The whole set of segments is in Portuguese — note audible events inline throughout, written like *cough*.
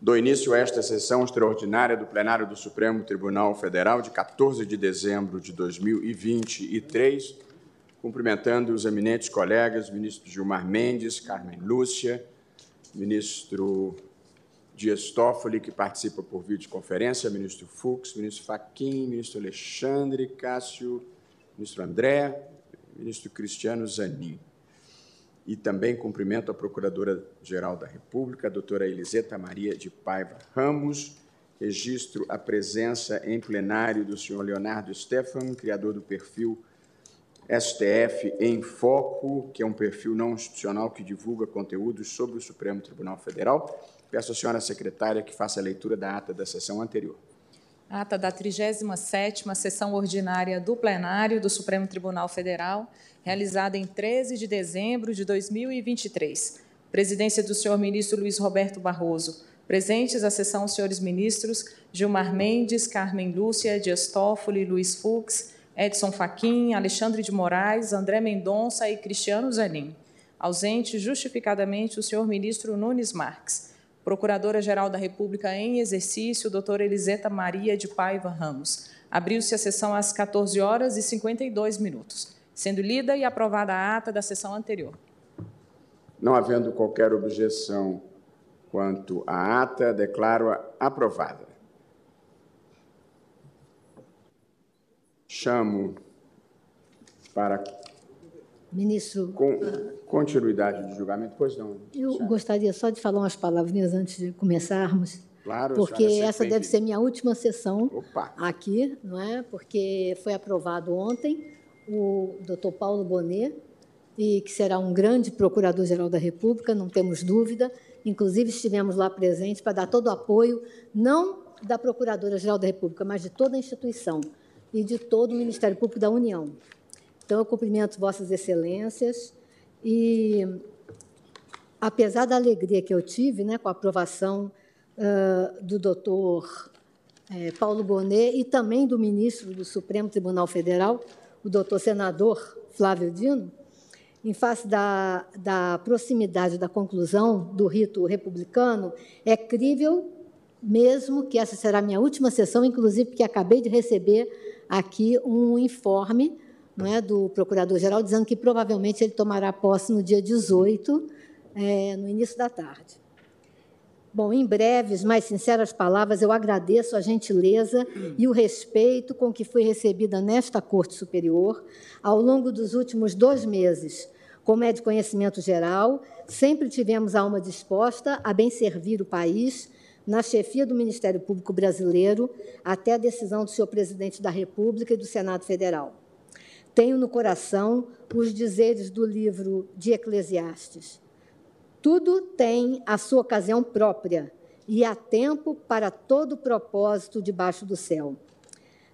Dou início a esta sessão extraordinária do plenário do Supremo Tribunal Federal de 14 de dezembro de 2023, cumprimentando os eminentes colegas, ministro Gilmar Mendes, Carmen Lúcia, ministro Dias Toffoli, que participa por videoconferência, ministro Fux, ministro Fachin, ministro Alexandre, Cássio, ministro André, ministro Cristiano Zanin. E também cumprimento a Procuradora-Geral da República, a doutora Eliseta Maria de Paiva Ramos. Registro a presença em plenário do senhor Leonardo Stefan, criador do perfil STF em Foco, que é um perfil não institucional que divulga conteúdos sobre o Supremo Tribunal Federal. Peço à senhora secretária que faça a leitura da ata da sessão anterior. Ata da 37ª sessão ordinária do plenário do Supremo Tribunal Federal, realizada em 13 de dezembro de 2023. Presidência do senhor ministro Luiz Roberto Barroso. Presentes à sessão os senhores ministros Gilmar Mendes, Carmen Lúcia, Dias Toffoli, Luiz Fux, Edson Fachin, Alexandre de Moraes, André Mendonça e Cristiano Zanin. Ausente justificadamente o senhor ministro Nunes Marques. Procuradora-Geral da República em exercício, doutora Eliseta Maria de Paiva Ramos. Abriu-se a sessão às 14 horas e 52 minutos, sendo lida e aprovada a ata da sessão anterior. Não havendo qualquer objeção quanto à ata, declaro-a aprovada. Chamo para Ministro. Com, continuidade do julgamento, pois não. Eu senhora. gostaria só de falar umas palavrinhas antes de começarmos. Claro, porque essa deve ser minha última sessão Opa. aqui, não é? Porque foi aprovado ontem o doutor Paulo Bonet, e que será um grande procurador-geral da República, não temos dúvida. Inclusive, estivemos lá presentes para dar todo o apoio, não da Procuradora-Geral da República, mas de toda a instituição e de todo o Ministério Público da União. Então, eu cumprimento Vossas Excelências e, apesar da alegria que eu tive né, com a aprovação uh, do doutor eh, Paulo Bonet e também do ministro do Supremo Tribunal Federal, o doutor senador Flávio Dino, em face da, da proximidade da conclusão do rito republicano, é crível mesmo que essa será a minha última sessão, inclusive porque acabei de receber aqui um informe é, do Procurador-Geral, dizendo que provavelmente ele tomará posse no dia 18, é, no início da tarde. Bom, em breves, mais sinceras palavras, eu agradeço a gentileza e o respeito com que fui recebida nesta Corte Superior ao longo dos últimos dois meses. Como é de conhecimento geral, sempre tivemos a alma disposta a bem servir o país na chefia do Ministério Público Brasileiro até a decisão do senhor presidente da República e do Senado Federal. Tenho no coração os dizeres do livro de Eclesiastes. Tudo tem a sua ocasião própria e há tempo para todo propósito debaixo do céu.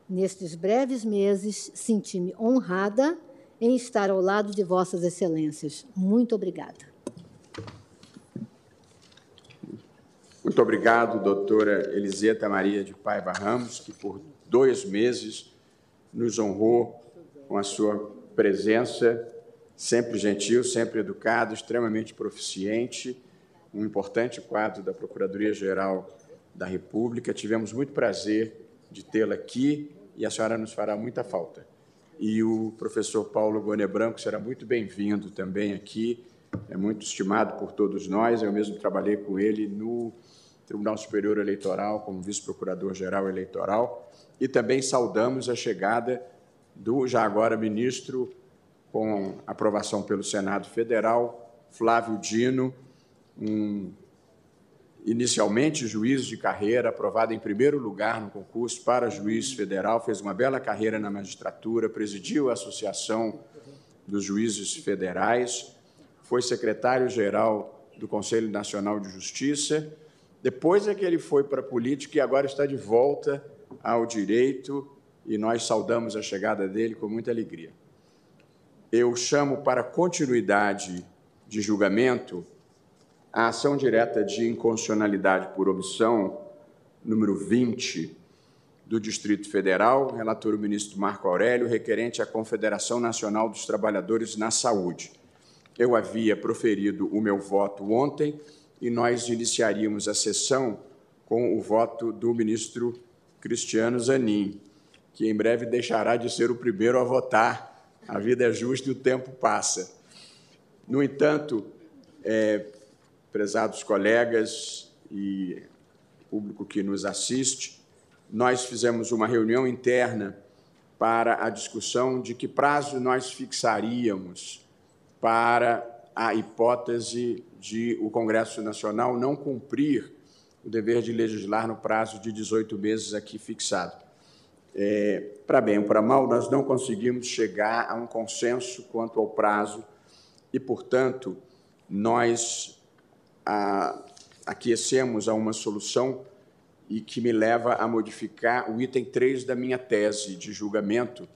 Nestes breves meses, senti-me honrada em estar ao lado de Vossas Excelências. Muito obrigada. Muito obrigado, doutora Eliseta Maria de Paiva Ramos, que por dois meses nos honrou com a sua presença, sempre gentil, sempre educado, extremamente proficiente, um importante quadro da Procuradoria-Geral da República. Tivemos muito prazer de tê-la aqui e a senhora nos fará muita falta. E o professor Paulo Goné Branco será muito bem-vindo também aqui, é muito estimado por todos nós. Eu mesmo trabalhei com ele no Tribunal Superior Eleitoral como vice-procurador-geral eleitoral e também saudamos a chegada do já agora ministro, com aprovação pelo Senado Federal, Flávio Dino, um, inicialmente juiz de carreira, aprovado em primeiro lugar no concurso para juiz federal, fez uma bela carreira na magistratura, presidiu a Associação dos Juízes Federais, foi secretário-geral do Conselho Nacional de Justiça. Depois é que ele foi para a política e agora está de volta ao direito e nós saudamos a chegada dele com muita alegria. Eu chamo para continuidade de julgamento a ação direta de inconstitucionalidade por omissão, número 20, do Distrito Federal, relator o ministro Marco Aurélio, requerente à Confederação Nacional dos Trabalhadores na Saúde. Eu havia proferido o meu voto ontem e nós iniciaríamos a sessão com o voto do ministro Cristiano Zanin, que em breve deixará de ser o primeiro a votar. A vida é justa e o tempo passa. No entanto, é, prezados colegas e público que nos assiste, nós fizemos uma reunião interna para a discussão de que prazo nós fixaríamos para a hipótese de o Congresso Nacional não cumprir o dever de legislar no prazo de 18 meses aqui fixado. É, para bem ou para mal, nós não conseguimos chegar a um consenso quanto ao prazo e, portanto, nós a, aquecemos a uma solução e que me leva a modificar o item 3 da minha tese de julgamento.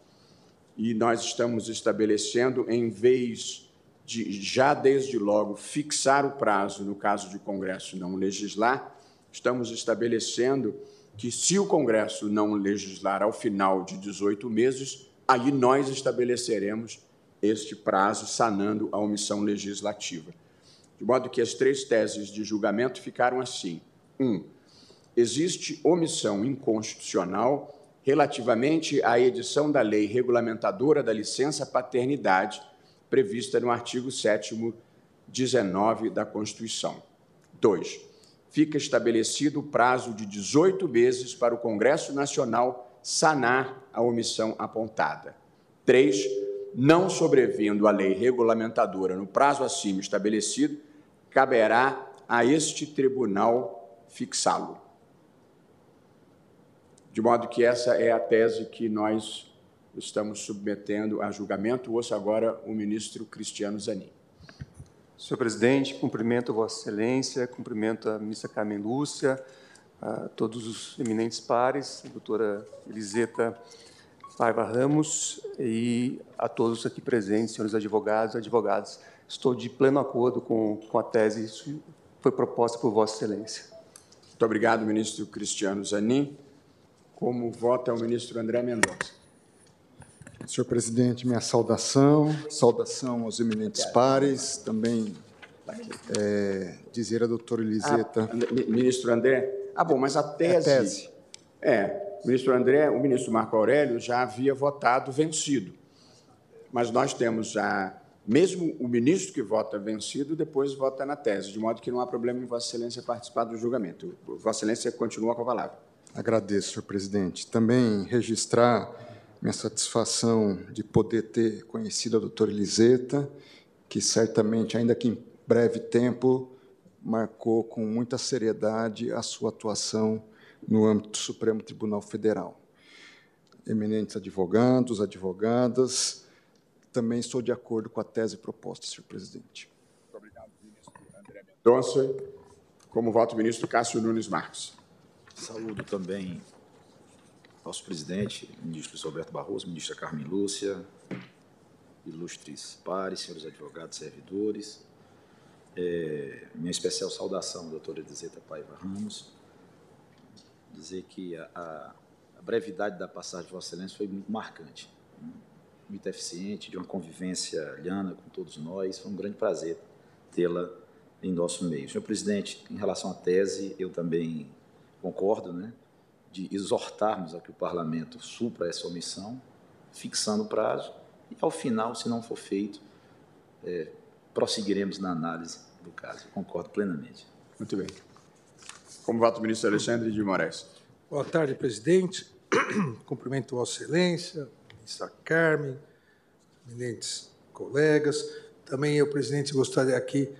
E nós estamos estabelecendo, em vez de já desde logo fixar o prazo no caso de Congresso não legislar, estamos estabelecendo que, se o Congresso não legislar ao final de 18 meses, aí nós estabeleceremos este prazo, sanando a omissão legislativa. De modo que as três teses de julgamento ficaram assim: um, existe omissão inconstitucional relativamente à edição da lei regulamentadora da licença paternidade prevista no artigo 7 19 da Constituição. 2. Fica estabelecido o prazo de 18 meses para o Congresso Nacional sanar a omissão apontada. 3. Não sobrevindo a lei regulamentadora no prazo acima estabelecido, caberá a este tribunal fixá-lo. De modo que essa é a tese que nós estamos submetendo a julgamento. Ouço agora o ministro Cristiano Zanin. Senhor presidente, cumprimento Vossa Excelência, cumprimento a ministra Carmen Lúcia, a todos os eminentes pares, a doutora Eliseta Paiva Ramos e a todos aqui presentes, senhores advogados e advogadas. Estou de pleno acordo com, com a tese que foi proposta por Vossa Excelência. Muito obrigado, ministro Cristiano Zanin. Como vota o ministro André Mendonça? Senhor presidente, minha saudação, saudação aos eminentes pares, também é, dizer à doutora Eliseta... Ah, ministro André, ah, bom, mas a tese... É, tese. é, o ministro André, o ministro Marco Aurélio já havia votado vencido, mas nós temos já, mesmo o ministro que vota vencido, depois vota na tese, de modo que não há problema em Vossa Excelência participar do julgamento. Vossa Excelência continua com a palavra. Agradeço, senhor presidente. Também registrar minha satisfação de poder ter conhecido a doutora Eliseta, que certamente, ainda que em breve tempo, marcou com muita seriedade a sua atuação no âmbito do Supremo Tribunal Federal. Eminentes advogados, advogadas, também estou de acordo com a tese proposta, senhor presidente. Muito obrigado, ministro André Mendonça. Como voto, o ministro Cássio Nunes Marques. Saúdo também nosso presidente, ministro Roberto Barroso, ministra Carmen Lúcia, ilustres pares, senhores advogados, servidores. É, minha especial saudação, doutora Eliseta Paiva Ramos. Dizer que a, a, a, brevidade da passagem de Vossa Excelência foi muito marcante, né? muito eficiente, de uma convivência lhana com todos nós. Foi um grande prazer tê-la em nosso meio. Senhor presidente, em relação à tese, eu também concordo, né, de exortarmos a que o parlamento supra essa omissão, fixando o prazo, e ao final, se não for feito, é, prosseguiremos na análise do caso. Concordo plenamente. Muito bem. Como voto o ministro Alexandre de Moraes. Boa tarde, presidente. *clears throat* Cumprimento Vossa Excelência, ministra Carmen, eminentes colegas. Também eu, presidente, gostaria aqui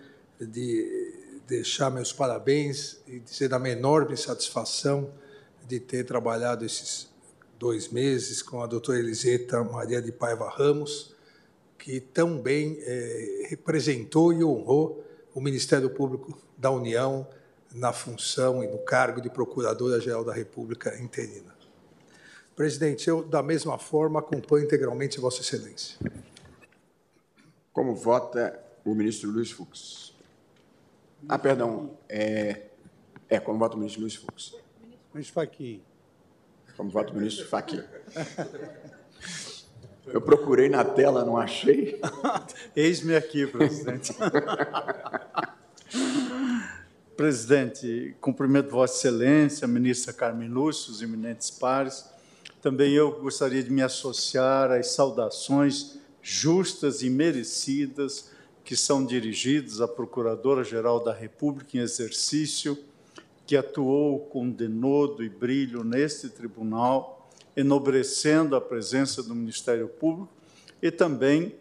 de deixar meus parabéns e dizer da minha enorme satisfação de ter trabalhado esses dois meses com a doutora Eliseta Maria de Paiva Ramos, que tão bem é, representou e honrou o Ministério Público da União na função e no cargo de Procuradora-Geral da República interina. Presidente, eu, da mesma forma, acompanho integralmente Vossa Excelência. Como vota o ministro Luiz Fux? Ah, perdão. É, é como vota o ministro Luiz Fux. Ministro Fachin. Como vota o ministro Fachin. Eu procurei na tela, não achei. *laughs* Eis-me aqui, presidente. *laughs* presidente, cumprimento Vossa Excelência, ministra Carmen Lúcio, os eminentes pares. Também eu gostaria de me associar às saudações justas e merecidas que são dirigidas à Procuradora-Geral da República em exercício, que atuou com denodo e brilho neste tribunal, enobrecendo a presença do Ministério Público e também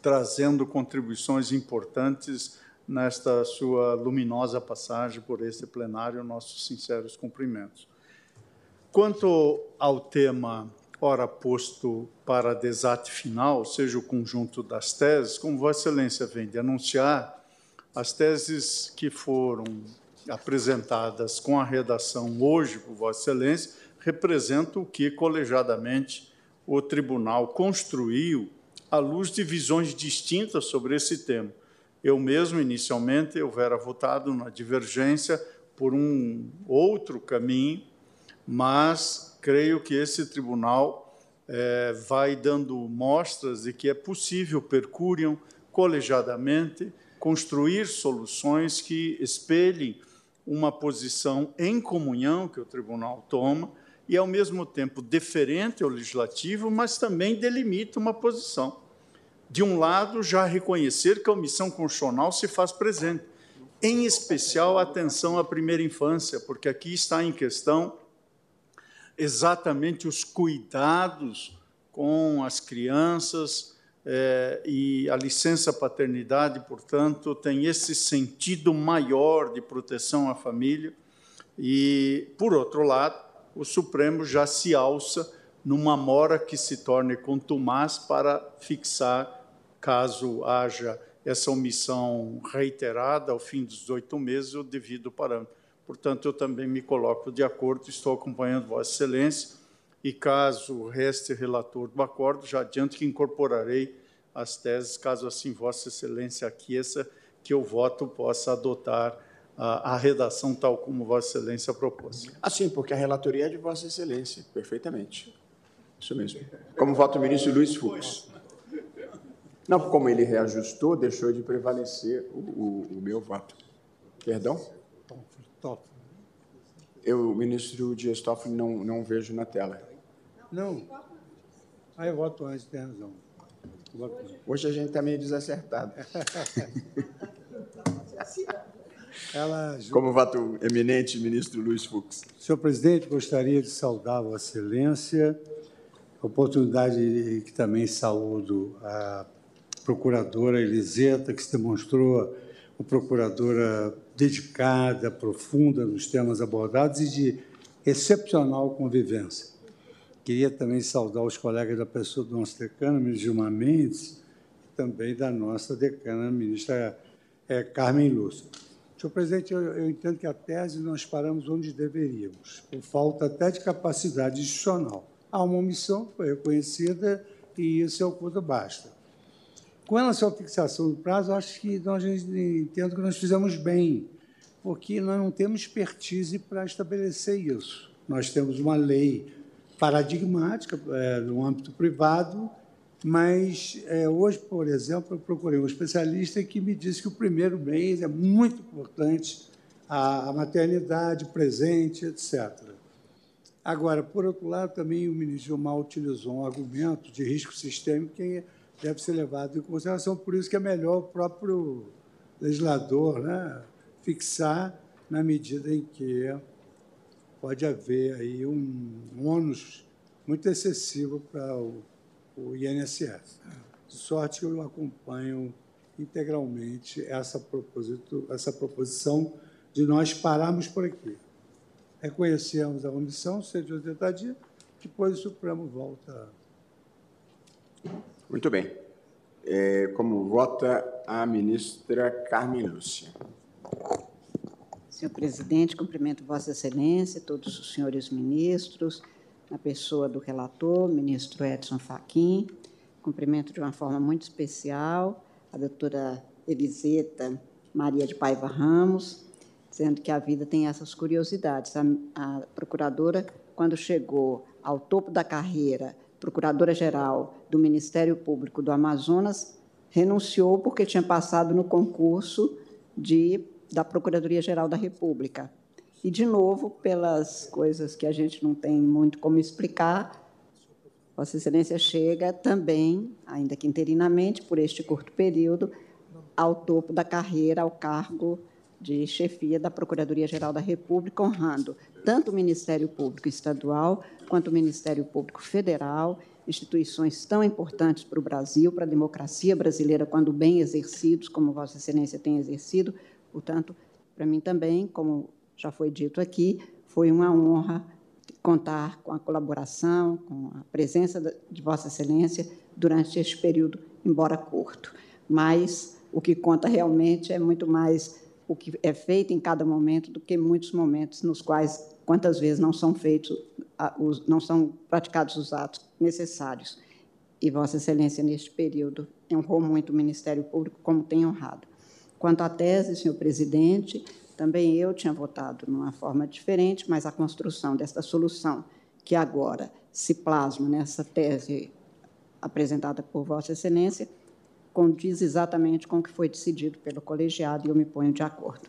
trazendo contribuições importantes nesta sua luminosa passagem por este plenário, nossos sinceros cumprimentos. Quanto ao tema ora posto para desate final, seja o conjunto das teses, como Vossa Excelência vem de anunciar, as teses que foram apresentadas com a redação hoje por Vossa Excelência representam o que colegiadamente o tribunal construiu à luz de visões distintas sobre esse tema. Eu mesmo, inicialmente, eu era votado na divergência por um outro caminho, mas creio que esse tribunal é, vai dando mostras de que é possível percurriam colegiadamente construir soluções que espelhem uma posição em comunhão que o tribunal toma e, ao mesmo tempo, deferente ao legislativo, mas também delimita uma posição. De um lado, já reconhecer que a omissão constitucional se faz presente, em especial atenção à primeira infância, porque aqui está em questão exatamente os cuidados com as crianças eh, e a licença paternidade, portanto, tem esse sentido maior de proteção à família. E, por outro lado, o Supremo já se alça numa mora que se torne contumaz para fixar caso haja essa omissão reiterada ao fim dos oito meses, o devido parâmetro. Portanto, eu também me coloco de acordo, estou acompanhando Vossa Excelência, e caso reste relator do acordo, já adianto que incorporarei as teses, caso assim Vossa Excelência aqueça, que o voto possa adotar a, a redação tal como Vossa Excelência propôs. Assim, porque a relatoria é de Vossa Excelência, perfeitamente. Isso mesmo. Como voto o ministro Luiz Fux. Não, como ele reajustou, deixou de prevalecer o, o, o meu voto. Perdão? Eu, o ministro Dias Toffoli, não, não vejo na tela. Não. Ah, eu voto antes, tem razão. Hoje a gente está meio desacertado. *laughs* Ela... Como voto eminente, ministro Luiz Fux. Senhor presidente, gostaria de saudar Vossa Excelência, oportunidade que também saúdo a procuradora Eliseta, que se demonstrou uma procuradora dedicada, profunda nos temas abordados e de excepcional convivência. Queria também saudar os colegas da pessoa do nosso decano, ministro Gilmar Mendes, e também da nossa decana, ministra é, Carmen Lúcia. Senhor presidente, eu, eu, entendo que a tese nós paramos onde deveríamos, por falta até de capacidade institucional. Há uma omissão foi reconhecida e isso é o quanto basta. Com relação à fixação do prazo, acho que nós entendo que nós fizemos bem, porque nós não temos expertise para estabelecer isso. Nós temos uma lei paradigmática é, no âmbito privado, mas é, hoje, por exemplo, eu procurei um especialista que me disse que o primeiro mês é muito importante, a, a maternidade presente, etc. Agora, por outro lado, também o ministro Gilmar utilizou um argumento de risco sistêmico que deve ser levado em consideração. Por isso que é melhor o próprio legislador né, fixar na medida em que pode haver aí um, ônus muito excessivo para o, o INSS. De sorte que eu acompanho integralmente essa, essa proposição de nós pararmos por aqui. Reconhecemos a omissão, seja 80 dias, depois o Supremo volta muito bem. É, como vota a ministra Carmen Lúcia. Senhor presidente, cumprimento Vossa Excelência, todos os senhores ministros, na pessoa do relator, ministro Edson Fachin. Cumprimento de uma forma muito especial a doutora Eliseta Maria de Paiva Ramos, dizendo que a vida tem essas curiosidades. A, a procuradora, quando chegou ao topo da carreira procuradora-geral do Ministério Público do Amazonas, renunciou porque tinha passado no concurso de da Procuradoria-Geral da República. E, de novo, pelas coisas que a gente não tem muito como explicar, Vossa Excelência chega também, ainda que interinamente, por este curto período, ao topo da carreira, ao cargo de chefia da Procuradoria-Geral da República, honrando tanto o Ministério Público Estadual quanto o Ministério Público Federal, instituições tão importantes para o Brasil, para a democracia brasileira, quando bem exercidos, como Vossa Excelência tem exercido. Portanto, para mim também, como já foi dito aqui, foi uma honra contar com a colaboração, com a presença de Vossa Excelência durante este período, embora curto. Mas o que conta realmente é muito mais o que é feito em cada momento do que muitos momentos nos quais quantas vezes não são feitos não são praticados os atos necessários. E Vossa Excelência neste período honrou muito o Ministério Público como tem honrado. Quanto à tese, senhor presidente, também eu tinha votado de uma forma diferente, mas a construção desta solução que agora se plasma nessa tese apresentada por Vossa Excelência condiz exatamente com o que foi decidido pelo colegiado e eu me ponho de acordo.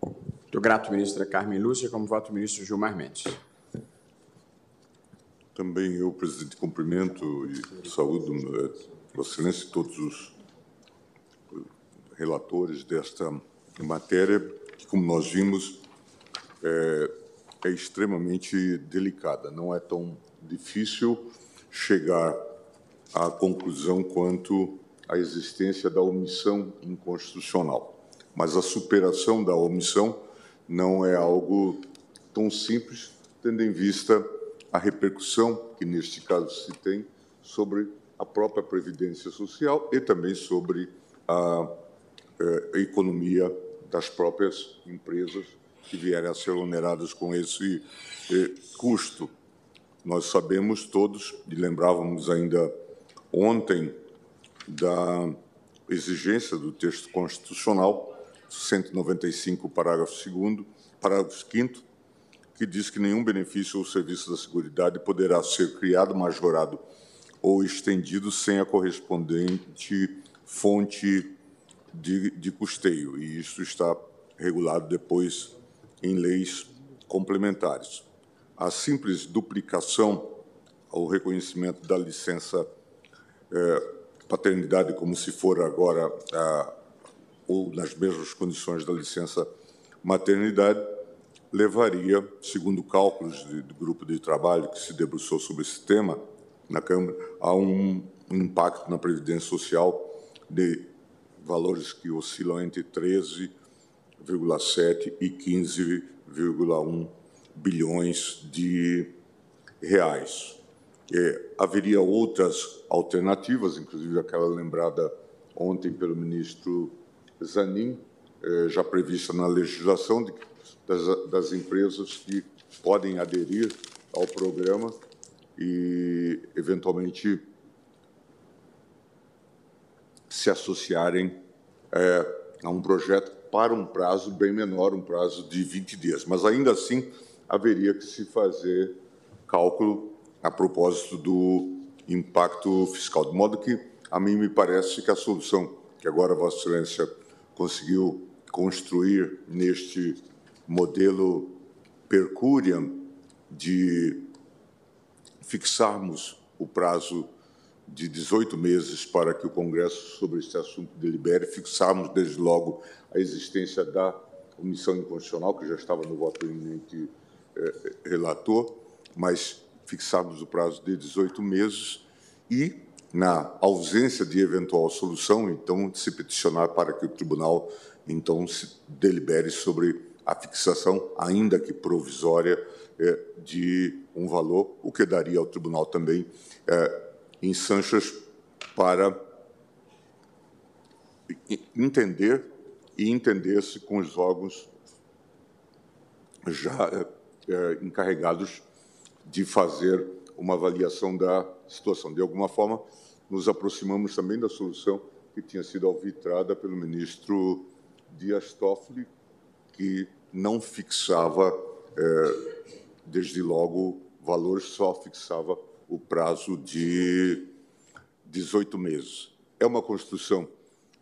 Muito grato, ministra Carmen Lúcia. Como voto, ministro Gilmar Mendes. Também eu, presidente, cumprimento e saúdo eh, Vossa Excelência e todos os relatores desta matéria, que, como nós vimos, é, é extremamente delicada. Não é tão difícil chegar à conclusão quanto a existência da omissão inconstitucional. Mas a superação da omissão não é algo tão simples, tendo em vista a repercussão que, neste caso, se tem sobre a própria Previdência Social e também sobre a, a economia das próprias empresas que vierem a ser oneradas com esse eh, custo. Nós sabemos todos, e lembrávamos ainda ontem, da exigência do texto constitucional, 195, parágrafo 2 parágrafo 5 que diz que nenhum benefício ou serviço da Seguridade poderá ser criado, majorado ou estendido sem a correspondente fonte de, de custeio, e isso está regulado depois em leis complementares. A simples duplicação ao reconhecimento da licença eh, paternidade como se for agora ou nas mesmas condições da licença maternidade, levaria, segundo cálculos de, do grupo de trabalho que se debruçou sobre esse tema na Câmara, a um impacto na Previdência Social de valores que oscilam entre 13,7 e 15,1 bilhões de reais. É, haveria outras alternativas, inclusive aquela lembrada ontem pelo ministro Zanin, é, já prevista na legislação de, das, das empresas que podem aderir ao programa e, eventualmente, se associarem é, a um projeto para um prazo bem menor, um prazo de 20 dias. Mas, ainda assim, haveria que se fazer cálculo a propósito do impacto fiscal. De modo que, a mim me parece que a solução que agora Vossa Excelência conseguiu construir neste modelo Percuriam de fixarmos o prazo de 18 meses para que o Congresso sobre este assunto delibere, fixarmos desde logo a existência da omissão inconstitucional, que já estava no voto eminente eh, relator, mas fixarmos o prazo de 18 meses e, na ausência de eventual solução, então, se peticionar para que o tribunal, então, se delibere sobre a fixação, ainda que provisória, é, de um valor, o que daria ao tribunal também é, ensanchas para entender e entender-se com os órgãos já é, encarregados de fazer uma avaliação da situação. De alguma forma, nos aproximamos também da solução que tinha sido alvitrada pelo ministro Dias Toffoli, que não fixava, é, desde logo, valores, só fixava o prazo de 18 meses. É uma construção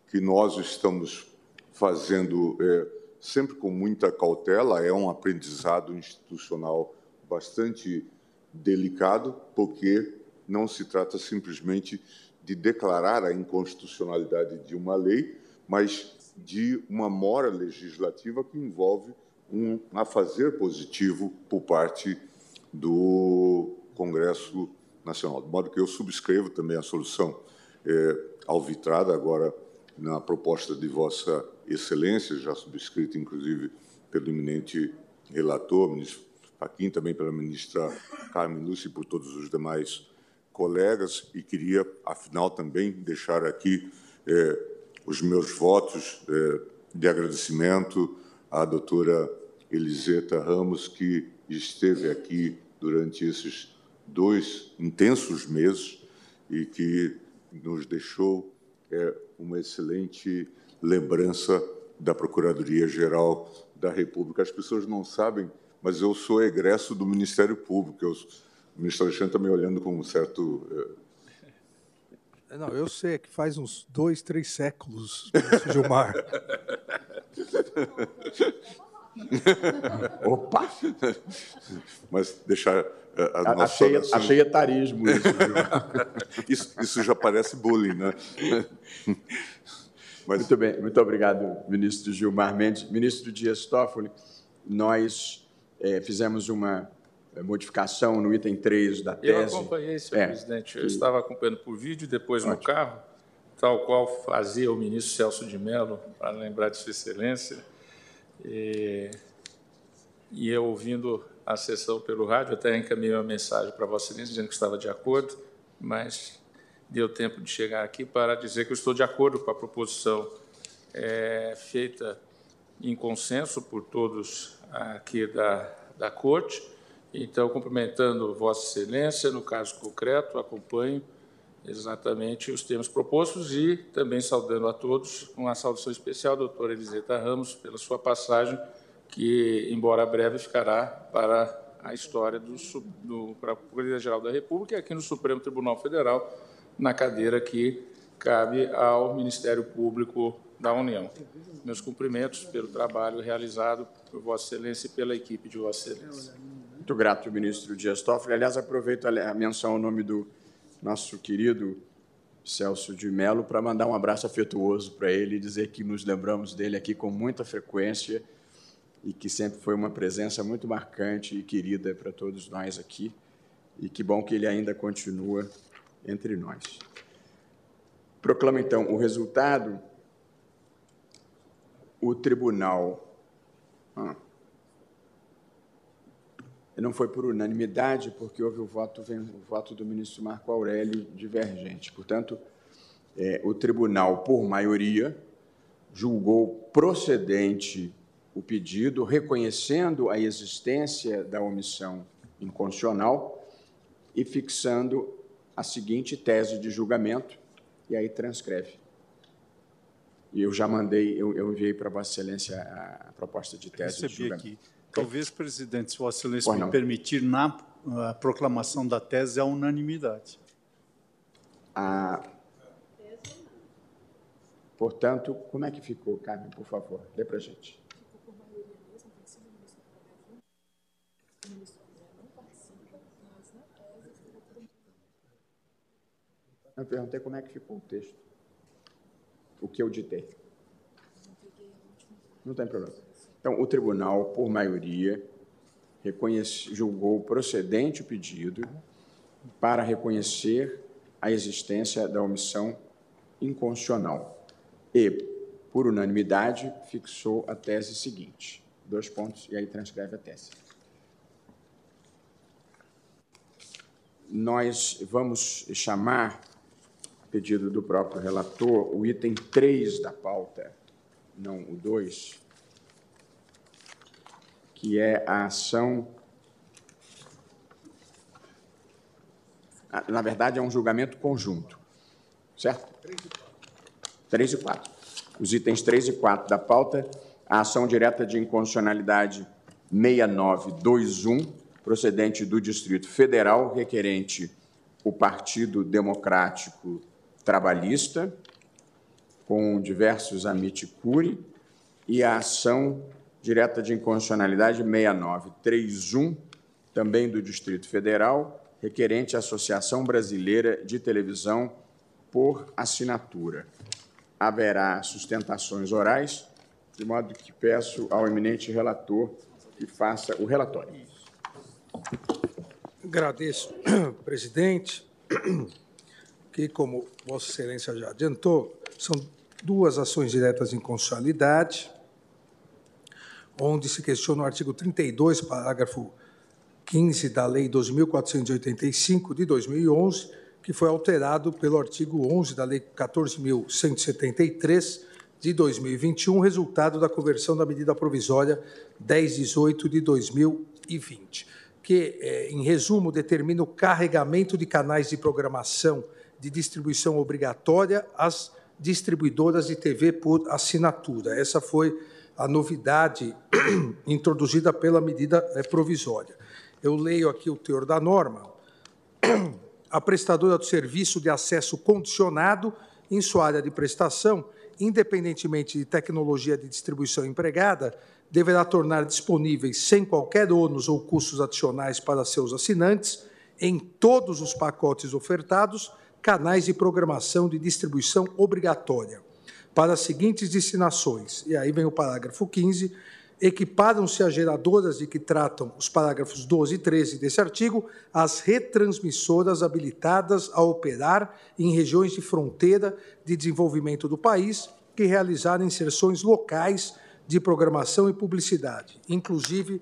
que nós estamos fazendo é, sempre com muita cautela, é um aprendizado institucional bastante delicado, porque não se trata simplesmente de declarar a inconstitucionalidade de uma lei, mas de uma mora legislativa que envolve um afazer positivo por parte do Congresso Nacional. De modo que eu subscrevo também a solução é, alvitrada agora na proposta de Vossa Excelência, já subscrita, inclusive, pelo eminente relator, ministro Faquim, também pela ministra Carmen Lúcia e por todos os demais colegas, e queria, afinal, também deixar aqui é, os meus votos é, de agradecimento à doutora Eliseta Ramos, que esteve aqui durante esses dois intensos meses e que nos deixou é, uma excelente lembrança da Procuradoria-Geral da República. As pessoas não sabem, mas eu sou egresso do Ministério Público. Eu, o ministro Alexandre está me olhando com um certo. É... Não, eu sei, é que faz uns dois, três séculos, Gilmar. *laughs* *laughs* Opa! Mas deixar a, a achei, achei etarismo isso, *laughs* isso. isso. já parece bullying, né? *laughs* Mas... Muito bem, muito obrigado, ministro Gilmar Mendes. Ministro Dias Toffoli, nós é, fizemos uma eh, modificação no item 3 da tese. Eu acompanhei, senhor é, presidente. Eu que... estava acompanhando por vídeo, depois Ótimo. no carro, tal qual fazia o ministro Celso de Mello, para lembrar de Sua Excelência. E, e eu ouvindo a sessão pelo rádio, até encaminhei uma mensagem para Vossa Excelência dizendo que estava de acordo, mas deu tempo de chegar aqui para dizer que eu estou de acordo com a proposição é, feita em consenso por todos aqui da, da Corte. Então, cumprimentando Vossa Excelência, no caso concreto, acompanho exatamente os termos propostos e também saudando a todos, uma saudação especial, doutora Eliseta Ramos, pela sua passagem que, embora breve, ficará para a história do, do para a Procuradoria-Geral da República e aqui no Supremo Tribunal Federal, na cadeira que cabe ao Ministério Público da União. Meus cumprimentos pelo trabalho realizado por Vossa Excelência e pela equipe de Vossa Excelência. Muito grato, ministro Dias Toffoli. Aliás, aproveito a menção ao nome do nosso querido Celso de Mello para mandar um abraço afetuoso para ele e dizer que nos lembramos dele aqui com muita frequência e que sempre foi uma presença muito marcante e querida para todos nós aqui. E que bom que ele ainda continua entre nós. Proclamo então o resultado. O tribunal. Ah, não foi por unanimidade, porque houve o voto, o voto do ministro Marco Aurélio divergente. Portanto, é, o tribunal, por maioria, julgou procedente o pedido, reconhecendo a existência da omissão inconstitucional e fixando a seguinte tese de julgamento, e aí transcreve. E eu já mandei, eu, eu enviei para Vossa Excelência a, a proposta de tese de julgamento. aqui. Talvez, presidente, se Vossa Excelência me permitir, na proclamação da tese, a unanimidade. A... Portanto, como é que ficou, Carmen, por favor? Lê para a gente. Eu perguntei como é que ficou o texto. O que eu ditei. Não tem problema. Então, o tribunal, por maioria, julgou procedente o pedido para reconhecer a existência da omissão inconstitucional e, por unanimidade, fixou a tese seguinte. Dois pontos, e aí transcreve a tese. Nós vamos chamar pedido do próprio relator, o item 3 da pauta, não o 2, que é a ação. Na verdade, é um julgamento conjunto, certo? 3 e 4. Os itens 3 e 4 da pauta, a ação direta de inconstitucionalidade 6921, procedente do Distrito Federal, requerente o Partido Democrático trabalhista, com diversos amicuri, e a ação direta de inconstitucionalidade 6931, também do Distrito Federal, requerente à Associação Brasileira de Televisão por assinatura. Haverá sustentações orais, de modo que peço ao eminente relator que faça o relatório. Agradeço, *coughs* presidente, *coughs* que, como Vossa Excelência já adiantou, são duas ações diretas em constitucionalidade, onde se questiona o artigo 32, parágrafo 15 da Lei 2.485 de 2011, que foi alterado pelo artigo 11 da Lei 14.173 de 2021, resultado da conversão da medida provisória 1018 de 2020, que, eh, em resumo, determina o carregamento de canais de programação de distribuição obrigatória às distribuidoras de TV por assinatura. Essa foi a novidade *clears throat* introduzida pela medida eh, provisória. Eu leio aqui o teor da norma. *clears throat* A prestadora do serviço de acesso condicionado em sua área de prestação independentemente de tecnologia de distribuição empregada, deverá tornar disponíveis, sem qualquer ônus ou custos adicionais para seus assinantes, em todos os pacotes ofertados, canais de programação de distribuição obrigatória, para as seguintes destinações. E aí vem o parágrafo 15. Equiparam-se as geradoras de que tratam os parágrafos 12 e 13 desse artigo as retransmissoras habilitadas a operar em regiões de fronteira de desenvolvimento do país que realizarem inserções locais de programação e publicidade, inclusive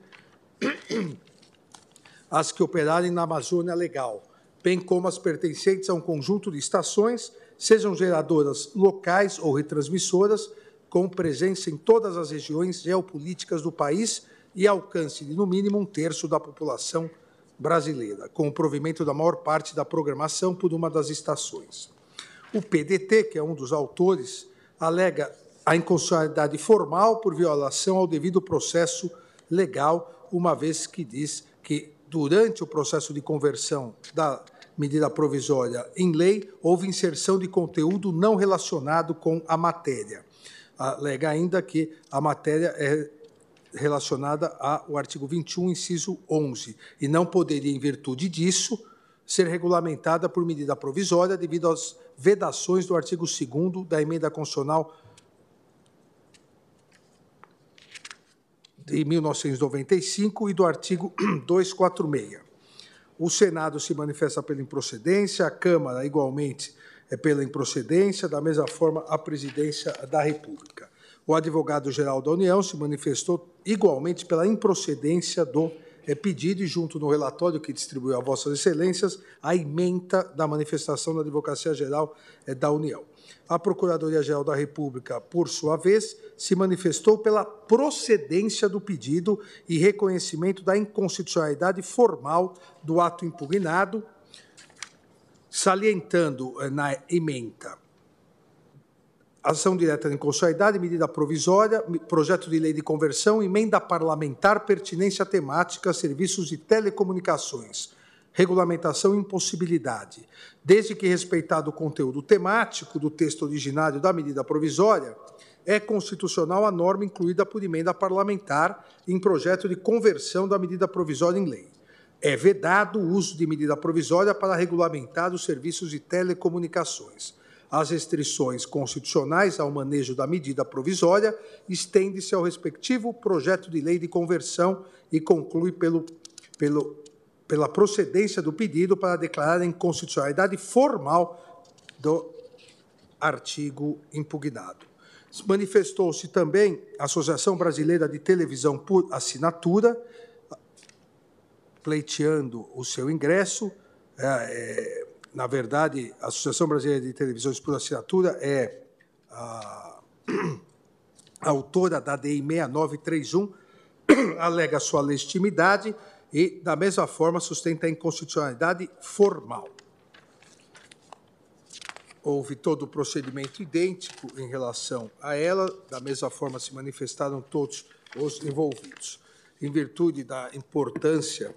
as que operarem na Amazônia Legal, bem como as pertencentes a um conjunto de estações, sejam geradoras locais ou retransmissoras, com presença em todas as regiões geopolíticas do país e alcance de, no mínimo, um terço da população brasileira, com o provimento da maior parte da programação por uma das estações. O PDT, que é um dos autores alega a inconstitucionalidade formal por violação ao devido processo legal, uma vez que diz que, durante o processo de conversão da medida provisória em lei, houve inserção de conteúdo não relacionado com a matéria. Alega ainda que a matéria é relacionada ao artigo 21, inciso 11, e não poderia, em virtude disso, ser regulamentada por medida provisória devido às vedações do artigo 2 da emenda constitucional de 1995 e do artigo *clears throat* 246. O Senado se manifesta pela improcedência, a Câmara, igualmente, é pela improcedência, da mesma forma, a Presidência da República. O advogado-geral da União se manifestou igualmente pela improcedência do é pedido, e junto no relatório que distribuiu a Vossas Excelências, a emenda da manifestação da Advocacia Geral é, da União. A Procuradoria-Geral da República, por sua vez, se manifestou pela procedência do pedido e reconhecimento da inconstitucionalidade formal do ato impugnado, salientando é, na emenda ação direta de inconstitucionalidade, medida provisória, projeto de lei de conversão, emenda parlamentar, pertinência temática, serviços de telecomunicações, regulamentação e impossibilidade. Desde que respeitado o conteúdo temático do texto originário da medida provisória, é constitucional a norma incluída por emenda parlamentar em projeto de conversão da medida provisória em lei. É vedado o uso de medida provisória para regulamentar os serviços de telecomunicações as restrições constitucionais ao manejo da medida provisória, estende-se ao respectivo projeto de lei de conversão e conclui pelo, pelo, pela procedência do pedido para declarar a inconstitucionalidade formal do artigo impugnado. Manifestou-se também a Associação Brasileira de Televisão por Assinatura, pleiteando o seu ingresso. É, na verdade, a Associação Brasileira de Televisões por Assinatura é a, a *clears throat* autora da DI 6931, *clears throat* alega sua legitimidade e, da mesma forma, sustenta a inconstitucionalidade formal. Houve todo o procedimento idêntico em relação a ela, da mesma forma se manifestaram todos os envolvidos. Em virtude da importância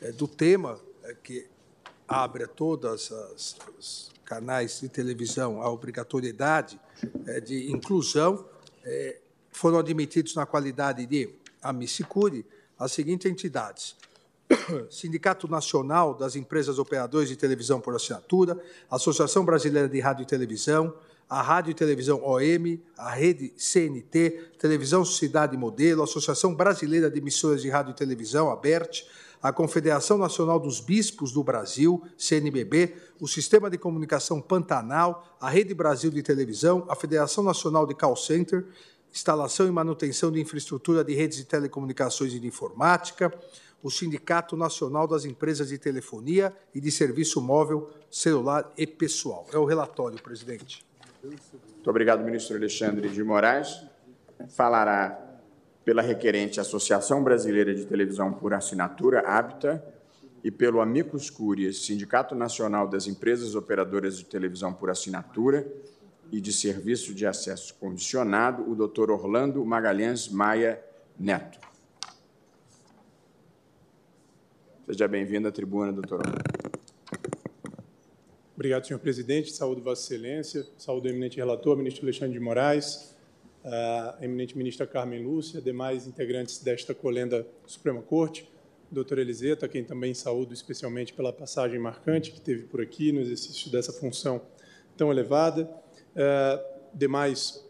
é, do tema, é, que abre a todos os canais de televisão a obrigatoriedade é, de inclusão, foram admitidos na qualidade de amicicure as seguintes entidades: Sindicato Nacional das Empresas Operadoras de Televisão por Assinatura, Associação Brasileira de Rádio e Televisão, a Rádio e Televisão OM, a Rede CNT, Televisão Sociedade Modelo, Associação Brasileira de Emissoras de Rádio e Televisão, a BERT, a Confederação Nacional dos Bispos do Brasil, CNBB, o Sistema de Comunicação Pantanal, a Rede Brasil de Televisão, a Federação Nacional de Call Center, Instalação e Manutenção de Infraestrutura de Redes de Telecomunicações e de Informática, o Sindicato Nacional das Empresas de Telefonia e de Serviço Móvel, Celular e Pessoal. É o relatório, presidente. Muito obrigado, ministro Alexandre de Moraes. Falará pela requerente Associação Brasileira de Televisão por Assinatura, ABTA, e pelo Amicus Curias, Sindicato Nacional das Empresas Operadoras de Televisão por Assinatura e de Serviço de Acesso Condicionado, o doutor Orlando Magalhães Maia Neto. Seja bem-vindo à tribuna, doutor. Obrigado, senhor presidente. Saúde, Vossa Excelência. Saúde, eminente relator, ministro Alexandre de Moraes, a eminente ministra Carmen Lúcia, demais integrantes desta colenda Suprema Corte, doutora Eliseta, quem também saúdo especialmente pela passagem marcante que teve por aqui no exercício dessa função tão elevada, demais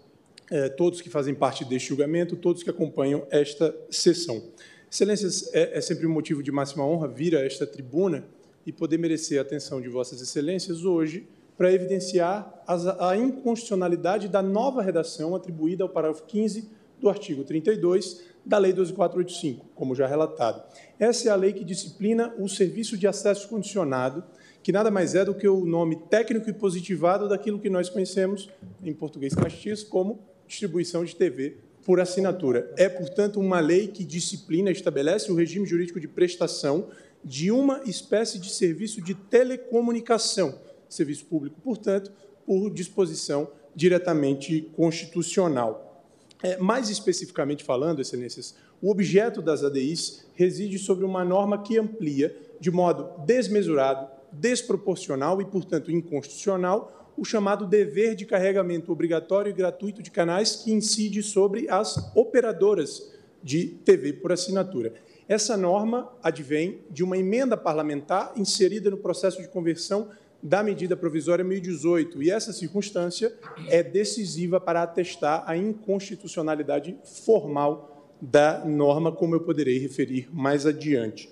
todos que fazem parte deste julgamento, todos que acompanham esta sessão. Excelências, é, é sempre um motivo de máxima honra vir a esta tribuna e poder merecer a atenção de Vossas Excelências hoje para evidenciar a inconstitucionalidade da nova redação atribuída ao parágrafo 15 do artigo 32 da Lei 12485, como já relatado. Essa é a lei que disciplina o serviço de acesso condicionado, que nada mais é do que o nome técnico e positivado daquilo que nós conhecemos em português castiço como distribuição de TV por assinatura. É, portanto, uma lei que disciplina, estabelece o regime jurídico de prestação de uma espécie de serviço de telecomunicação, serviço público, portanto, por disposição diretamente constitucional. É, mais especificamente falando, Excelências, o objeto das ADIs reside sobre uma norma que amplia, de modo desmesurado, desproporcional e, portanto, inconstitucional, o chamado dever de carregamento obrigatório e gratuito de canais que incide sobre as operadoras de TV por assinatura. Essa norma advém de uma emenda parlamentar inserida no processo de conversão da medida provisória 1018, e essa circunstância é decisiva para atestar a inconstitucionalidade formal da norma, como eu poderei referir mais adiante.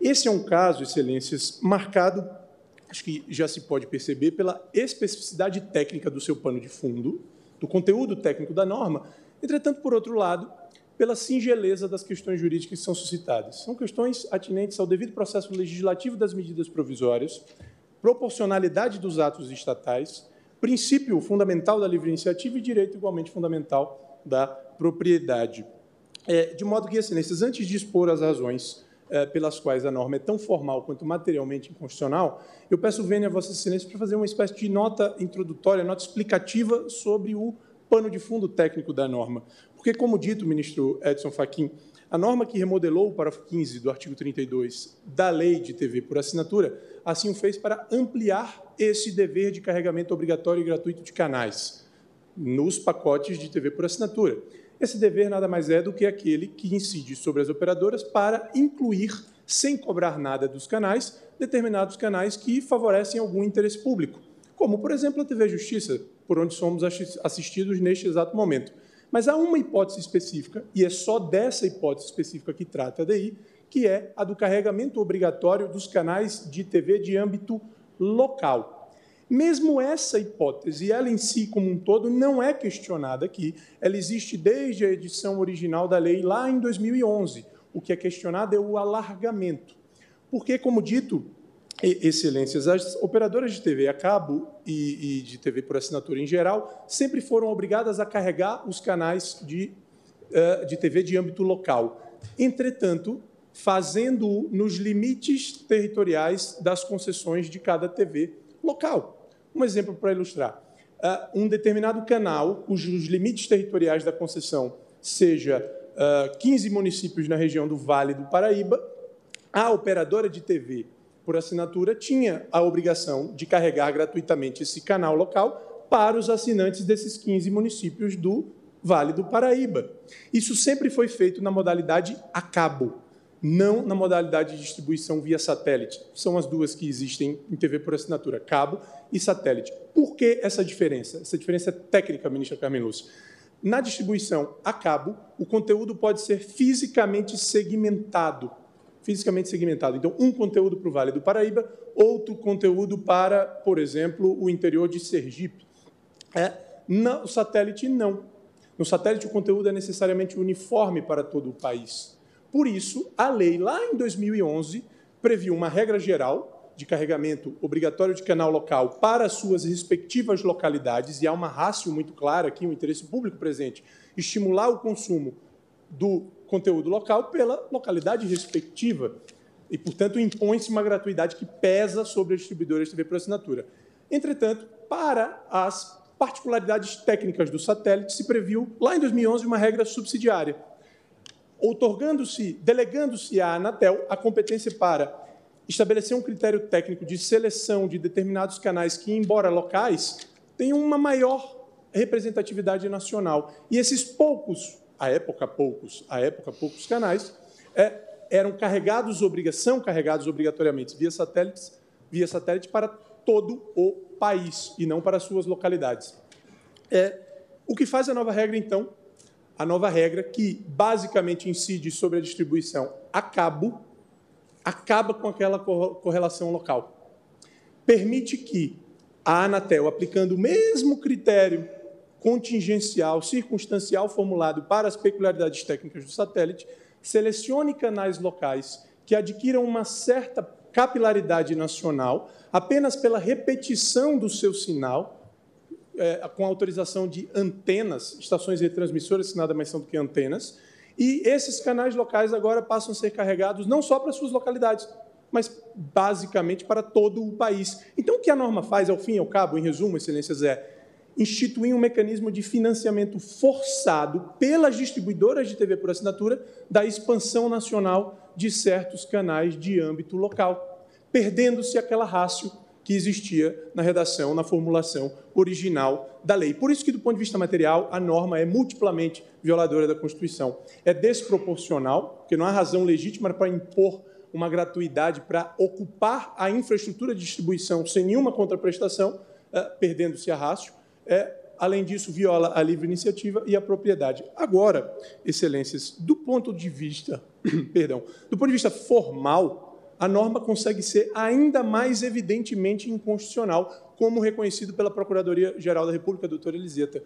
Esse é um caso, excelências, marcado acho que já se pode perceber pela especificidade técnica do seu pano de fundo, do conteúdo técnico da norma, entretanto, por outro lado, pela singeleza das questões jurídicas que são suscitadas. São questões atinentes ao devido processo legislativo das medidas provisórias, proporcionalidade dos atos estatais, princípio fundamental da livre iniciativa e direito igualmente fundamental da propriedade. É, de modo que, excelências, antes de expor as razões pelas quais a norma é tão formal quanto materialmente inconstitucional, eu peço vênia a Vossa Excelência para fazer uma espécie de nota introdutória, nota explicativa sobre o pano de fundo técnico da norma. Porque, como dito, ministro Edson Fachin, a norma que remodelou o parágrafo 15 do artigo 32 da Lei de TV por assinatura, assim o fez para ampliar esse dever de carregamento obrigatório e gratuito de canais nos pacotes de TV por assinatura. Esse dever nada mais é do que aquele que incide sobre as operadoras para incluir, sem cobrar nada dos canais, determinados canais que favorecem algum interesse público, como, por exemplo, a TV Justiça, por onde somos assistidos neste exato momento. Mas há uma hipótese específica, e é só dessa hipótese específica que trata a DI, que é a do carregamento obrigatório dos canais de TV de âmbito local. Mesmo essa hipótese, ela em si como um todo, não é questionada aqui. Ela existe desde a edição original da lei lá em 2011. O que é questionado é o alargamento. Porque, como dito, excelências, as operadoras de TV a cabo e, e de TV por assinatura em geral sempre foram obrigadas a carregar os canais de, uh, de TV de âmbito local. Entretanto, fazendo nos limites territoriais das concessões de cada TV local. Um exemplo para ilustrar. Uh, um determinado canal, cujos limites territoriais da concessão seja uh, ah, 15 municípios na região do Vale do Paraíba, a operadora de TV por assinatura tinha a obrigação de carregar gratuitamente esse canal local para os assinantes desses 15 municípios do Vale do Paraíba. Isso sempre foi feito na modalidade a cabo, não na modalidade de distribuição via satélite. São as duas que existem em TV por assinatura, cabo e satélite. Por que essa diferença? Essa diferença é técnica, ministra Carmen Lúcia. Na distribuição a cabo, o conteúdo pode ser fisicamente segmentado. Fisicamente segmentado. Então, um conteúdo para o Vale do Paraíba, outro conteúdo para, por exemplo, o interior de Sergipe. É, no satélite, não. No satélite, o conteúdo é necessariamente uniforme para todo o país. Por isso, a lei, lá em 2011, previu uma regra geral de carregamento obrigatório de canal local para suas respectivas localidades, e há uma rácio muito clara aqui, um interesse público presente, estimular o consumo do conteúdo local pela localidade respectiva. E, portanto, impõe-se uma gratuidade que pesa sobre as distribuidoras de TV por assinatura. Entretanto, para as particularidades técnicas do satélite, se previu, lá em 2011, uma regra subsidiária, outorgando-se, delegando-se à Anatel a competência para estabelecer um critério técnico de seleção de determinados canais que, embora locais, tenham uma maior representatividade nacional. E esses poucos, à época poucos, à época poucos canais, é, eram carregados obrigação carregados obrigatoriamente via satélites, via satélite para todo o país e não para suas localidades. É, o que faz a nova regra então? A nova regra que basicamente incide sobre a distribuição a cabo acaba com aquela correlação local. Permite que a Anatel, aplicando o mesmo critério contingencial, circunstancial formulado para as peculiaridades técnicas do satélite, selecione canais locais que adquiram uma certa capilaridade nacional apenas pela repetição do seu sinal, é, com autorização de antenas, estações retransmissoras, que nada mais são do que antenas, e esses canais locais agora passam a ser carregados não só para suas localidades, mas basicamente para todo o país. Então, o que a norma faz, ao fim e ao cabo, em resumo, excelências, é instituir um mecanismo de financiamento forçado pelas distribuidoras de TV por assinatura da expansão nacional de certos canais de âmbito local, perdendo-se aquela rácio que existia na redação, na formulação original da lei. Por isso que, do ponto de vista material, a norma é multiplamente violadora da Constituição. É desproporcional, porque não há razão legítima para impor uma gratuidade para ocupar a infraestrutura de distribuição sem nenhuma contraprestação, eh, perdendo-se a rácio. É, além disso, viola a livre iniciativa e a propriedade. Agora, excelências, do ponto de vista, *clears throat* perdão, do ponto de vista formal, a norma consegue ser ainda mais evidentemente inconstitucional, como reconhecido pela Procuradoria-Geral da República, doutora Eliseta.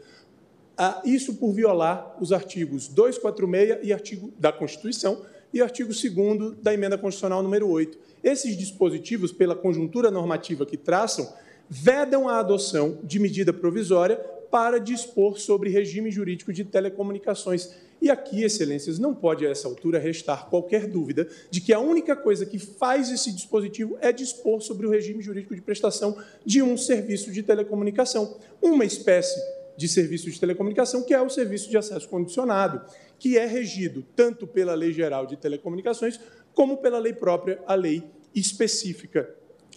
Ah, isso por violar os artigos 246 e artigo da Constituição e artigo 2 da Emenda Constitucional número 8. Esses dispositivos, pela conjuntura normativa que traçam, vedam a adoção de medida provisória para dispor sobre regime jurídico de telecomunicações e aqui, excelências, não pode a essa altura restar qualquer dúvida de que a única coisa que faz esse dispositivo é dispor sobre o regime jurídico de prestação de um serviço de telecomunicação, uma espécie de serviço de telecomunicação que é o serviço de acesso condicionado, que é regido tanto pela Lei Geral de Telecomunicações como pela lei própria, a lei específica.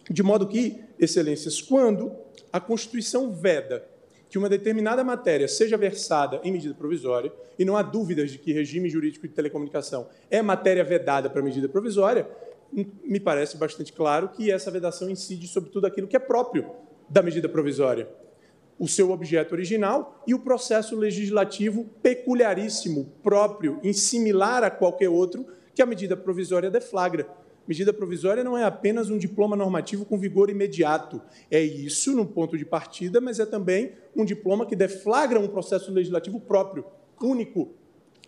De modo que, excelências, quando a Constituição veda que uma determinada matéria seja versada em medida provisória, e não há dúvidas de que regime jurídico de telecomunicação é matéria vedada para medida provisória, me parece bastante claro que essa vedação incide sobre tudo aquilo que é próprio da medida provisória. O seu objeto original e o processo legislativo peculiaríssimo, próprio, insimilar a qualquer outro que a medida provisória deflagra. Medida provisória não é apenas um diploma normativo com vigor imediato. É isso no ponto de partida, mas é também um diploma que deflagra um processo legislativo próprio, único.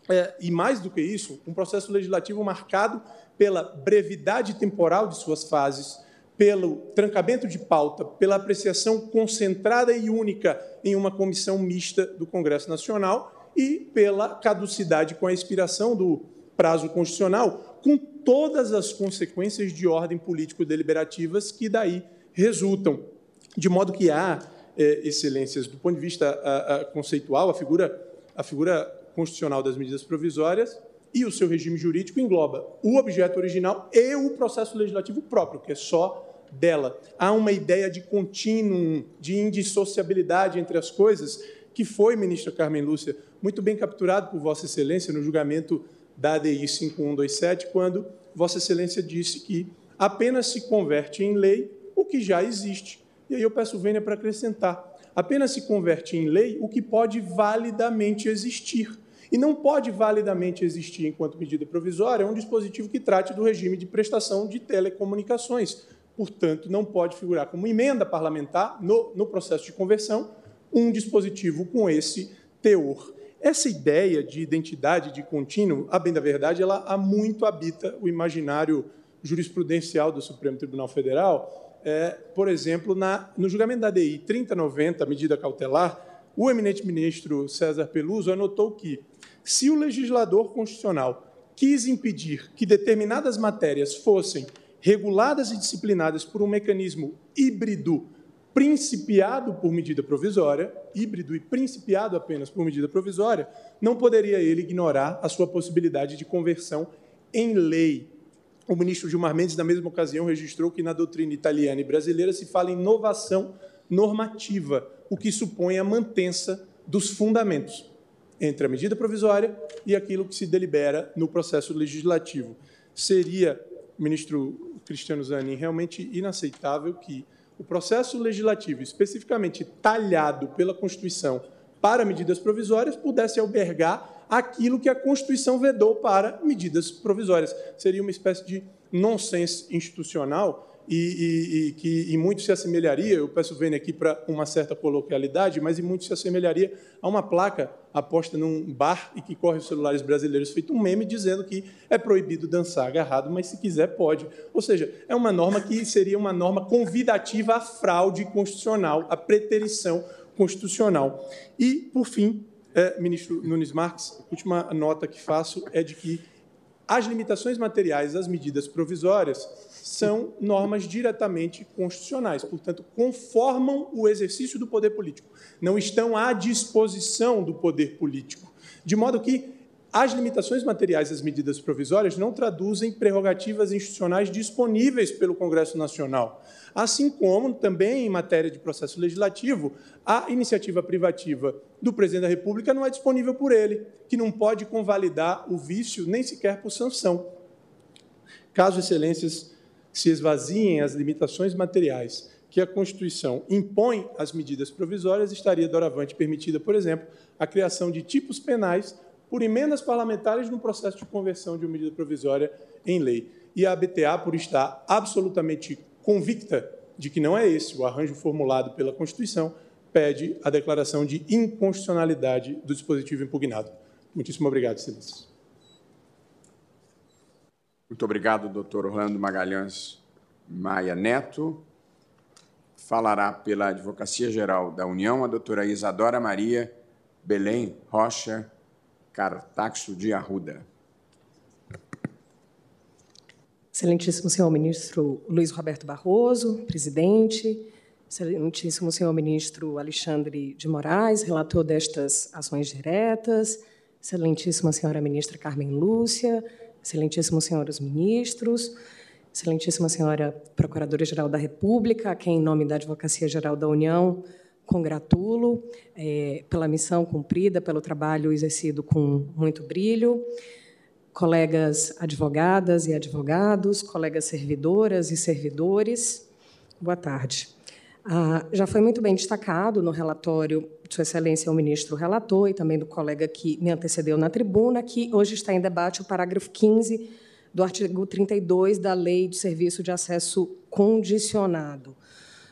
É, e mais do que isso, um processo legislativo marcado pela brevidade temporal de suas fases, pelo trancamento de pauta, pela apreciação concentrada e única em uma comissão mista do Congresso Nacional e pela caducidade com a expiração do prazo constitucional, com todas as consequências de ordem político-deliberativas que daí resultam. De modo que há, é, excelências, do ponto de vista a, a, conceitual, a figura, a figura constitucional das medidas provisórias e o seu regime jurídico engloba o objeto original e o processo legislativo próprio, que é só dela. Há uma ideia de contínuo, de indissociabilidade entre as coisas, que foi, ministra Carmen Lúcia, muito bem capturado por Vossa Excelência no julgamento da ADI 5127, quando Vossa Excelência disse que apenas se converte em lei o que já existe. E aí eu peço vênia para acrescentar. Apenas se converte em lei o que pode validamente existir. E não pode validamente existir, enquanto medida provisória, um dispositivo que trate do regime de prestação de telecomunicações. Portanto, não pode figurar como emenda parlamentar no, no processo de conversão um dispositivo com esse teor. Essa ideia de identidade de contínuo, a bem da verdade, ela há muito habita o imaginário jurisprudencial do Supremo Tribunal Federal. É, por exemplo, na, no julgamento da DI 3090, medida cautelar, o eminente ministro César Peluso anotou que, se o legislador constitucional quis impedir que determinadas matérias fossem reguladas e disciplinadas por um mecanismo híbrido principiado por medida provisória, híbrido e principiado apenas por medida provisória, não poderia ele ignorar a sua possibilidade de conversão em lei. O ministro Gilmar Mendes, na mesma ocasião, registrou que na doutrina italiana e brasileira se fala em inovação normativa, o que supõe a mantença dos fundamentos entre a medida provisória e aquilo que se delibera no processo legislativo. Seria, ministro Cristiano Zanin, realmente inaceitável que o processo legislativo, especificamente talhado pela Constituição para medidas provisórias, pudesse albergar aquilo que a Constituição vedou para medidas provisórias. Seria uma espécie de nonsense institucional e, e, e que em muito se assemelharia, eu peço vendo aqui para uma certa coloquialidade, mas em muito se assemelharia a uma placa aposta num bar e que corre os celulares brasileiros feito um meme dizendo que é proibido dançar agarrado, mas se quiser pode. Ou seja, é uma norma que seria uma norma convidativa à fraude constitucional, à preterição constitucional. E, por fim, é, ministro Nunes Marques, a última nota que faço é de que as limitações materiais às medidas provisórias são normas diretamente constitucionais, portanto, conformam o exercício do poder político, não estão à disposição do poder político. De modo que as limitações materiais das medidas provisórias não traduzem prerrogativas institucionais disponíveis pelo Congresso Nacional. Assim como, também em matéria de processo legislativo, a iniciativa privativa do presidente da República não é disponível por ele, que não pode convalidar o vício nem sequer por sanção. Caso excelências se esvaziem as limitações materiais que a Constituição impõe às medidas provisórias, estaria doravante permitida, por exemplo, a criação de tipos penais por emendas parlamentares no processo de conversão de uma medida provisória em lei. E a ABTA, por estar absolutamente convicta de que não é esse o arranjo formulado pela Constituição, pede a declaração de inconstitucionalidade do dispositivo impugnado. Muitíssimo obrigado, excelências. Muito obrigado, doutor Orlando Magalhães Maia Neto. Falará pela Advocacia Geral da União a doutora Isadora Maria Belém Rocha Cartaxo de Arruda. Excelentíssimo senhor ministro Luiz Roberto Barroso, presidente, excelentíssimo senhor ministro Alexandre de Moraes, relator destas ações diretas, excelentíssima senhora ministra Carmen Lúcia, excelentíssimos senhores ministros, excelentíssima senhora Procuradora-Geral da República, a quem, em nome da Advocacia Geral da União, congratulo é, pela missão cumprida, pelo trabalho exercido com muito brilho, colegas advogadas e advogados, colegas servidoras e servidores, boa tarde. Ah, já foi muito bem destacado no relatório de Sua Excelência o ministro relator e também do colega que me antecedeu na tribuna, que hoje está em debate o parágrafo 15 do artigo 32 da Lei de Serviço de Acesso Condicionado.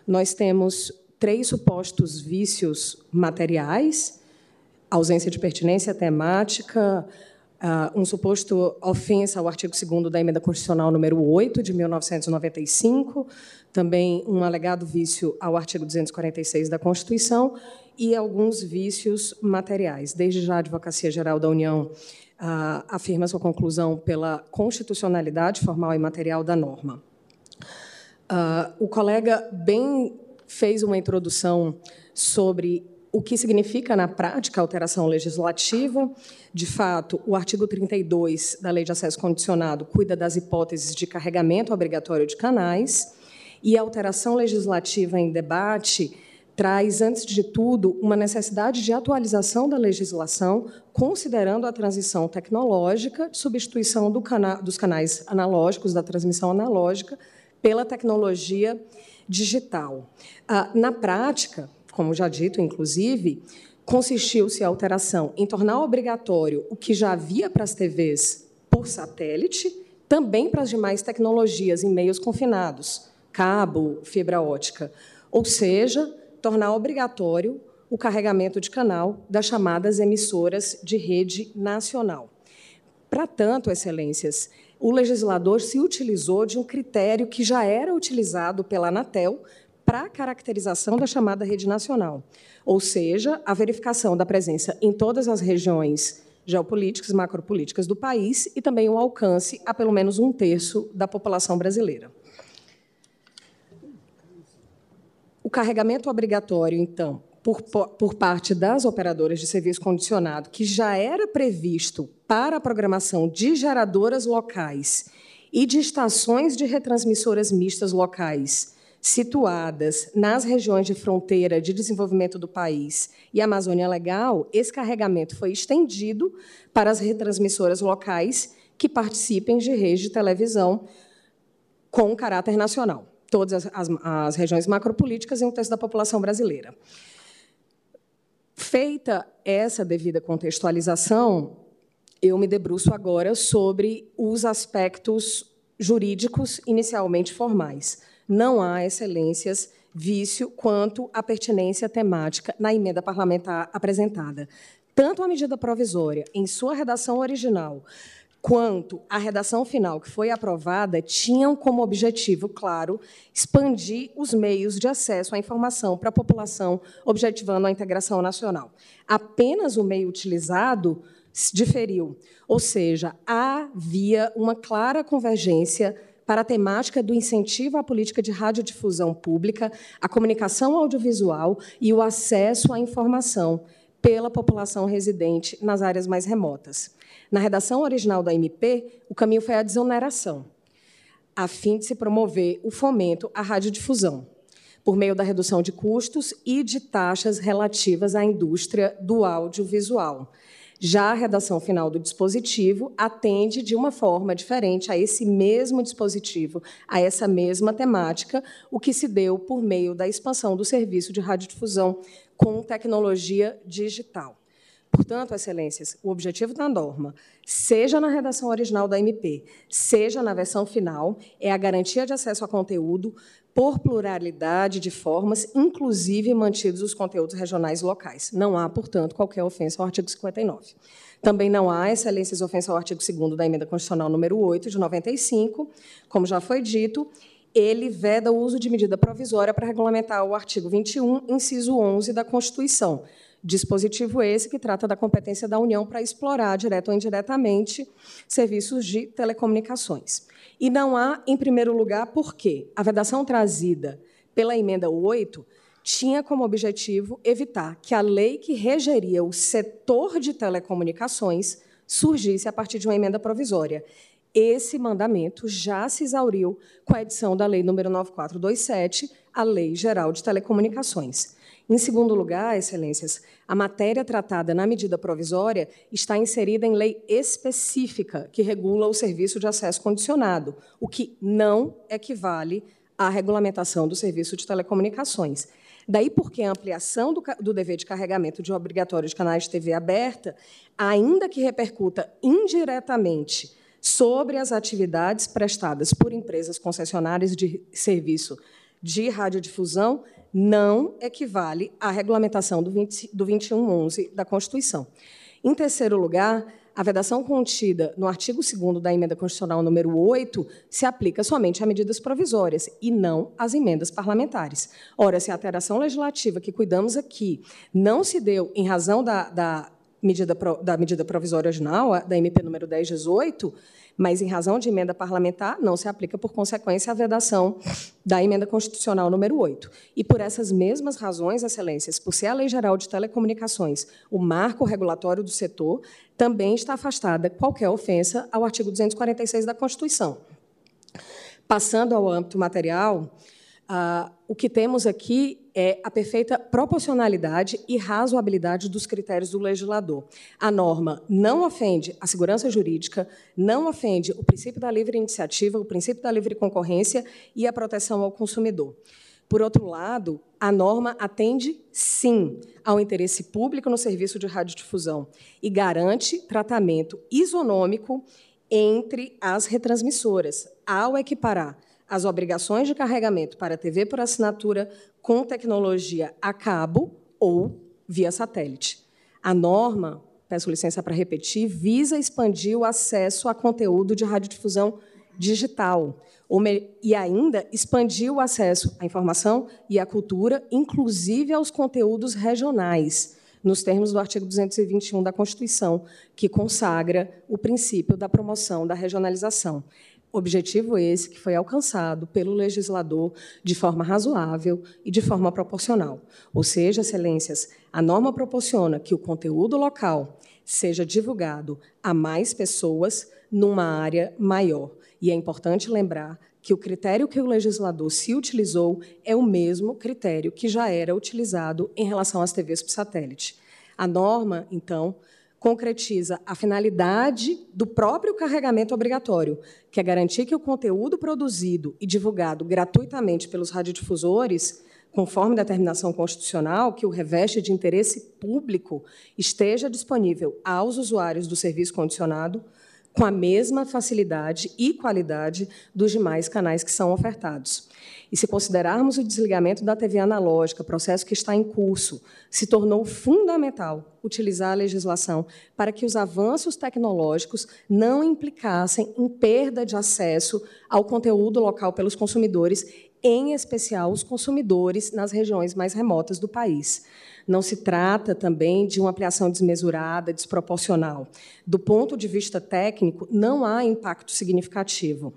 Nós temos três supostos vícios materiais: ausência de pertinência temática, uh, um suposto ofensa ao artigo 2 da Emenda Constitucional número 8 de 1995, também um alegado vício ao artigo 246 da Constituição e alguns vícios materiais. Desde já, a Advocacia Geral da União ah, afirma sua conclusão pela constitucionalidade formal e material da norma. Ah, o colega bem fez uma introdução sobre o que significa na prática alteração legislativa. De fato, o artigo 32 da Lei de Acesso Condicionado cuida das hipóteses de carregamento obrigatório de canais e a alteração legislativa em debate traz, antes de tudo, uma necessidade de atualização da legislação, considerando a transição tecnológica, substituição do cana dos canais analógicos, da transmissão analógica, pela tecnologia digital. Ah, na prática, como já dito, inclusive, consistiu-se a alteração em tornar obrigatório o que já havia para as TVs por satélite, também para as demais tecnologias em meios confinados, cabo, fibra ótica, ou seja, tornar obrigatório o carregamento de canal das chamadas emissoras de rede nacional. Para tanto, excelências, o legislador se utilizou de um critério que já era utilizado pela Anatel para a caracterização da chamada rede nacional, ou seja, a verificação da presença em todas as regiões geopolíticas macropolíticas do país e também o alcance a pelo menos um terço da população brasileira. O carregamento obrigatório, então, por, por, parte das operadoras de serviço condicionado, que já era previsto para a programação de geradoras locais e de estações de retransmissoras mistas locais situadas nas regiões de fronteira de desenvolvimento do país e Amazônia Legal, esse carregamento foi estendido para as retransmissoras locais que participem de redes de televisão com caráter nacional todas as, as, as regiões macropolíticas e um terço da população brasileira. Feita essa devida contextualização, eu me debruço agora sobre os aspectos jurídicos inicialmente formais. Não há excelências vício quanto a pertinência temática na emenda parlamentar apresentada. Tanto a medida provisória, em sua redação original, quanto a redação final que foi aprovada tinham como objetivo, claro, expandir os meios de acesso à informação para a população, objetivando a integração nacional. Apenas o meio utilizado diferiu, ou seja, havia uma clara convergência para a temática do incentivo à política de radiodifusão pública, a comunicação audiovisual e o acesso à informação pela população residente nas áreas mais remotas. Na redação original da MP, o caminho foi a desoneração, a fim de se promover o fomento à radiodifusão, por meio da redução de custos e de taxas relativas à indústria do audiovisual. Já a redação final do dispositivo atende de uma forma diferente a esse mesmo dispositivo, a essa mesma temática, o que se deu por meio da expansão do serviço de radiodifusão com tecnologia digital. Portanto, excelências, o objetivo da norma, seja na redação original da MP, seja na versão final, é a garantia de acesso a conteúdo por pluralidade de formas, inclusive mantidos os conteúdos regionais locais. Não há, portanto, qualquer ofensa ao artigo 59. Também não há excelências ofensa ao artigo 2 da emenda constitucional número 8 de 95, como já foi dito, ele veda o uso de medida provisória para regulamentar o artigo 21, inciso 11 da Constituição, Dispositivo esse que trata da competência da União para explorar, direto ou indiretamente, serviços de telecomunicações. E não há, em primeiro lugar, porque a vedação trazida pela emenda 8 tinha como objetivo evitar que a lei que regeria o setor de telecomunicações surgisse a partir de uma emenda provisória. Esse mandamento já se exauriu com a edição da Lei nº 9427, a Lei Geral de Telecomunicações. Em segundo lugar, excelências, a matéria tratada na medida provisória está inserida em lei específica que regula o serviço de acesso condicionado, o que não equivale à regulamentação do serviço de telecomunicações. Daí porque a ampliação do, do, dever de carregamento de obrigatório de canais de TV aberta, ainda que repercuta indiretamente sobre as atividades prestadas por empresas concessionárias de serviço de radiodifusão, não equivale à regulamentação do, 20, do 2111 da Constituição. Em terceiro lugar, a vedação contida no artigo 2 da emenda constitucional número 8 se aplica somente a medidas provisórias e não às emendas parlamentares. Ora, se a alteração legislativa que cuidamos aqui não se deu em razão da, da medida, da medida provisória original, da MP número 1018, mas, em razão de emenda parlamentar, não se aplica, por consequência, a vedação da emenda constitucional número 8. E, por essas mesmas razões, excelências, por ser a Lei Geral de Telecomunicações o marco regulatório do setor, também está afastada qualquer ofensa ao artigo 246 da Constituição. Passando ao âmbito material, Uh, o que temos aqui é a perfeita proporcionalidade e razoabilidade dos critérios do legislador. A norma não ofende a segurança jurídica, não ofende o princípio da livre iniciativa, o princípio da livre concorrência e a proteção ao consumidor. Por outro lado, a norma atende, sim, ao interesse público no serviço de radiodifusão e garante tratamento isonômico entre as retransmissoras, ao equiparar as obrigações de carregamento para TV por assinatura com tecnologia a cabo ou via satélite. A norma, peço licença para repetir, visa expandir o acesso a conteúdo de radiodifusão digital e ainda expandir o acesso à informação e à cultura, inclusive aos conteúdos regionais, nos termos do artigo 221 da Constituição, que consagra o princípio da promoção da regionalização. Objetivo esse que foi alcançado pelo legislador de forma razoável e de forma proporcional. Ou seja, excelências, a norma proporciona que o conteúdo local seja divulgado a mais pessoas numa área maior. E é importante lembrar que o critério que o legislador se utilizou é o mesmo critério que já era utilizado em relação às TVs por satélite. A norma, então, concretiza a finalidade do próprio carregamento obrigatório, que é garantir que o conteúdo produzido e divulgado gratuitamente pelos radiodifusores, conforme determinação constitucional que o reveste de interesse público, esteja disponível aos usuários do serviço condicionado com a mesma facilidade e qualidade dos demais canais que são ofertados. E se considerarmos o desligamento da TV analógica, processo que está em curso, se tornou fundamental utilizar a legislação para que os avanços tecnológicos não implicassem em perda de acesso ao conteúdo local pelos consumidores, em especial os consumidores nas regiões mais remotas do país. Não se trata também de uma ampliação desmesurada, desproporcional. Do ponto de vista técnico, não há impacto significativo.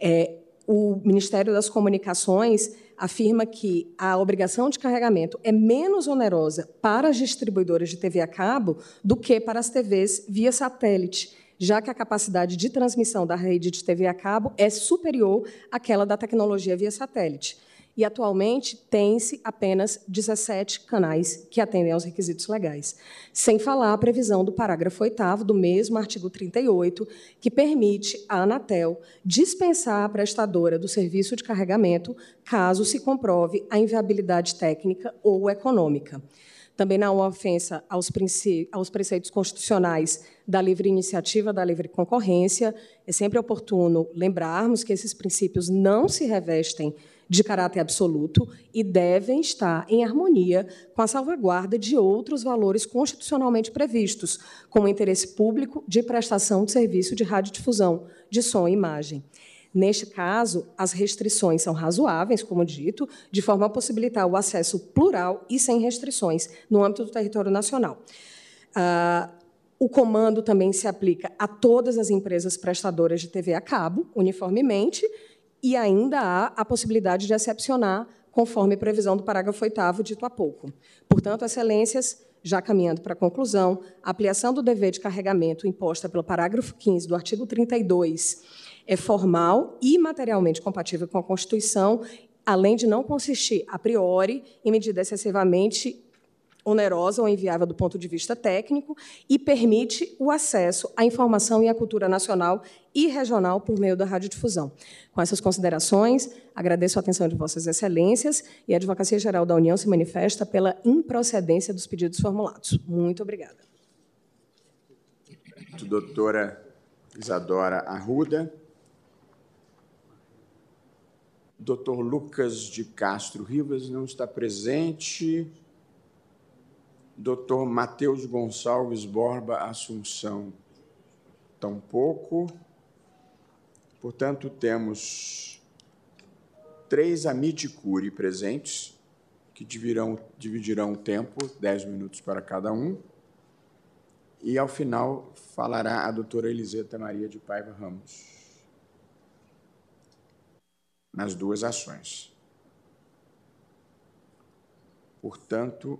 É, o Ministério das Comunicações afirma que a obrigação de carregamento é menos onerosa para as distribuidoras de TV a cabo do que para as TVs via satélite, já que a capacidade de transmissão da rede de TV a cabo é superior àquela da tecnologia via satélite e atualmente tem-se apenas 17 canais que atendem aos requisitos legais. Sem falar a previsão do parágrafo 8 do mesmo artigo 38, que permite à Anatel dispensar a prestadora do serviço de carregamento caso se comprove a inviabilidade técnica ou econômica. Também não há ofensa aos, aos preceitos constitucionais da livre iniciativa, da livre concorrência. É sempre oportuno lembrarmos que esses princípios não se revestem de caráter absoluto e devem estar em harmonia com a salvaguarda de outros valores constitucionalmente previstos, como o interesse público de prestação de serviço de radiodifusão de som e imagem. Neste caso, as restrições são razoáveis, como dito, de forma a possibilitar o acesso plural e sem restrições no âmbito do território nacional. Ah, o comando também se aplica a todas as empresas prestadoras de TV a cabo, uniformemente, e ainda há a possibilidade de excepcionar, conforme previsão do parágrafo 8 dito há pouco. Portanto, excelências, já caminhando para a conclusão, a ampliação do dever de carregamento imposta pelo parágrafo 15 do artigo 32 é formal e materialmente compatível com a Constituição, além de não consistir, a priori, em medida excessivamente onerosa ou inviável do ponto de vista técnico e permite o acesso à informação e à cultura nacional e regional por meio da radiodifusão. Com essas considerações, agradeço a atenção de Vossas Excelências e a Advocacia Geral da União se manifesta pela improcedência dos pedidos formulados. Muito obrigada. Doutora Isadora Arruda. Doutor Lucas de Castro Rivas não está presente. Dr. Matheus Gonçalves Borba Assunção, tampouco. Portanto, temos três amiticuri presentes, que dividirão, dividirão o tempo, dez minutos para cada um. E, ao final, falará a doutora Eliseta Maria de Paiva Ramos, nas duas ações. Portanto,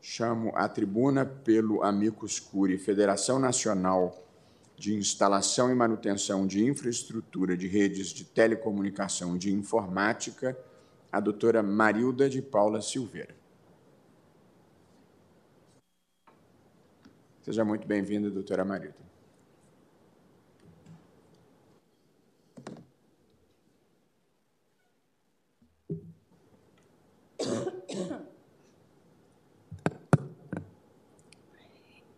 chamo à tribuna pelo Amicus Curi, Federação Nacional de Instalação e Manutenção de Infraestrutura de Redes de Telecomunicação e de Informática, a doutora Marilda de Paula Silveira. Seja muito bem-vinda, doutora Marilda. *coughs*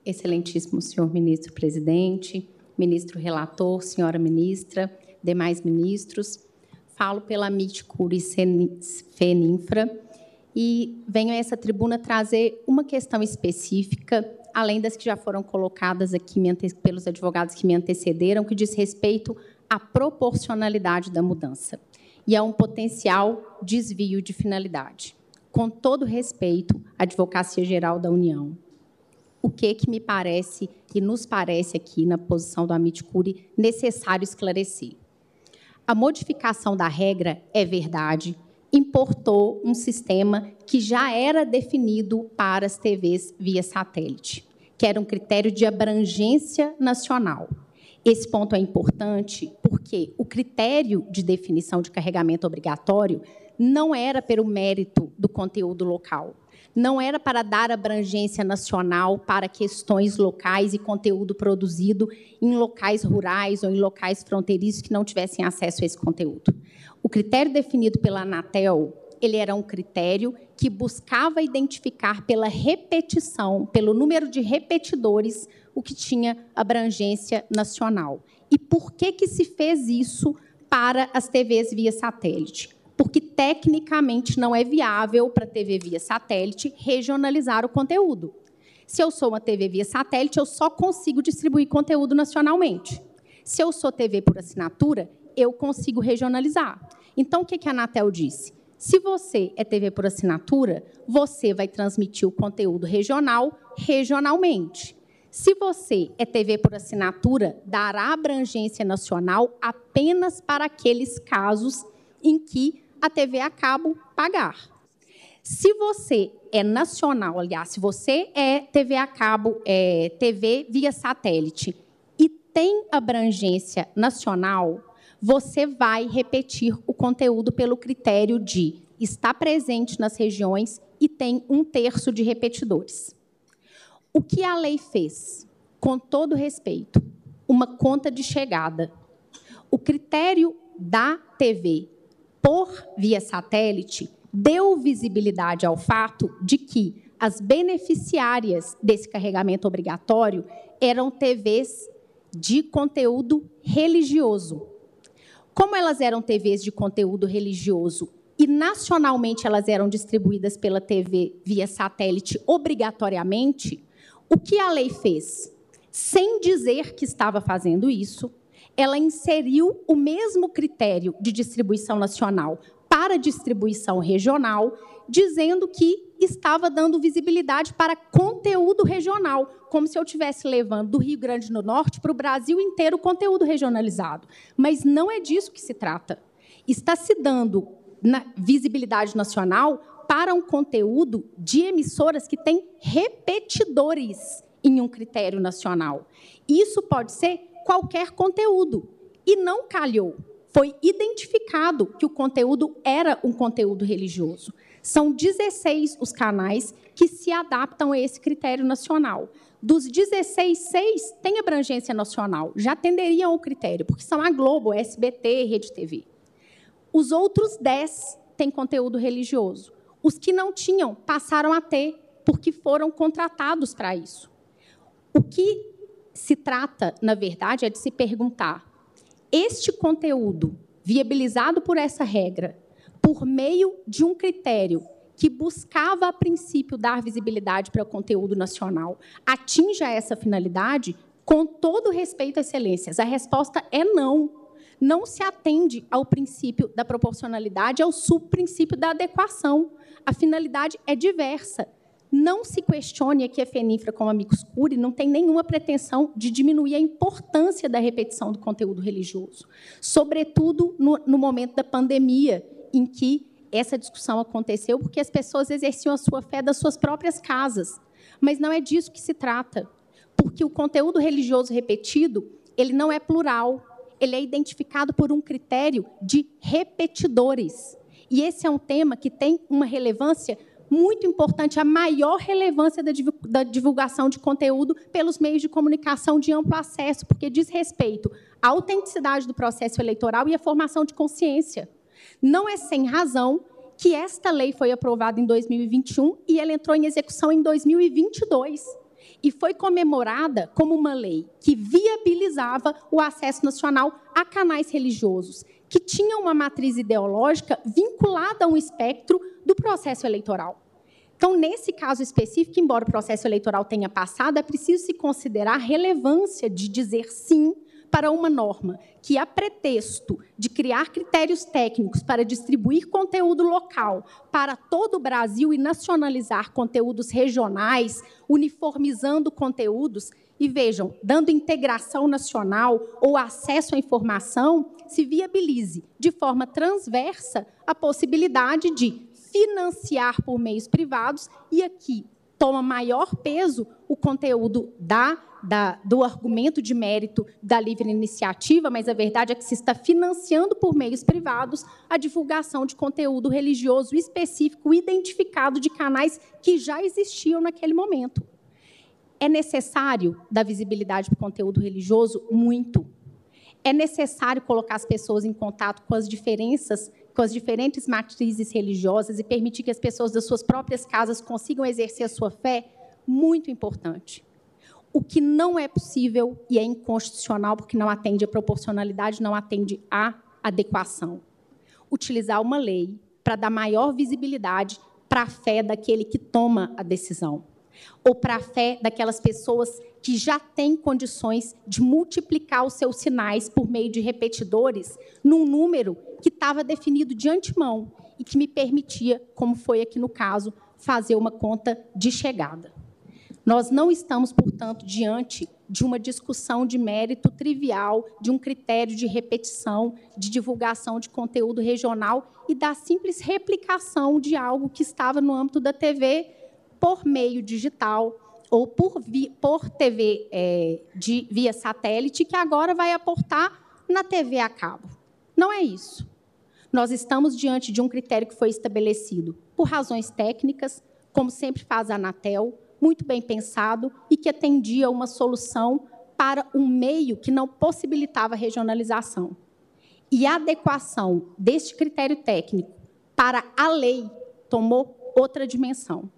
Excelentíssimo senhor ministro presidente, ministro relator, senhora ministra, demais ministros, falo pela Mitcuri Feninfra e venho a essa tribuna trazer uma questão específica, além das que já foram colocadas aqui pelos advogados que me antecederam, que diz respeito à proporcionalidade da mudança e a um potencial desvio de finalidade. Com todo respeito à Advocacia Geral da União, o que que me parece e nos parece aqui na posição do Amit Cury necessário esclarecer. A modificação da regra é verdade, importou um sistema que já era definido para as TVs via satélite, que era um critério de abrangência nacional. Esse ponto é importante porque o critério de definição de carregamento obrigatório não era pelo mérito do conteúdo local, não era para dar abrangência nacional para questões locais e conteúdo produzido em locais rurais ou em locais fronteiriços que não tivessem acesso a esse conteúdo. O critério definido pela Anatel, ele era um critério que buscava identificar pela repetição, pelo número de repetidores, o que tinha abrangência nacional. E por que que se fez isso para as TVs via satélite? Porque tecnicamente não é viável para a TV via satélite regionalizar o conteúdo. Se eu sou uma TV via satélite, eu só consigo distribuir conteúdo nacionalmente. Se eu sou TV por assinatura, eu consigo regionalizar. Então, o que a Anatel disse? Se você é TV por assinatura, você vai transmitir o conteúdo regional regionalmente. Se você é TV por assinatura, dará abrangência nacional apenas para aqueles casos em que a TV a cabo pagar. Se você é nacional, aliás, se você é TV a cabo, é, TV via satélite e tem abrangência nacional, você vai repetir o conteúdo pelo critério de estar presente nas regiões e tem um terço de repetidores. O que a lei fez? Com todo respeito, uma conta de chegada. O critério da TV por via satélite deu visibilidade ao fato de que as beneficiárias desse carregamento obrigatório eram TVs de conteúdo religioso. Como elas eram TVs de conteúdo religioso e nacionalmente elas eram distribuídas pela TV via satélite obrigatoriamente, o que a lei fez? Sem dizer que estava fazendo isso, ela inseriu o mesmo critério de distribuição nacional para distribuição regional, dizendo que estava dando visibilidade para conteúdo regional, como se eu estivesse levando do Rio Grande do Norte para o Brasil inteiro conteúdo regionalizado. Mas não é disso que se trata. Está se dando na visibilidade nacional para um conteúdo de emissoras que têm repetidores em um critério nacional. Isso pode ser qualquer conteúdo. E não calhou. Foi identificado que o conteúdo era um conteúdo religioso. São 16 os canais que se adaptam a esse critério nacional. Dos 16, seis têm abrangência nacional, já atenderiam ao critério, porque são a Globo, SBT, Rede TV. Os outros 10 têm conteúdo religioso. Os que não tinham passaram a ter, porque foram contratados para isso. O que se trata, na verdade, é de se perguntar: este conteúdo, viabilizado por essa regra, por meio de um critério que buscava, a princípio, dar visibilidade para o conteúdo nacional, atinja essa finalidade? Com todo respeito a excelências, a resposta é não. Não se atende ao princípio da proporcionalidade, ao subprincípio da adequação. A finalidade é diversa. Não se questione aqui a feninfra como amigos curi, não tem nenhuma pretensão de diminuir a importância da repetição do conteúdo religioso, sobretudo no, no momento da pandemia, em que essa discussão aconteceu, porque as pessoas exerciam a sua fé das suas próprias casas. Mas não é disso que se trata, porque o conteúdo religioso repetido ele não é plural, ele é identificado por um critério de repetidores. E esse é um tema que tem uma relevância muito importante, a maior relevância da divulgação de conteúdo pelos meios de comunicação de amplo acesso, porque diz respeito à autenticidade do processo eleitoral e à formação de consciência. Não é sem razão que esta lei foi aprovada em 2021 e ela entrou em execução em 2022 e foi comemorada como uma lei que viabilizava o acesso nacional a canais religiosos, que tinham uma matriz ideológica vinculada a um espectro do processo eleitoral. Então, nesse caso específico, embora o processo eleitoral tenha passado, é preciso se considerar a relevância de dizer sim para uma norma que, a pretexto de criar critérios técnicos para distribuir conteúdo local para todo o Brasil e nacionalizar conteúdos regionais, uniformizando conteúdos, e vejam, dando integração nacional ou acesso à informação, se viabilize de forma transversa a possibilidade de financiar por meios privados e aqui toma maior peso o conteúdo da, da, do argumento de mérito da livre iniciativa, mas a verdade é que se está financiando por meios privados a divulgação de conteúdo religioso específico, identificado de canais que já existiam naquele momento. É necessário dar visibilidade para o conteúdo religioso? Muito. É necessário colocar as pessoas em contato com as diferenças com as diferentes matrizes religiosas e permitir que as pessoas das suas próprias casas consigam exercer a sua fé, muito importante. O que não é possível e é inconstitucional, porque não atende à proporcionalidade, não atende à adequação. Utilizar uma lei para dar maior visibilidade para a fé daquele que toma a decisão, ou para a fé daquelas pessoas que já têm condições de multiplicar os seus sinais por meio de repetidores num número que estava definido de antemão e que me permitia, como foi aqui no caso, fazer uma conta de chegada. Nós não estamos, portanto, diante de uma discussão de mérito trivial, de um critério de repetição, de divulgação de conteúdo regional e da simples replicação de algo que estava no âmbito da TV por meio digital, ou por, vi, por TV é, de, via satélite, que agora vai aportar na TV a cabo. Não é isso. Nós estamos diante de um critério que foi estabelecido por razões técnicas, como sempre faz a Anatel, muito bem pensado e que atendia uma solução para um meio que não possibilitava regionalização. E a adequação deste critério técnico para a lei tomou outra dimensão,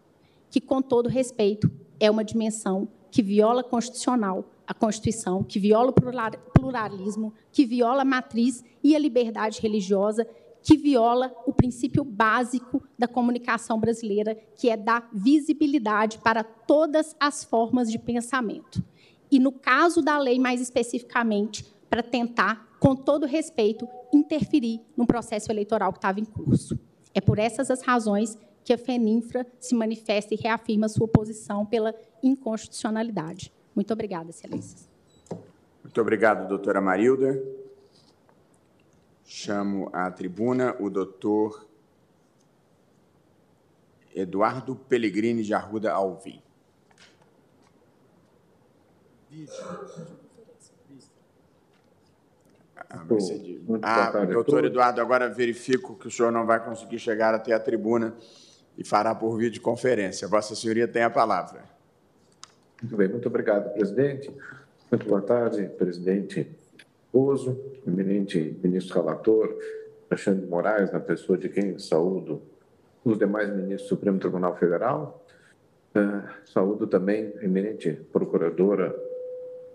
que, com todo respeito, é uma dimensão que viola a constitucional, a Constituição, que viola o pluralismo, que viola a matriz e a liberdade religiosa, que viola o princípio básico da comunicação brasileira, que é dar visibilidade para todas as formas de pensamento. E, no caso da lei, mais especificamente, para tentar, com todo respeito, interferir no processo eleitoral que estava em curso. É por essas as razões que a FENINFRA se manifesta e reafirma sua posição pela inconstitucionalidade. Muito obrigada, excelências. Muito obrigado, doutora Marilda. Chamo à tribuna o doutor Eduardo Pellegrini de Arruda Alvim. Ah, ah doutor Eduardo, agora verifico que o senhor não vai conseguir chegar até a tribuna e fará por videoconferência. Vossa Senhoria tem a palavra. Muito bem, muito obrigado, presidente. Muito boa tarde, presidente Oso, eminente ministro relator, Alexandre Moraes, na pessoa de quem saúdo os demais ministros do Supremo Tribunal Federal. Uh, saúdo também eminente procuradora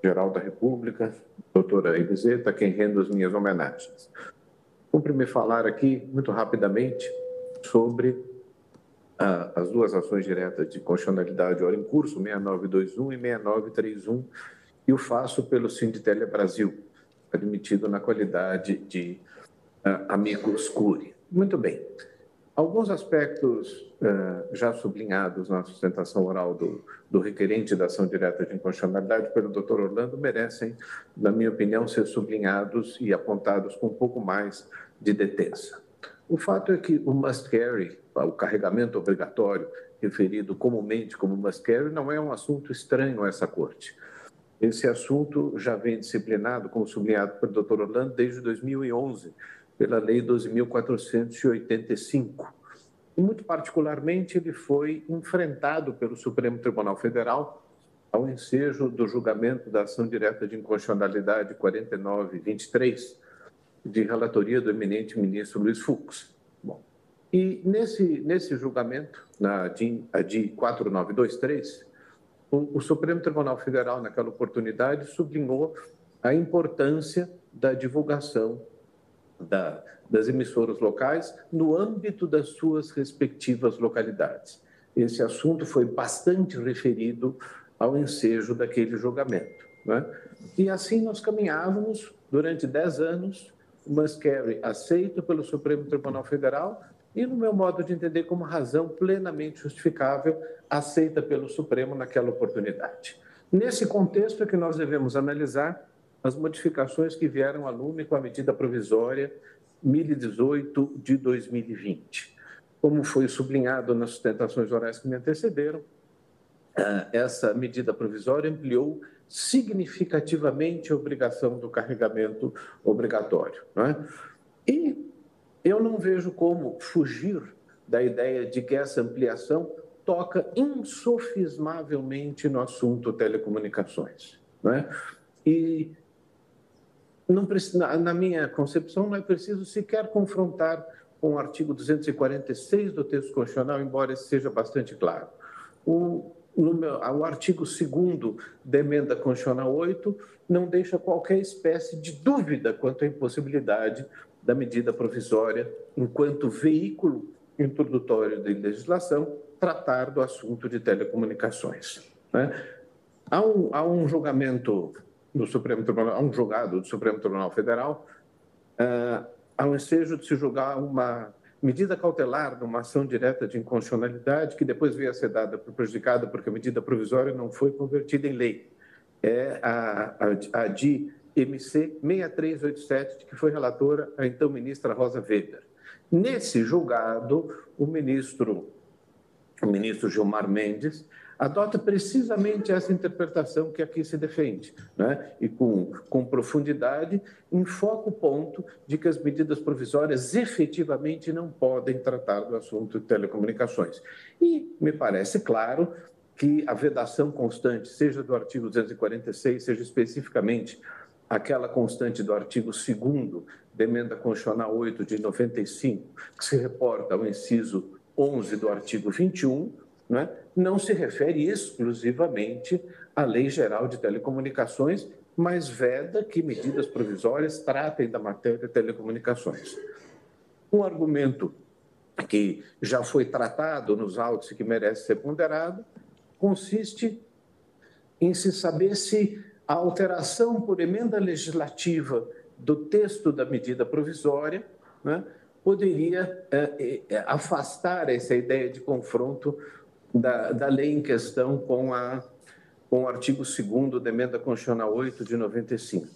geral da República, doutora Eliseta, quem rendo as minhas homenagens. Cumpre-me falar aqui, muito rapidamente, sobre as duas ações diretas de constitucionalidade ora em curso, 6921 e 6931, e o faço pelo Sinditele Brasil, admitido na qualidade de uh, amigos curi. Muito bem. Alguns aspectos uh, já sublinhados na sustentação oral do, do requerente da ação direta de inconstitucionalidade pelo Dr. Orlando merecem, na minha opinião, ser sublinhados e apontados com um pouco mais de detença. O fato é que o must carry, o carregamento obrigatório, referido comumente como must carry, não é um assunto estranho a essa corte. Esse assunto já vem disciplinado, como sublinhado pelo Dr. Orlando, desde 2011, pela Lei 12.485. E, muito particularmente, ele foi enfrentado pelo Supremo Tribunal Federal ao ensejo do julgamento da ação direta de inconstitucionalidade 4923, de relatoria do eminente ministro Luiz Fux. E nesse, nesse julgamento, na a DI 4923, o, o Supremo Tribunal Federal, naquela oportunidade, sublinhou a importância da divulgação da, das emissoras locais no âmbito das suas respectivas localidades. Esse assunto foi bastante referido ao ensejo daquele julgamento. Né? E assim nós caminhávamos durante dez anos, o Muskerry aceito pelo Supremo Tribunal Federal e, no meu modo de entender, como razão plenamente justificável, aceita pelo Supremo naquela oportunidade. Nesse contexto é que nós devemos analisar as modificações que vieram a lume com a medida provisória 1018 de 2020. Como foi sublinhado nas sustentações orais que me antecederam, ah, essa medida provisória ampliou significativamente a obrigação do carregamento obrigatório. É? E eu não vejo como fugir da ideia de que essa ampliação toca insofismavelmente no assunto telecomunicações. Não é? E não na minha concepção, não é preciso sequer confrontar com o artigo 246 do texto constitucional, embora esse seja bastante claro. O, meu, o artigo 2 da emenda constitucional 8 não deixa qualquer espécie de dúvida quanto à impossibilidade da medida provisória, enquanto veículo introdutório de legislação, tratar do assunto de telecomunicações. Né? Há, um, há um julgamento do Supremo Tribunal, há um julgado do Supremo Tribunal Federal, uh, há um ensejo de se julgar uma medida cautelar numa ação direta de inconstitucionalidade que depois veio a ser dada por prejudicada porque a medida provisória não foi convertida em lei. É a, a, a de MC 6387, que foi relatora a então ministra Rosa Weber. Nesse julgado, o ministro, o ministro Gilmar Mendes adota precisamente essa interpretação que aqui se defende, né? e com, com profundidade enfoca o ponto de que as medidas provisórias efetivamente não podem tratar do assunto de telecomunicações. E me parece claro que a vedação constante, seja do artigo 246, seja especificamente aquela constante do artigo 2 da emenda constitucional 8 de 95, que se reporta ao inciso 11 do artigo 21, não, é? não se refere exclusivamente à Lei Geral de Telecomunicações, mas veda que medidas provisórias tratem da matéria de telecomunicações. Um argumento que já foi tratado nos autos e que merece ser ponderado consiste em se saber se a alteração por emenda legislativa do texto da medida provisória né, poderia é, é, afastar essa ideia de confronto da, da lei em questão com, a, com o artigo 2 da emenda constitucional 8 de 95.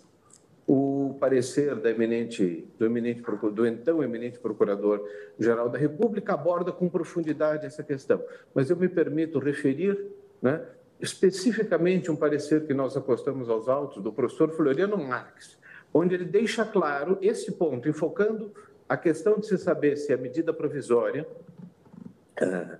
O parecer da eminente, do, eminente, do então eminente Procurador-Geral da República aborda com profundidade essa questão, mas eu me permito referir né, especificamente um parecer que nós acostamos aos autos do professor Floriano Marques, onde ele deixa claro esse ponto, enfocando a questão de se saber se a medida provisória uh,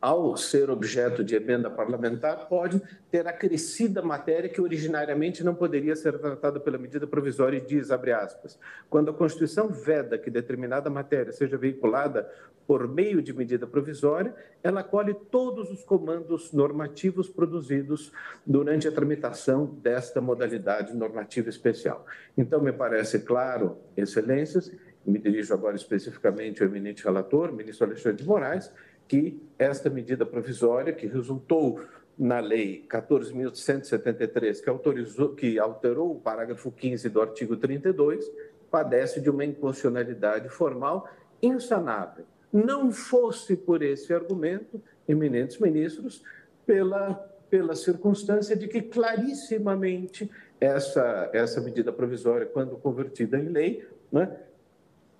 ao ser objeto de emenda parlamentar, pode ter acrescida matéria que originariamente não poderia ser tratada pela medida provisória e diz, abre aspas, quando a Constituição veda que determinada matéria seja veiculada por meio de medida provisória, ela acolhe todos os comandos normativos produzidos durante a tramitação desta modalidade normativa especial. Então, me parece claro, excelências, me dirijo agora especificamente ao eminente relator, ministro Alexandre de Moraes, que esta medida provisória, que resultou na Lei 14.173, que, autorizou, que alterou o parágrafo 15 do artigo 32, padece de uma inconstitucionalidade formal insanável. Não fosse por esse argumento, eminentes ministros, pela, pela circunstância de que clarissimamente essa, essa medida provisória, quando convertida em lei, né,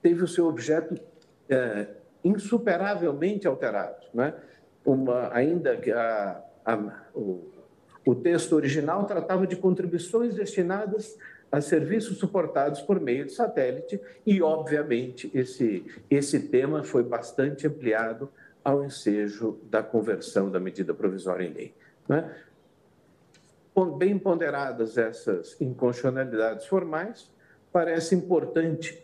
teve o seu objeto é, insuperavelmente alterados. Né? Uma, ainda que a, a, o, o texto original tratava de contribuições destinadas a serviços suportados por meio de satélite e, obviamente, esse, esse tema foi bastante ampliado ao ensejo da conversão da medida provisória em lei. Né? Bem ponderadas essas inconstitucionalidades formais, parece importante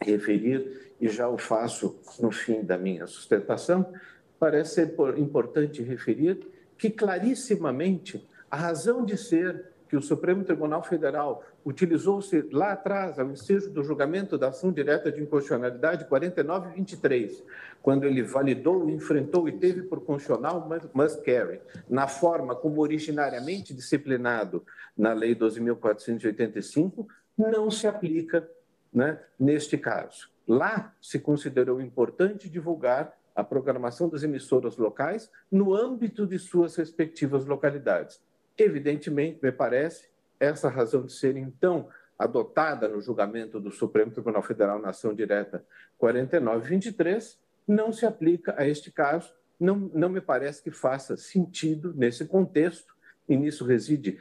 referir, e já o faço no fim da minha sustentação, parece ser importante referir que clarissimamente a razão de ser que o Supremo Tribunal Federal utilizou-se lá atrás, ao ensejo do julgamento da ação direta de inconstitucionalidade 4923, quando ele validou, enfrentou e teve por constitucional must carry, na forma como originariamente disciplinado na Lei 12.485, não se aplica né, neste caso. Lá se considerou importante divulgar a programação das emissoras locais no âmbito de suas respectivas localidades. Evidentemente, me parece, essa razão de ser, então, adotada no julgamento do Supremo Tribunal Federal na ação direta 4923, não se aplica a este caso. Não, não me parece que faça sentido nesse contexto, e nisso reside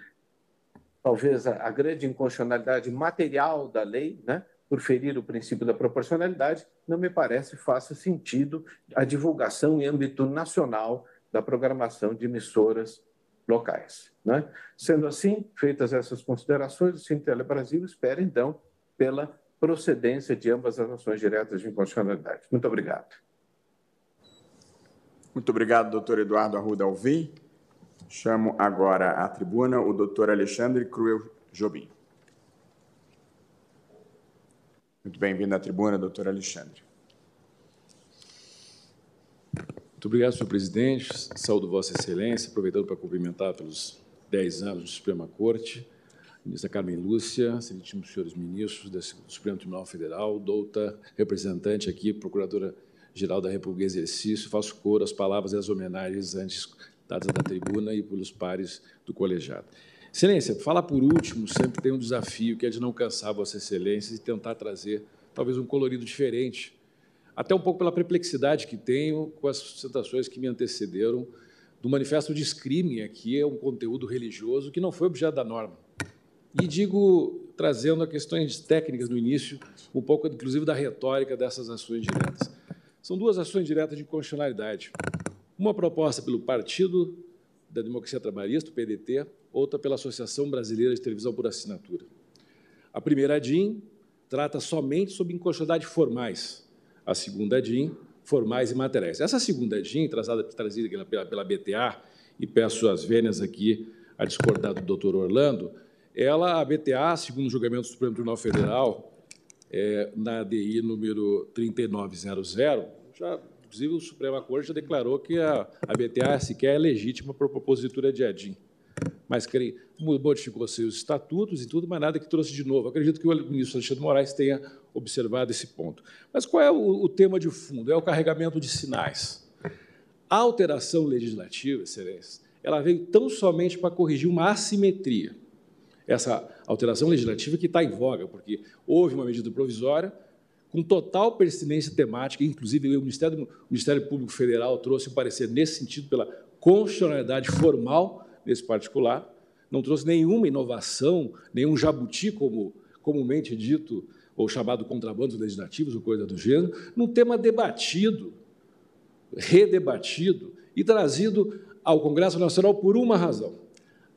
talvez a, a grande inconstitucionalidade material da lei, né? Por ferir o princípio da proporcionalidade, não me parece faça sentido a divulgação em âmbito nacional da programação de emissoras locais. Né? Sendo assim, feitas essas considerações, o Sintele Brasil espera, então, pela procedência de ambas as ações diretas de inconstitucionalidade. Muito obrigado. Muito obrigado, doutor Eduardo Arruda Alvim. Chamo agora à tribuna o doutor Alexandre Cruel Jobim. Muito bem-vindo à tribuna, doutor Alexandre. Muito obrigado, senhor presidente. Saúdo Vossa Excelência, aproveitando para cumprimentar pelos 10 anos de Suprema Corte, ministra Carmen Lúcia, excelentíssimos senhores ministros do Supremo Tribunal Federal, douta representante aqui, procuradora-geral da República Exercício, faço coro às palavras e às homenagens antes dadas da tribuna e pelos pares do colegiado. Excelência, falar por último sempre tem um desafio, que é de não cansar Vossa Excelência e tentar trazer talvez um colorido diferente, até um pouco pela perplexidade que tenho com as sustentações que me antecederam do manifesto de Screaming, aqui é um conteúdo religioso que não foi objeto da norma. E digo, trazendo a questões técnicas no início, um pouco, inclusive, da retórica dessas ações diretas. São duas ações diretas de constitucionalidade. Uma proposta pelo Partido da Democracia Trabalhista, o PDT, outra pela Associação Brasileira de Televisão por Assinatura. A primeira DIN trata somente sobre inconstitucionalidade formais. A segunda DIN, formais e materiais. Essa segunda DIN, trazida, trazida pela, pela BTA, e peço as vênias aqui a discordar do doutor Orlando, ela, a BTA, segundo o julgamento do Supremo Tribunal Federal, é, na ADI número 3900, já Inclusive, o Supremo Corte já declarou que a, a BTA sequer é legítima a propositura de ADIM. Mas creio, modificou seus estatutos e tudo, mas nada que trouxe de novo. Acredito que o ministro Alexandre Moraes tenha observado esse ponto. Mas qual é o, o tema de fundo? É o carregamento de sinais. A alteração legislativa, Excelência, ela veio tão somente para corrigir uma assimetria. Essa alteração legislativa que está em voga, porque houve uma medida provisória, com total pertinência temática, inclusive o Ministério, o Ministério Público Federal trouxe um parecer nesse sentido pela constitucionalidade formal nesse particular, não trouxe nenhuma inovação, nenhum jabuti, como comumente dito, ou chamado contrabandos legislativos, ou coisa do gênero, num tema debatido, redebatido e trazido ao Congresso Nacional por uma razão: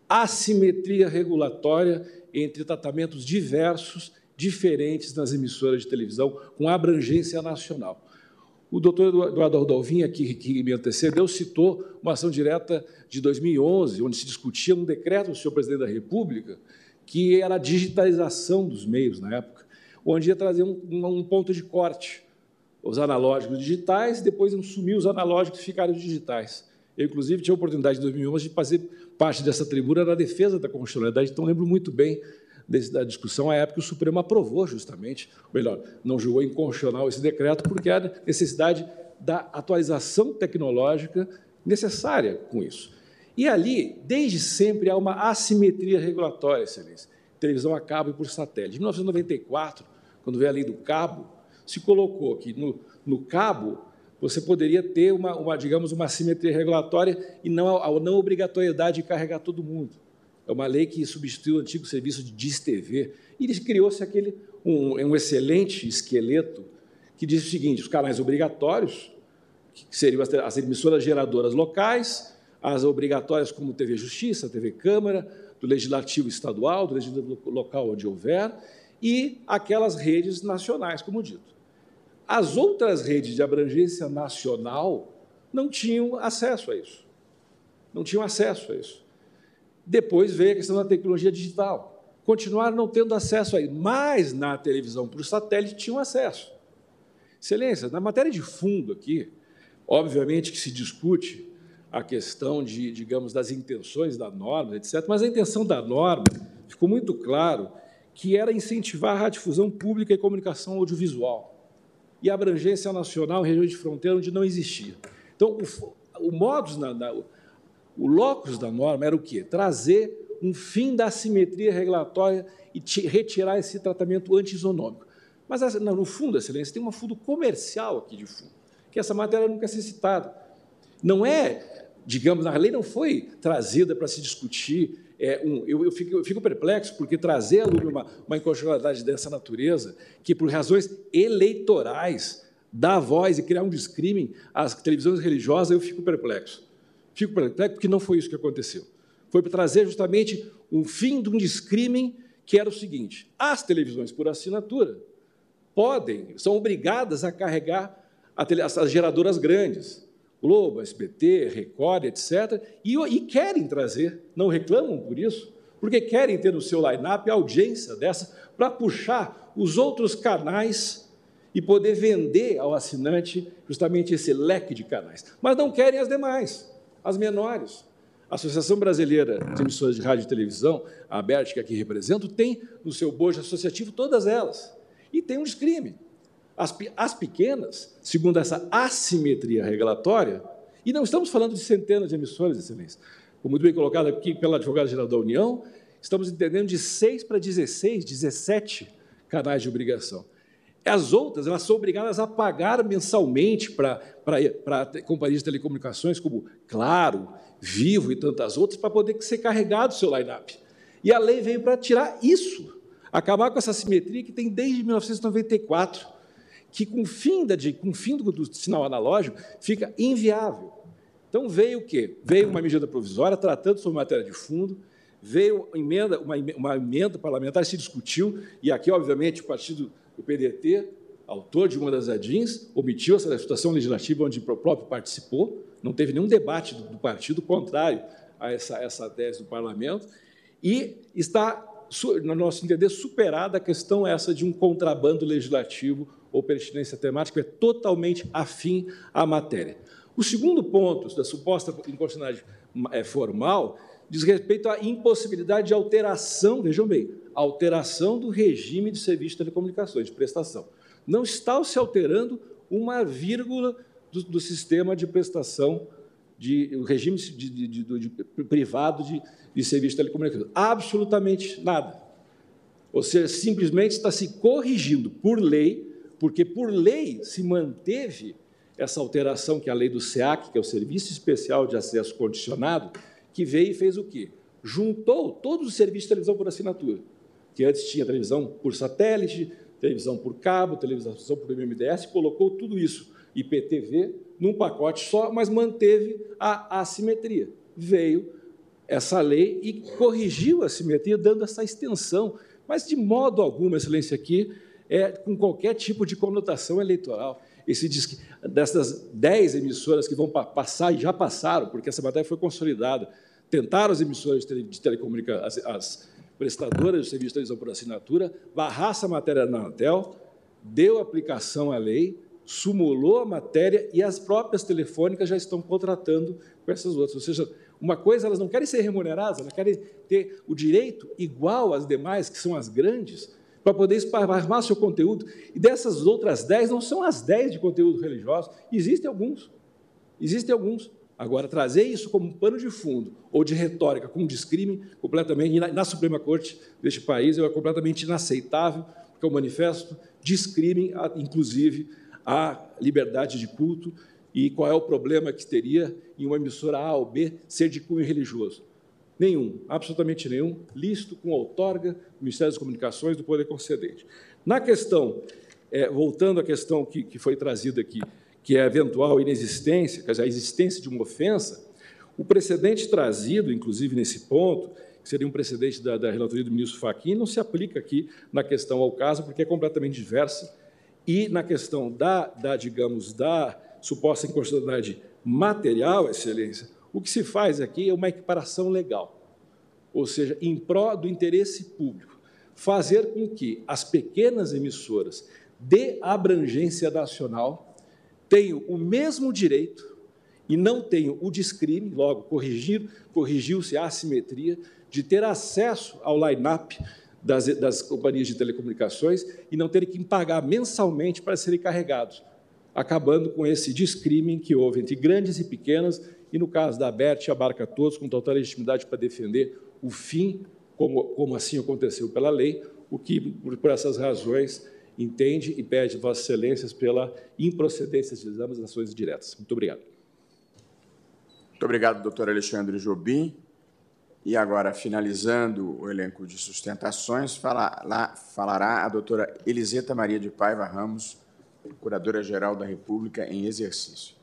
assimetria regulatória entre tratamentos diversos diferentes nas emissoras de televisão com abrangência nacional. O doutor Eduardo Rodolvinha, que, que me antecedeu, citou uma ação direta de 2011, onde se discutia um decreto do senhor presidente da República, que era a digitalização dos meios na época, onde ia trazer um, um ponto de corte. Os analógicos digitais, depois iam sumir os analógicos e ficaram digitais. Eu, inclusive, tive a oportunidade, em 2011, de fazer parte dessa tribuna na defesa da constitucionalidade, então lembro muito bem da discussão, a época o Supremo aprovou justamente, melhor, não julgou inconstitucional esse decreto, porque há necessidade da atualização tecnológica necessária com isso. E ali, desde sempre, há uma assimetria regulatória, excelência. Televisão a cabo e por satélite. Em 1994, quando veio a lei do cabo, se colocou que no, no cabo você poderia ter uma, uma, digamos, uma assimetria regulatória e não a, a não obrigatoriedade de carregar todo mundo é uma lei que substituiu o antigo serviço de DIS-TV, e criou-se aquele um, um excelente esqueleto que diz o seguinte: os canais obrigatórios, que seriam as, as emissoras geradoras locais, as obrigatórias como TV Justiça, TV Câmara, do Legislativo Estadual, do Legislativo Local onde houver, e aquelas redes nacionais, como dito. As outras redes de abrangência nacional não tinham acesso a isso. Não tinham acesso a isso. Depois veio a questão da tecnologia digital. Continuaram não tendo acesso a isso, mas na televisão por satélite tinham acesso. Excelência, na matéria de fundo aqui, obviamente que se discute a questão de, digamos, das intenções da norma, etc., mas a intenção da norma ficou muito claro que era incentivar a radiodifusão pública e comunicação audiovisual e abrangência nacional em regiões de fronteira onde não existia. Então, o, o modus, na, na, o locus da norma era o quê? Trazer um fim da assimetria regulatória e retirar esse tratamento antisonômico. Mas, no fundo, Excelência, tem um fundo comercial aqui de fundo, que essa matéria nunca é citada. Não é, digamos, a lei não foi trazida para se discutir. É, um, eu, eu, fico, eu, fico, perplexo, porque trazer a uma, uma inconstitucionalidade dessa natureza, que por razões eleitorais dar voz e criar um discrime às televisões religiosas, eu fico perplexo. Fico perplexo porque não foi isso que aconteceu. Foi para trazer justamente o fim de um discrime que era o seguinte: as televisões por assinatura podem, são obrigadas a carregar as geradoras grandes, Globo, SBT, Record, etc., e, e querem trazer, não reclamam por isso, porque querem ter no seu line-up a audiência dessa para puxar os outros canais e poder vender ao assinante justamente esse leque de canais. Mas não querem as demais, as menores. A Associação Brasileira de Emissoras de Rádio e Televisão, a ABERT, que aqui represento, tem no seu bojo associativo todas elas e tem um descrime. As, as pequenas, segundo essa assimetria regulatória, e não estamos falando de centenas de emissoras, excelência, como muito bem colocado aqui pela advogada-geral da União, estamos entendendo de 6 para 16, 17 canais de obrigação. As outras, elas são obrigadas a pagar mensalmente para, companhias de telecomunicações como Claro, Vivo e tantas outras, para poder ser carregado o seu line-up. E a lei veio para tirar isso acabar com essa simetria que tem desde 1994, que com o fim, da, com o fim do, do sinal analógico fica inviável. Então veio o quê? Veio uma medida provisória tratando sobre matéria de fundo, veio emenda, uma, uma emenda parlamentar, se discutiu, e aqui, obviamente, o partido do PDT, autor de uma das ADINs, omitiu essa situação legislativa onde o próprio participou, não teve nenhum debate do, do partido contrário a essa, essa tese do parlamento, e está no nosso entender, superada a questão essa de um contrabando legislativo ou pertinência temática, é totalmente afim à matéria. O segundo ponto da suposta inconstitucionalidade é, formal diz respeito à impossibilidade de alteração, vejam bem, alteração do regime de serviço de telecomunicações, de prestação. Não está se alterando uma vírgula do, do sistema de prestação, de, o regime de, de, privado de, de serviço de telecomunicações. Absolutamente nada. Ou seja, simplesmente está se corrigindo por lei, porque por lei se manteve essa alteração que é a lei do SEAC, que é o Serviço Especial de Acesso Condicionado, que veio e fez o quê? Juntou todos os serviços de televisão por assinatura, que antes tinha televisão por satélite, televisão por cabo, televisão por MMDS, colocou tudo isso, IPTV, num pacote só, mas manteve a assimetria. Veio essa lei e corrigiu a simetria, dando essa extensão, mas de modo algum, Excelência, aqui, é com qualquer tipo de conotação eleitoral. Esse diz que dessas dez emissoras que vão passar, e já passaram, porque essa matéria foi consolidada, tentaram as emissoras de telecomunicação, as, as prestadoras de serviço de televisão por assinatura, barrar essa matéria na Anatel, deu aplicação à lei, sumulou a matéria e as próprias telefônicas já estão contratando com essas outras. Ou seja, uma coisa, elas não querem ser remuneradas, elas querem ter o direito igual às demais, que são as grandes, para poder esparramar seu conteúdo. E dessas outras dez, não são as dez de conteúdo religioso, existem alguns. Existem alguns. Agora, trazer isso como pano de fundo ou de retórica com descrime, completamente, na, na Suprema Corte deste país, é completamente inaceitável, porque o manifesto descrime, inclusive, a liberdade de culto e qual é o problema que teria em uma emissora A ou B ser de cunho religioso. Nenhum, absolutamente nenhum, lícito com outorga do Ministério das Comunicações do Poder Concedente. Na questão, é, voltando à questão que, que foi trazida aqui, que é a eventual inexistência, quer dizer, a existência de uma ofensa, o precedente trazido, inclusive nesse ponto, que seria um precedente da, da relatoria do ministro Fachin, não se aplica aqui na questão ao caso, porque é completamente diversa, e na questão da, da digamos, da suposta inconstitucionalidade material, excelência, o que se faz aqui é uma equiparação legal, ou seja, em prol do interesse público, fazer com que as pequenas emissoras de abrangência nacional tenham o mesmo direito e não tenham o descrime, logo, corrigir, corrigiu-se a assimetria, de ter acesso ao line-up das, das companhias de telecomunicações e não terem que pagar mensalmente para serem carregados, acabando com esse discrime que houve entre grandes e pequenas, e no caso da ABERT, abarca todos com total legitimidade para defender o fim, como, como assim aconteceu pela lei, o que, por essas razões, entende e pede Vossas Excelências pela improcedência de exames das ações diretas. Muito obrigado. Muito obrigado, doutor Alexandre Jobim. E agora, finalizando o elenco de sustentações, falará, falará a doutora Eliseta Maria de Paiva Ramos, Procuradora-Geral da República em exercício.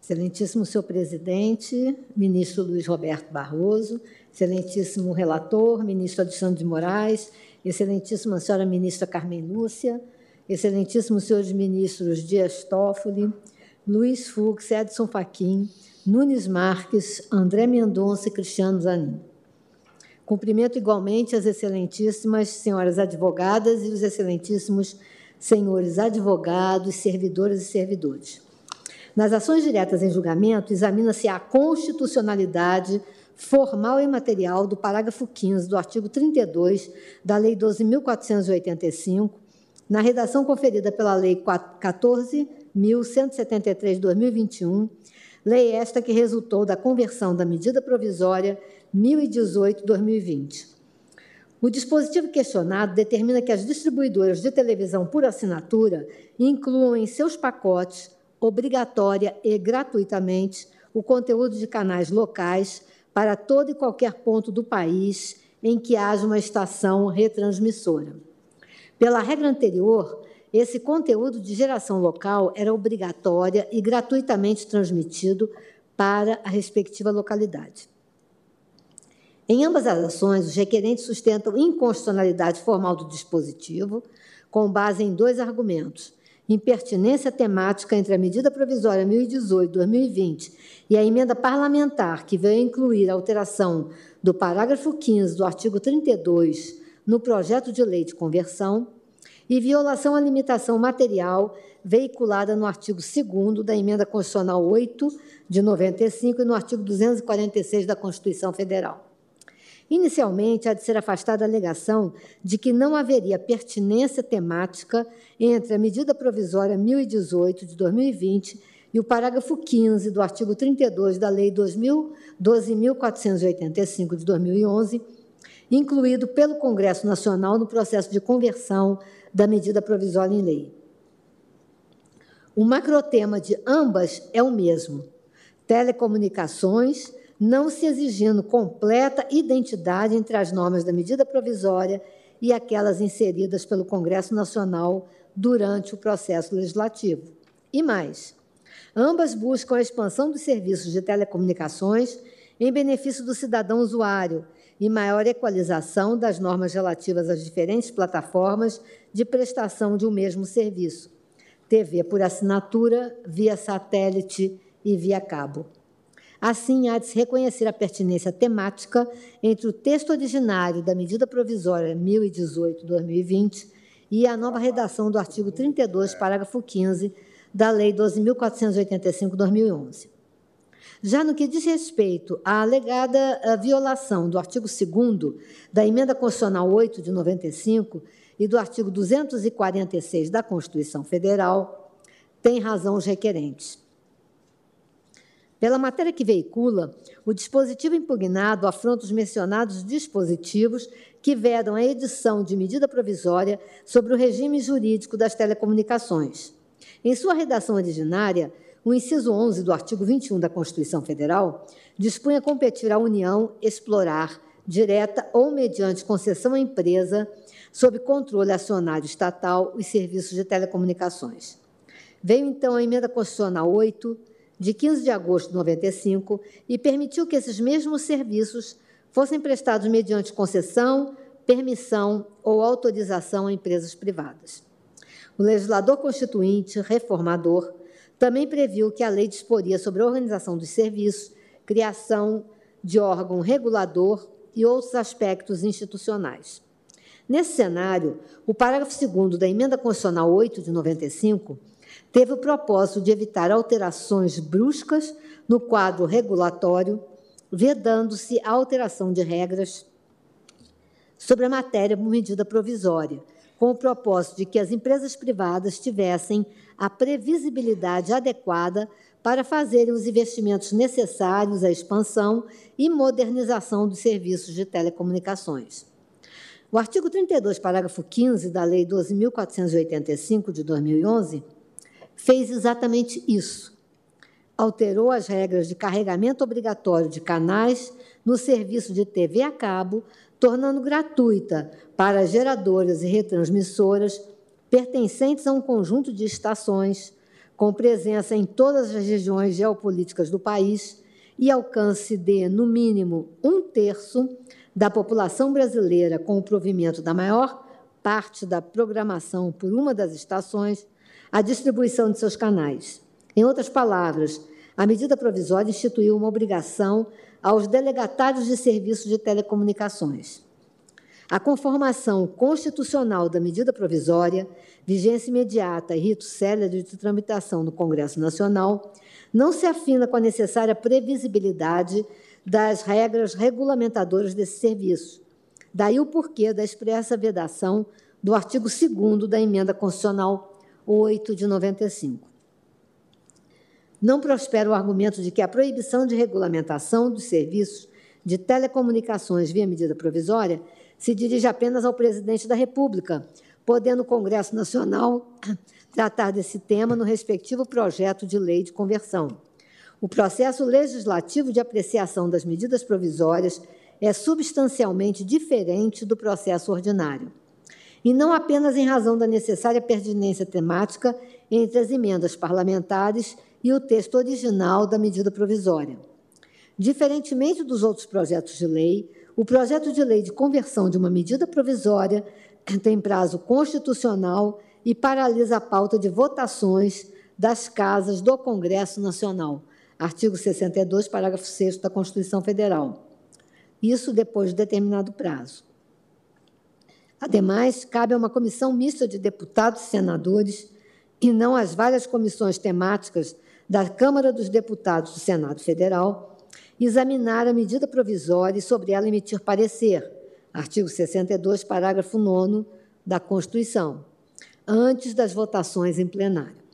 Excelentíssimo senhor presidente, ministro Luiz Roberto Barroso, excelentíssimo relator, ministro Alexandre de Moraes, excelentíssima senhora ministra Carmen Lúcia, excelentíssimos senhores ministros Dias Toffoli, Luiz Fux, Edson Fachin, Nunes Marques, André Mendonça e Cristiano Zanin. Cumprimento igualmente as excelentíssimas senhoras advogadas e os excelentíssimos senhores advogados, servidoras e servidores. Nas ações diretas em julgamento, examina-se a constitucionalidade formal e material do parágrafo 15 do artigo 32 da Lei 12.485, na redação conferida pela Lei 14.173 de 2021, lei esta que resultou da conversão da medida provisória 1018-2020. O dispositivo questionado determina que as distribuidoras de televisão por assinatura incluam em seus pacotes, obrigatória e gratuitamente, o conteúdo de canais locais para todo e qualquer ponto do país em que haja uma estação retransmissora. Pela regra anterior, esse conteúdo de geração local era obrigatória e gratuitamente transmitido para a respectiva localidade. Em ambas as ações, os requerentes sustentam inconstitucionalidade formal do dispositivo, com base em dois argumentos: impertinência temática entre a medida provisória 1018-2020 e a emenda parlamentar que veio incluir a alteração do parágrafo 15 do artigo 32 no projeto de lei de conversão e violação à limitação material veiculada no artigo 2 da emenda constitucional 8 de 95 e no artigo 246 da Constituição Federal. Inicialmente, há de ser afastada a alegação de que não haveria pertinência temática entre a medida provisória 1018 de 2020 e o parágrafo 15 do artigo 32 da Lei 12.485 de 2011, incluído pelo Congresso Nacional no processo de conversão da medida provisória em lei. O macrotema de ambas é o mesmo: telecomunicações, não se exigindo completa identidade entre as normas da medida provisória e aquelas inseridas pelo Congresso Nacional durante o processo legislativo. E mais, Ambas buscam a expansão dos serviços de telecomunicações em benefício do cidadão usuário e maior equalização das normas relativas às diferentes plataformas de prestação de um mesmo serviço, TV por assinatura, via satélite e via cabo. Assim, há de se reconhecer a pertinência temática entre o texto originário da medida provisória 1018-2020 e a nova redação do artigo 32, parágrafo 15 da Lei 12.485-2011. Já no que diz respeito à alegada eh, violação do artigo 2 da Emenda Constitucional 8 de 95 e do artigo 246 da Constituição Federal, tem razão os requerentes. Pela matéria que veicula, o dispositivo impugnado afronta os mencionados dispositivos que vedam a edição de medida provisória sobre o regime jurídico das telecomunicações em sua redação originária, o inciso 11 do artigo 21 da Constituição Federal dispunha competir à União explorar, direta ou mediante concessão à empresa, sob controle acionário estatal, os serviços de telecomunicações. Veio, então, a Emenda Constitucional 8, de 15 de agosto de 95, e permitiu que esses mesmos serviços fossem prestados mediante concessão, permissão ou autorização a empresas privadas. O legislador constituinte, reformador, também previu que a lei disporia sobre a organização dos serviços, criação de órgão regulador e outros aspectos institucionais. Nesse cenário, o parágrafo 2 da Emenda Constitucional 8 de 95 teve o propósito de evitar alterações bruscas no quadro regulatório, vedando-se a alteração de regras sobre a matéria por medida provisória, com o propósito de que as empresas privadas tivessem a previsibilidade adequada para fazerem os investimentos necessários à expansão e modernização dos serviços de telecomunicações. O artigo 32, parágrafo 15 da Lei 12.485 de 2011 fez exatamente isso. Alterou as regras de carregamento obrigatório de canais no serviço de TV a cabo, tornando gratuita para geradoras e retransmissoras pertencentes a um conjunto de estações com presença em todas as regiões geopolíticas do país e alcance de, no mínimo, um terço da população brasileira com o provimento da maior parte da programação por uma das estações, a distribuição de seus canais. Em outras palavras, a medida provisória instituiu uma obrigação aos delegatários de serviços de telecomunicações. A conformação constitucional da medida provisória, vigência imediata e rito célere de tramitação no Congresso Nacional, não se afina com a necessária previsibilidade das regras regulamentadoras desse serviço. Daí o porquê da expressa vedação do artigo 2 da Emenda Constitucional 8 de 95. Não prospera o argumento de que a proibição de regulamentação dos serviços de telecomunicações via medida provisória se dirige apenas ao presidente da República, podendo o Congresso Nacional *coughs* tratar desse tema no respectivo projeto de lei de conversão. O processo legislativo de apreciação das medidas provisórias é substancialmente diferente do processo ordinário. E não apenas em razão da necessária pertinência temática entre as emendas parlamentares e o texto original da medida provisória. Diferentemente dos outros projetos de lei, o projeto de lei de conversão de uma medida provisória tem prazo constitucional e paralisa a pauta de votações das casas do Congresso Nacional. Artigo 62, parágrafo 6 da Constituição Federal. Isso depois de determinado prazo. Ademais, cabe a uma comissão mista de deputados e senadores, e não às várias comissões temáticas da Câmara dos Deputados do Senado Federal, examinar a medida provisória e sobre ela emitir parecer, artigo 62, parágrafo 9 da Constituição, antes das votações em plenário.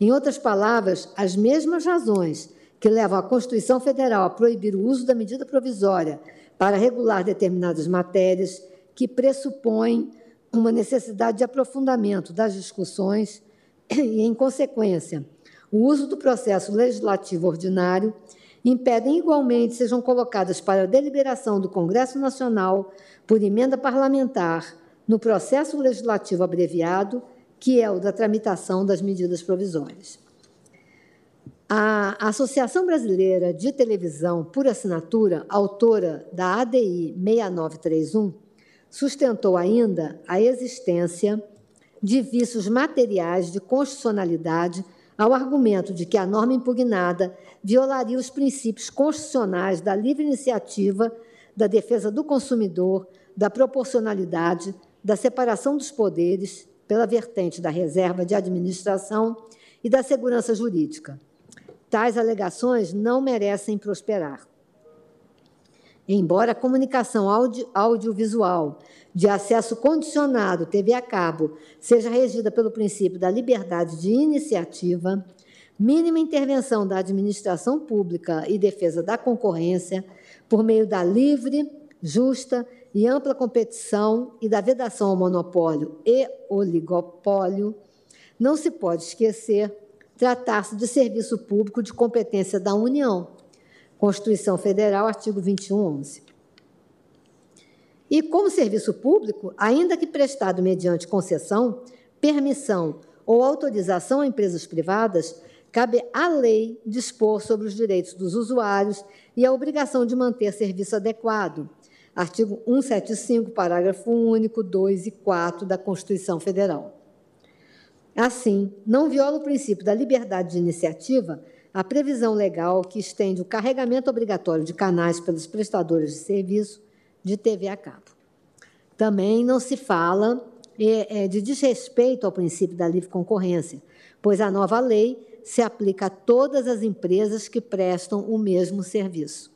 Em outras palavras, as mesmas razões que levam a Constituição Federal a proibir o uso da medida provisória para regular determinadas matérias que pressupõem uma necessidade de aprofundamento das discussões e, em consequência, o uso do processo legislativo ordinário impedem igualmente sejam colocadas para deliberação do Congresso Nacional por emenda parlamentar no processo legislativo abreviado, que é o da tramitação das medidas provisórias. A Associação Brasileira de Televisão por Assinatura, autora da ADI 6931, sustentou ainda a existência de vícios materiais de constitucionalidade ao argumento de que a norma impugnada violaria os princípios constitucionais da livre iniciativa, da defesa do consumidor, da proporcionalidade, da separação dos poderes, pela vertente da reserva de administração e da segurança jurídica. Tais alegações não merecem prosperar. Embora a comunicação audio, audiovisual de acesso condicionado, TV a cabo, seja regida pelo princípio da liberdade de iniciativa, mínima intervenção da administração pública e defesa da concorrência, por meio da livre, justa e ampla competição e da vedação ao monopólio e oligopólio, não se pode esquecer tratar-se de serviço público de competência da União. Constituição Federal, artigo 21, 11. E, como serviço público, ainda que prestado mediante concessão, permissão ou autorização a empresas privadas, cabe à lei dispor sobre os direitos dos usuários e a obrigação de manter serviço adequado. Artigo 175, parágrafo único, 2 e 4 da Constituição Federal. Assim, não viola o princípio da liberdade de iniciativa a previsão legal que estende o carregamento obrigatório de canais pelos prestadores de serviço de TV a cabo. Também não se fala é, é, de desrespeito ao princípio da livre concorrência, pois a nova lei se aplica a todas as empresas que prestam o mesmo serviço.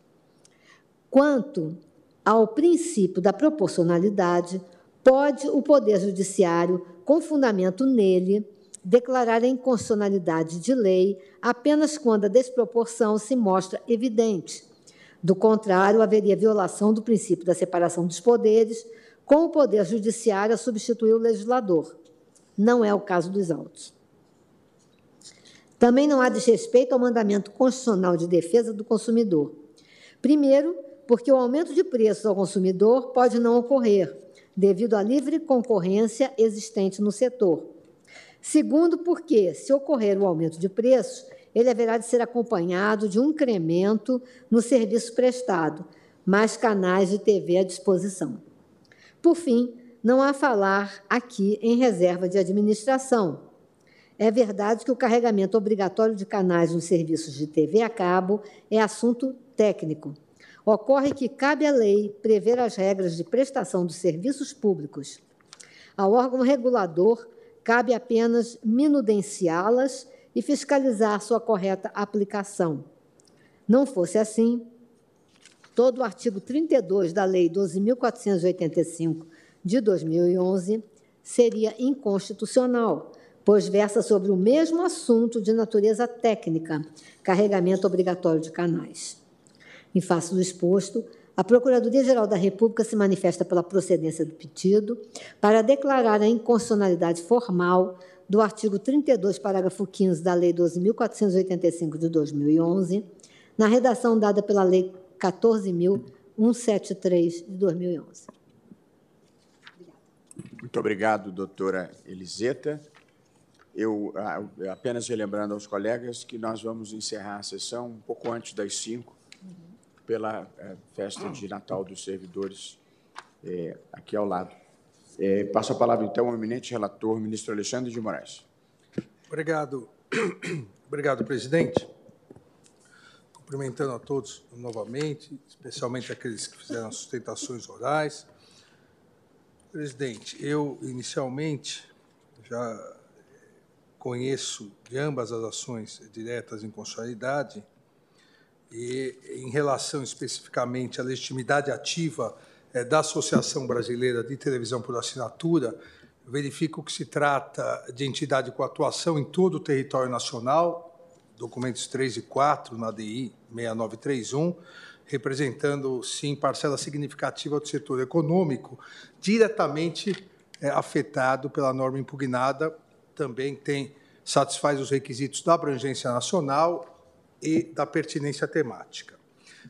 Quanto ao princípio da proporcionalidade, pode o Poder Judiciário, com fundamento nele, declarar a inconstitucionalidade de lei apenas quando a desproporção se mostra evidente, do contrário, haveria violação do princípio da separação dos poderes, com o poder judiciário a substituir o legislador. Não é o caso dos autos. Também não há desrespeito ao mandamento constitucional de defesa do consumidor. Primeiro, porque o aumento de preços ao consumidor pode não ocorrer, devido à livre concorrência existente no setor. Segundo, porque, se ocorrer o aumento de preços, ele haverá de ser acompanhado de um incremento no serviço prestado, mais canais de TV à disposição. Por fim, não há falar aqui em reserva de administração. É verdade que o carregamento obrigatório de canais nos serviços de TV a cabo é assunto técnico. Ocorre que cabe à lei prever as regras de prestação dos serviços públicos. Ao órgão regulador cabe apenas minudenciá-las e fiscalizar sua correta aplicação. Não fosse assim, todo o artigo 32 da Lei 12.485 de 2011 seria inconstitucional, pois versa sobre o mesmo assunto de natureza técnica, carregamento obrigatório de canais. Em face do exposto, a Procuradoria-Geral da República se manifesta pela procedência do pedido para declarar a inconstitucionalidade formal do artigo 32, parágrafo 15 da Lei 12.485 de 2011, na redação dada pela Lei 14.173 de 2011. Muito obrigado, doutora Eliseta. Eu ah, apenas relembrando aos colegas que nós vamos encerrar a sessão um pouco antes das cinco, pela eh, festa de Natal dos servidores eh, aqui ao lado. É, passo a palavra, então, ao eminente relator, ministro Alexandre de Moraes. Obrigado. *clears throat* Obrigado, presidente. Cumprimentando a todos novamente, especialmente aqueles que fizeram sustentações orais. Presidente, eu, inicialmente, já conheço de ambas as ações diretas em constitucionalidade e, em relação especificamente à legitimidade ativa é, da Associação Brasileira de Televisão por Assinatura, verifico que se trata de entidade com atuação em todo o território nacional, documentos 3 e 4 na DI 6931, representando, sim, parcela significativa do setor econômico, diretamente é, afetado pela norma impugnada, também tem satisfaz os requisitos da abrangência nacional e da pertinência temática.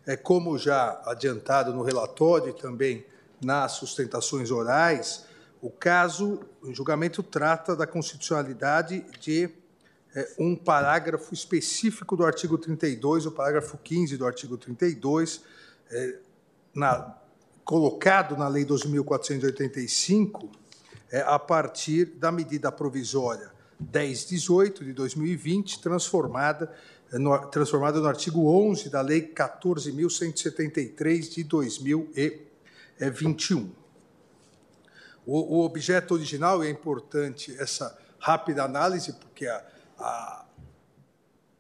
É, como já adiantado no relatório e também nas sustentações orais, o caso, em julgamento, trata da constitucionalidade de é, um parágrafo específico do artigo 32, o parágrafo 15 do artigo 32, é, na, colocado na Lei 2.485, é, a partir da medida provisória 1018 de 2020, transformada no, transformada no artigo 11 da Lei 14.173 de 2021. O, o objeto original, e é importante essa rápida análise, porque a, a,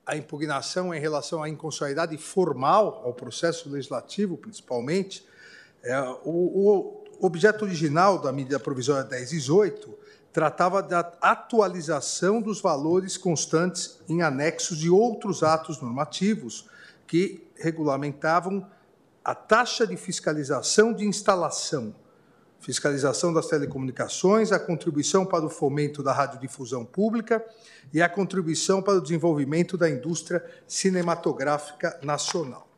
a impugnação é em relação à inconstitucionalidade formal ao processo legislativo, principalmente, é, o, o objeto original da medida provisória 1018 tratava da atualização dos valores constantes em anexos de outros atos normativos que regulamentavam a taxa de fiscalização de instalação fiscalização das telecomunicações, a contribuição para o fomento da radiodifusão pública e a contribuição para o desenvolvimento da indústria cinematográfica nacional.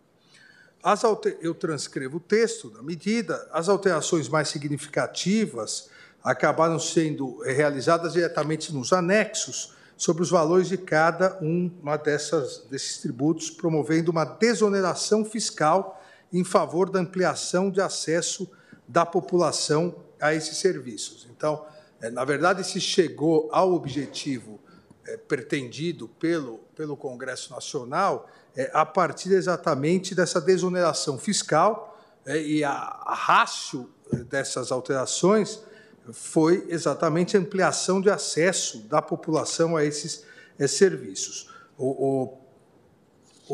Alter... Eu transcrevo o texto da medida. As alterações mais significativas acabaram sendo realizadas diretamente nos anexos sobre os valores de cada uma dessas, desses tributos, promovendo uma desoneração fiscal em favor da ampliação de acesso da população a esses serviços. Então, é, na verdade, se chegou ao objetivo é, pretendido pelo, pelo Congresso Nacional é, a partir exatamente dessa desoneração fiscal e a, a rácio dessas alterações foi exatamente a ampliação de acesso da população a esses serviços. O, o,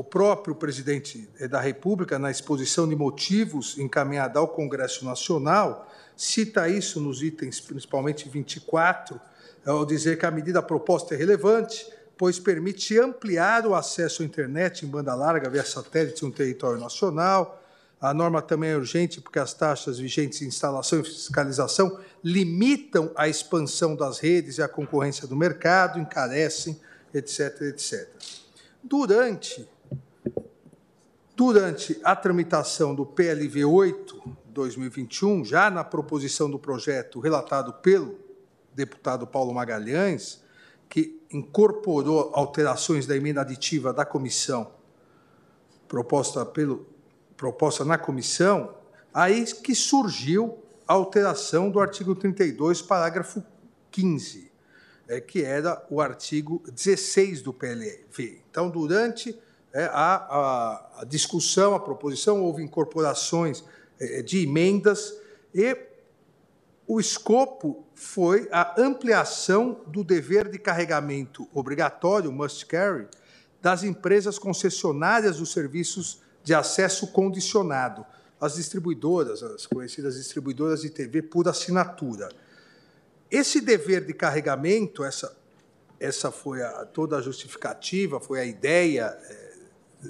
o próprio presidente da República, na exposição de motivos encaminhada ao Congresso Nacional, cita isso nos itens, principalmente 24, ao dizer que a medida proposta é relevante, pois permite ampliar o acesso à internet em banda larga via satélite no território nacional. A norma também é urgente porque as taxas vigentes em instalação e fiscalização limitam a expansão das redes e a concorrência do mercado, encarecem, etc, etc. Durante Durante a tramitação do PLV 8 2021, já na proposição do projeto relatado pelo deputado Paulo Magalhães, que incorporou alterações da emenda aditiva da comissão proposta pelo proposta na comissão, aí que surgiu a alteração do artigo 32, parágrafo 15, é, que era o artigo 16 do PLV. Então, durante é, a, a, discussão, a proposição, houve incorporações é, de emendas e o escopo foi a ampliação do dever de carregamento obrigatório, must carry, das empresas concessionárias dos serviços de acesso condicionado, as distribuidoras, as conhecidas distribuidoras de TV por assinatura. Esse dever de carregamento, essa, essa foi a, toda a justificativa, foi a ideia é,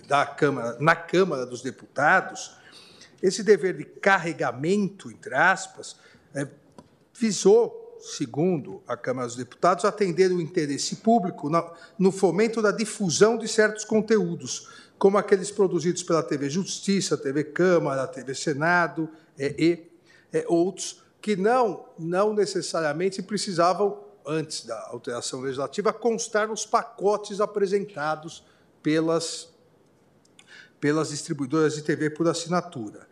da Câmara, na Câmara dos Deputados, esse dever de carregamento, entre aspas, é, visou, segundo a Câmara dos Deputados, atender o interesse público no fomento da difusão de certos conteúdos, como aqueles produzidos pela TV Justiça, TV Câmara, TV Senado é, e é, outros, que não, não necessariamente precisavam, antes da alteração legislativa, constar nos pacotes apresentados pelas pelas distribuidoras de TV por assinatura.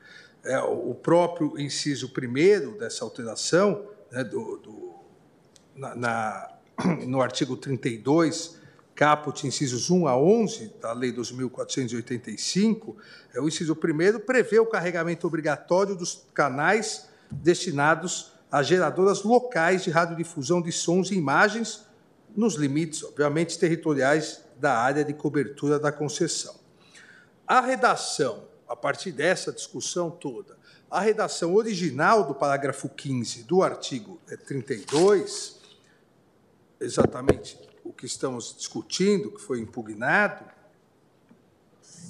É, o próprio inciso primeiro dessa alteração, né, do, do, na, na, *clears throat* no artigo 32, caput, incisos 1 a 11 da Lei 2.485, é, o inciso primeiro prevê o carregamento obrigatório dos canais destinados a geradoras locais de radiodifusão de sons e imagens, nos limites, obviamente, territoriais da área de cobertura da concessão. A redação, a partir dessa discussão toda, a redação original do parágrafo 15 do artigo 32, exatamente o que estamos discutindo, que foi impugnado,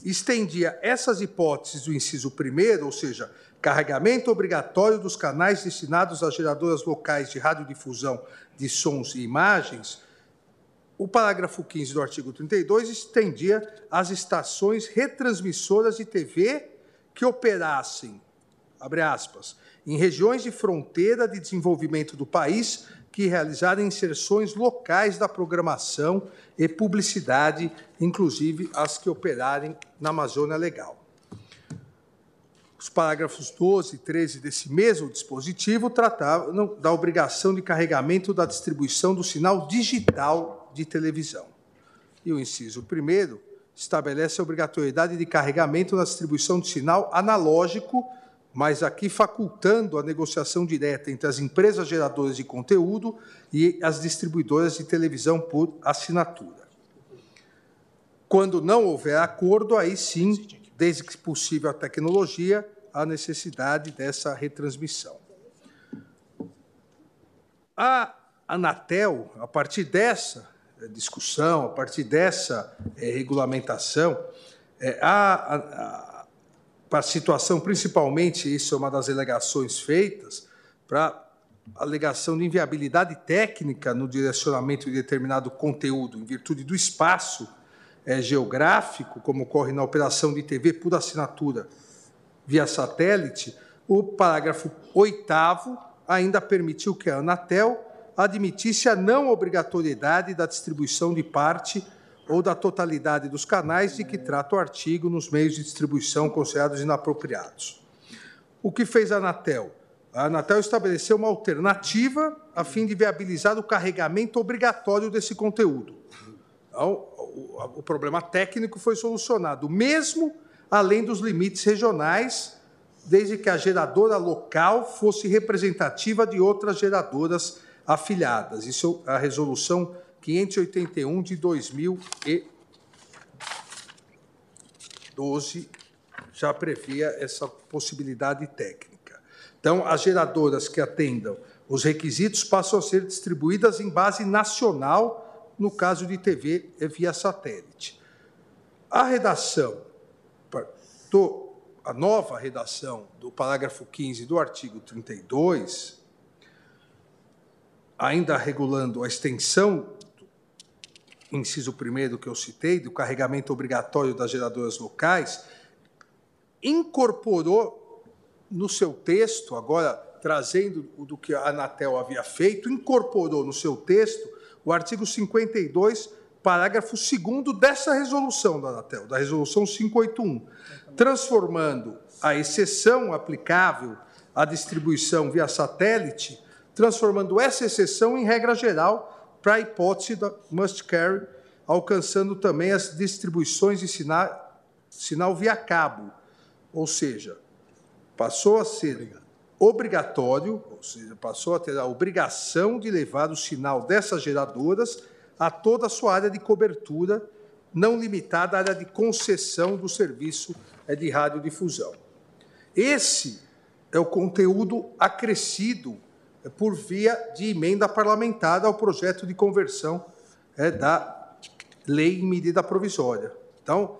estendia essas hipóteses do inciso primeiro, ou seja, carregamento obrigatório dos canais destinados às geradoras locais de radiodifusão de sons e imagens, o parágrafo 15 do artigo 32 estendia as estações retransmissoras de TV que operassem, abre aspas, em regiões de fronteira de desenvolvimento do país que realizarem inserções locais da programação e publicidade, inclusive as que operarem na Amazônia Legal. Os parágrafos 12 e 13 desse mesmo dispositivo tratavam da obrigação de carregamento da distribuição do sinal digital de televisão. E o inciso primeiro estabelece a obrigatoriedade de carregamento na distribuição de sinal analógico, mas aqui facultando a negociação direta entre as empresas geradoras de conteúdo e as distribuidoras de televisão por assinatura. Quando não houver acordo, aí sim, desde que possível a tecnologia, a necessidade dessa retransmissão. A Anatel, a partir dessa eh, discussão, a partir dessa é, regulamentação, é, a, a, a, a situação, principalmente, isso é uma das alegações feitas, para alegação de inviabilidade técnica no direcionamento de determinado conteúdo, em virtude do espaço é, geográfico, como ocorre na operação de TV por assinatura via satélite, o parágrafo 8 ainda permitiu que a Anatel admitisse a não obrigatoriedade da distribuição de parte ou da totalidade dos canais de que trata o artigo nos meios de distribuição considerados inapropriados. O que fez a Anatel? A Anatel estabeleceu uma alternativa a fim de viabilizar o carregamento obrigatório desse conteúdo. Então, o, problema técnico foi solucionado, mesmo além dos limites regionais, desde que a geradora local fosse representativa de outras geradoras afiliadas. Isso é a resolução 581 de 2012 já previa essa possibilidade técnica. Então, as geradoras que atendam os requisitos passam a ser distribuídas em base nacional, no caso de TV via satélite. A redação, a nova redação do parágrafo 15 do artigo 32, ainda regulando a extensão, inciso primeiro que eu citei, do carregamento obrigatório das geradoras locais, incorporou no seu texto, agora trazendo do que a Anatel havia feito, incorporou no seu texto o artigo 52, parágrafo 2 dessa resolução da Anatel, da resolução 581, transformando a exceção aplicável à distribuição via satélite, transformando essa exceção em regra geral para a hipótese da must carry, alcançando também as distribuições de sinal, sinal via cabo, ou seja, passou a ser obrigatório, ou seja, passou a ter a obrigação de levar o sinal dessas geradoras a toda a sua área de cobertura, não limitada à área de concessão do serviço de radiodifusão. Esse é o conteúdo acrescido por via de emenda parlamentar ao projeto de conversão é, da lei em medida provisória. Então,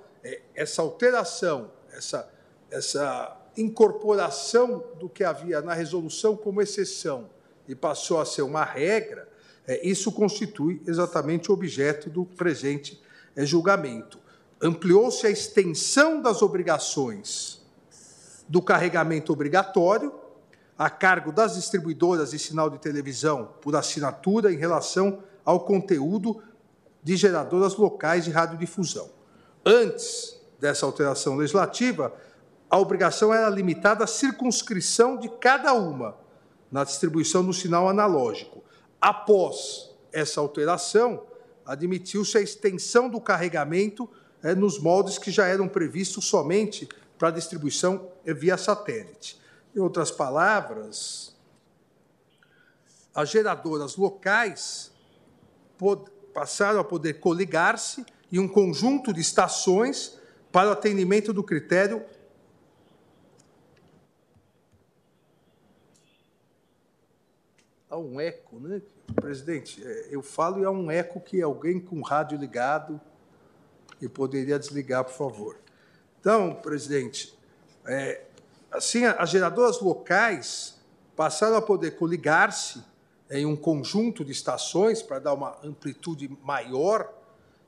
essa alteração, essa, essa incorporação do que havia na resolução como exceção e passou a ser uma regra, é, isso constitui exatamente o objeto do presente é, julgamento. Ampliou-se a extensão das obrigações do carregamento obrigatório a cargo das distribuidoras de sinal de televisão por assinatura em relação ao conteúdo de geradoras locais de radiodifusão. Antes dessa alteração legislativa, a obrigação era limitada à circunscrição de cada uma na distribuição do sinal analógico. Após essa alteração, admitiu-se a extensão do carregamento é, nos moldes que já eram previstos somente para distribuição via satélite. Em outras palavras, as geradoras locais passaram a poder coligar-se em um conjunto de estações para o atendimento do critério há um eco, né? Presidente, é, eu falo e há um eco que alguém com rádio ligado e poderia desligar, por favor. Então, presidente, é, assim, as geradoras locais passaram a poder coligar-se em um conjunto de estações para dar uma amplitude maior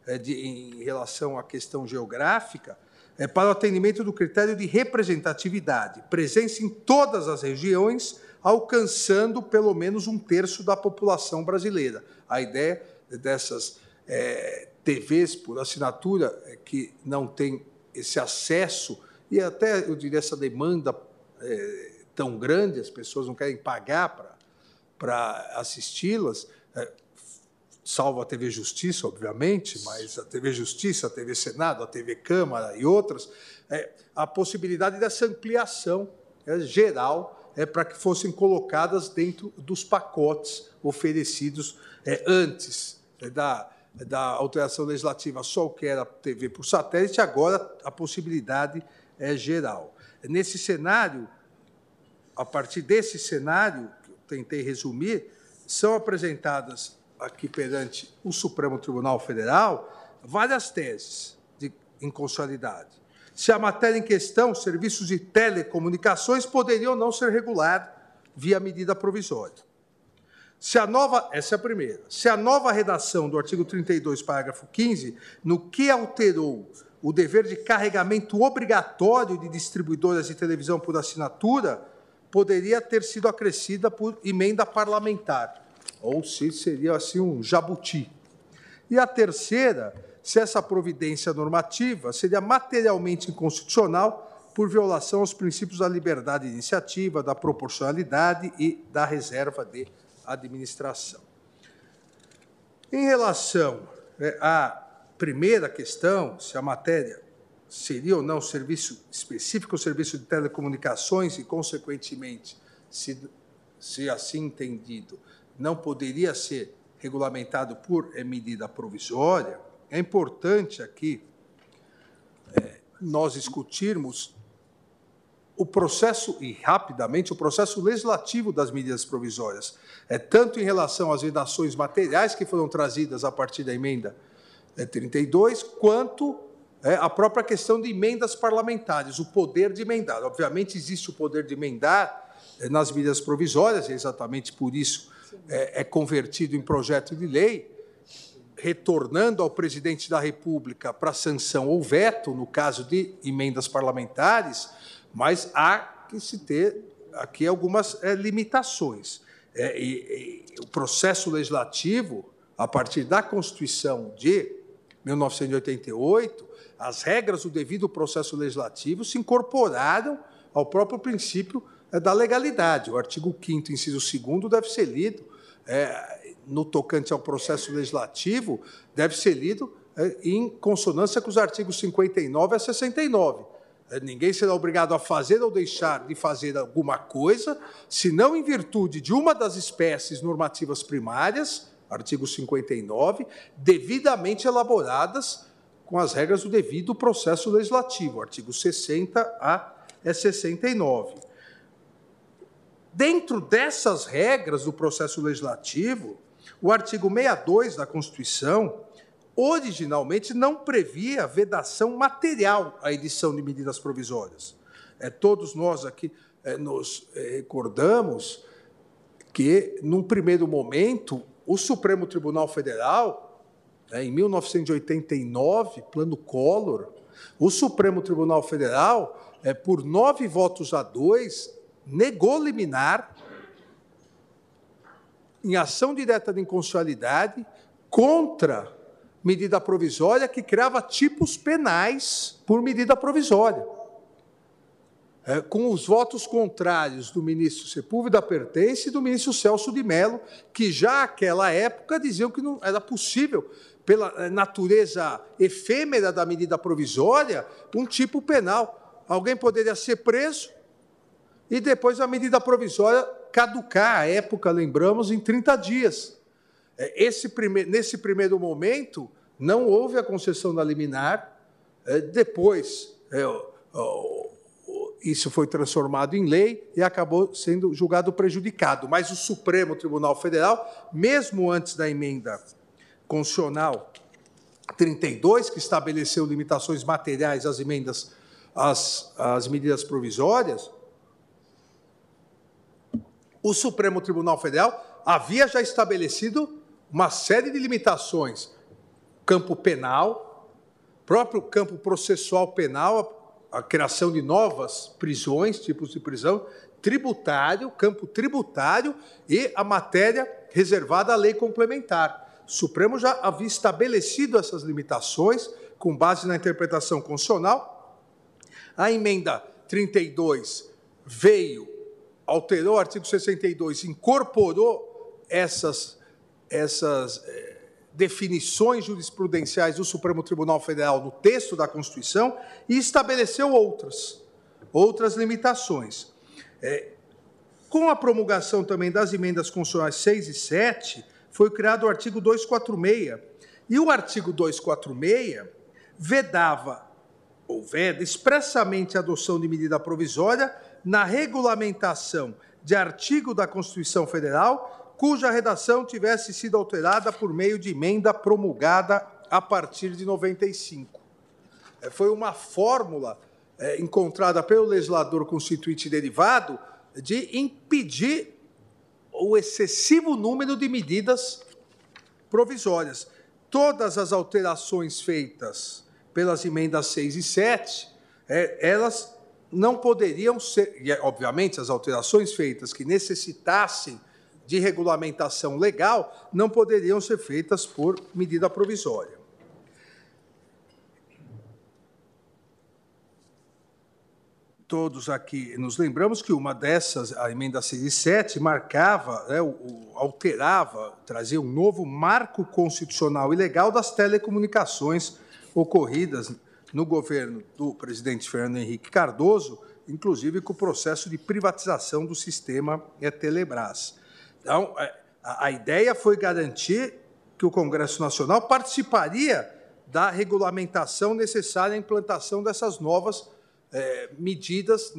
é, de, em relação à questão geográfica, é, para o atendimento do critério de representatividade, presença em todas as regiões alcançando pelo menos um terço da população brasileira. A ideia dessas é, TVs por assinatura é que não tem esse acesso e até, eu diria, essa demanda é, tão grande, as pessoas não querem pagar para assisti-las, é, salvo a TV Justiça, obviamente, mas a TV Justiça, a TV Senado, a TV Câmara e outras, é, a possibilidade dessa ampliação é, geral é, para que fossem colocadas dentro dos pacotes oferecidos é, antes é, da, da alteração legislativa, só o que era TV por satélite, agora a possibilidade é geral. Nesse cenário, a partir desse cenário, que eu tentei resumir, são apresentadas aqui perante o Supremo Tribunal Federal várias teses de inconstitucionalidade se a matéria em questão, serviços de telecomunicações, poderia ou não ser regulada via medida provisória. Se a nova, essa é a primeira. Se a nova redação do artigo 32, parágrafo 15, no que alterou o dever de carregamento obrigatório de distribuidoras de televisão por assinatura, poderia ter sido acrescida por emenda parlamentar, ou se seria assim um jabuti. E a terceira, se essa providência normativa seria materialmente inconstitucional por violação aos princípios da liberdade de iniciativa, da proporcionalidade e da reserva de administração. Em relação à primeira questão, se a matéria seria ou não serviço específico serviço de telecomunicações e, consequentemente, se, se assim entendido, não poderia ser regulamentado por medida provisória, é importante aqui é, nós discutirmos o processo, e rapidamente, o processo legislativo das medidas provisórias. É tanto em relação às vedações materiais que foram trazidas a partir da emenda 32, é, quanto é, a própria questão de emendas parlamentares, o poder de emendar. Obviamente, existe o poder de emendar é, nas medidas provisórias, e exatamente por isso é, é convertido em projeto de lei, retornando ao presidente da República para sanção ou veto, no caso de emendas parlamentares, mas há que se ter aqui algumas é, limitações. É, e, e, o processo legislativo, a partir da Constituição de 1988, as regras do devido processo legislativo se incorporaram ao próprio princípio é, da legalidade. O artigo 5 inciso 2 deve ser lido, é, no tocante ao processo legislativo, deve ser lido é, em consonância com os artigos 59 a 69. É, ninguém será obrigado a fazer ou deixar de fazer alguma coisa, senão em virtude de uma das espécies normativas primárias, artigo 59, devidamente elaboradas com as regras do devido processo legislativo, artigo 60 a 69. Dentro dessas regras do processo legislativo, o artigo 62 da Constituição originalmente não previa vedação material à edição de medidas provisórias. É, todos nós aqui é, nos é, recordamos que, num primeiro momento, o Supremo Tribunal Federal né, em 1989, Plano Collor, o Supremo Tribunal Federal, é, por nove votos a dois, negou liminar em ação direta de inconstitucionalidade contra medida provisória que criava tipos penais por medida provisória. É, com os votos contrários do ministro Sepúlveda Pertence e do ministro Celso de Mello, que já naquela época diziam que não era possível pela eh, natureza efêmera da medida provisória, um tipo penal. Alguém poderia ser preso e depois a medida provisória caducar, à época, lembramos, em 30 dias. É, esse prime... Nesse primeiro momento, não houve a concessão da liminar, é, depois é, isso foi transformado em lei e acabou sendo julgado prejudicado. Mas o Supremo Tribunal Federal, mesmo antes da emenda Constitucional 32, que estabeleceu limitações materiais às emendas, às, às medidas provisórias, o Supremo Tribunal Federal havia já estabelecido uma série de limitações. Campo penal, próprio campo processual penal, a, criação de novas prisões, tipos de prisão, tributário, campo tributário e a matéria reservada à lei complementar. O Supremo já havia estabelecido essas limitações com base na interpretação constitucional. A emenda 32 veio, alterou o artigo 62, incorporou essas, essas eh, definições jurisprudenciais do Supremo Tribunal Federal no texto da Constituição e estabeleceu outras, outras limitações. É, com a promulgação também das emendas constitucionais 6 e 7, foi criado o artigo 246. E o artigo 246 vedava, ou veda, expressamente a adoção de medida provisória na regulamentação de artigo da Constituição Federal cuja redação tivesse sido alterada por meio de emenda promulgada a partir de 95. É, foi uma fórmula é, encontrada pelo legislador constituinte derivado de impedir o excessivo número de medidas provisórias. Todas as alterações feitas pelas emendas 6 e 7, é, elas não poderiam ser, e obviamente as alterações feitas que necessitassem de regulamentação legal não poderiam ser feitas por medida provisória. todos aqui nos lembramos que uma dessas, a emenda 6 marcava, né, alterava, trazia um novo marco constitucional e legal das telecomunicações ocorridas no governo do presidente Fernando Henrique Cardoso, inclusive com o processo de privatização do sistema Telebrás. Então, é, a, ideia foi garantir que o Congresso Nacional participaria da regulamentação necessária à implantação dessas novas é, medidas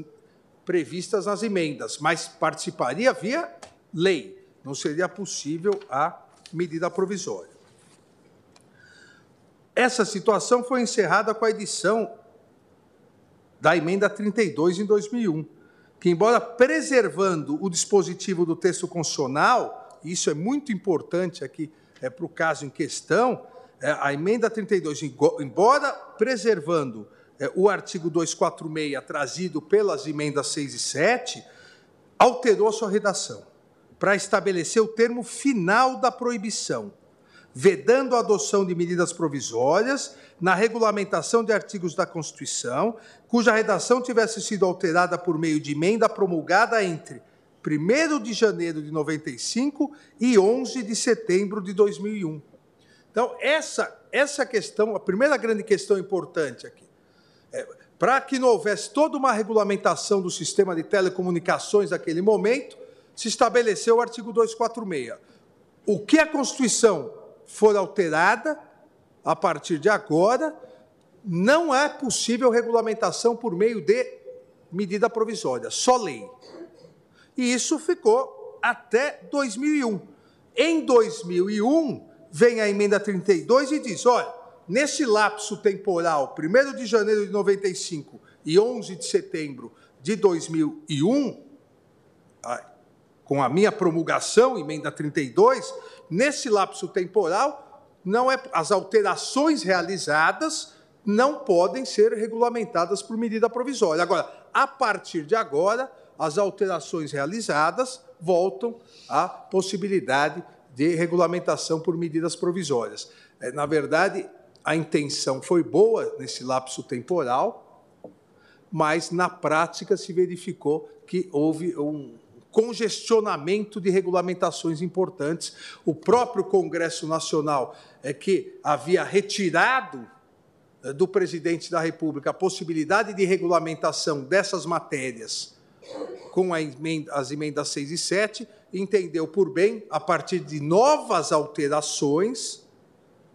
previstas nas emendas, mas participaria via lei, não seria possível a medida provisória. Essa situação foi encerrada com a edição da emenda 32 em 2001, que, embora preservando o dispositivo do texto constitucional, isso é muito importante aqui é, para o caso em questão, é, a emenda 32, embora preservando é, o artigo 246, trazido pelas emendas 6 e 7, alterou sua redação para estabelecer o termo final da proibição, vedando a adoção de medidas provisórias na regulamentação de artigos da Constituição, cuja redação tivesse sido alterada por meio de emenda promulgada entre 1 de janeiro de 95 e 11 de setembro de 2001. Então, essa, essa questão, a primeira grande questão importante aqui, é, para que não houvesse toda uma regulamentação do sistema de telecomunicações naquele momento, se estabeleceu o artigo 246. O que a Constituição for alterada, a partir de agora, não é possível regulamentação por meio de medida provisória, só lei. E isso ficou até 2001. Em 2001, vem a emenda 32 e diz: olha, Nesse lapso temporal, 1 de janeiro de 95 e 11 de setembro de 2001, com a minha promulgação, emenda 32, nesse lapso temporal, não é, as alterações realizadas não podem ser regulamentadas por medida provisória. Agora, a partir de agora, as alterações realizadas voltam à possibilidade de regulamentação por medidas provisórias. É, na verdade, a intenção foi boa nesse lapso temporal, mas na prática se verificou que houve um congestionamento de regulamentações importantes. O próprio Congresso Nacional é que havia retirado eh, do presidente da República a possibilidade de regulamentação dessas matérias com as emendas 6 e 7, entendeu por bem, a partir de novas alterações,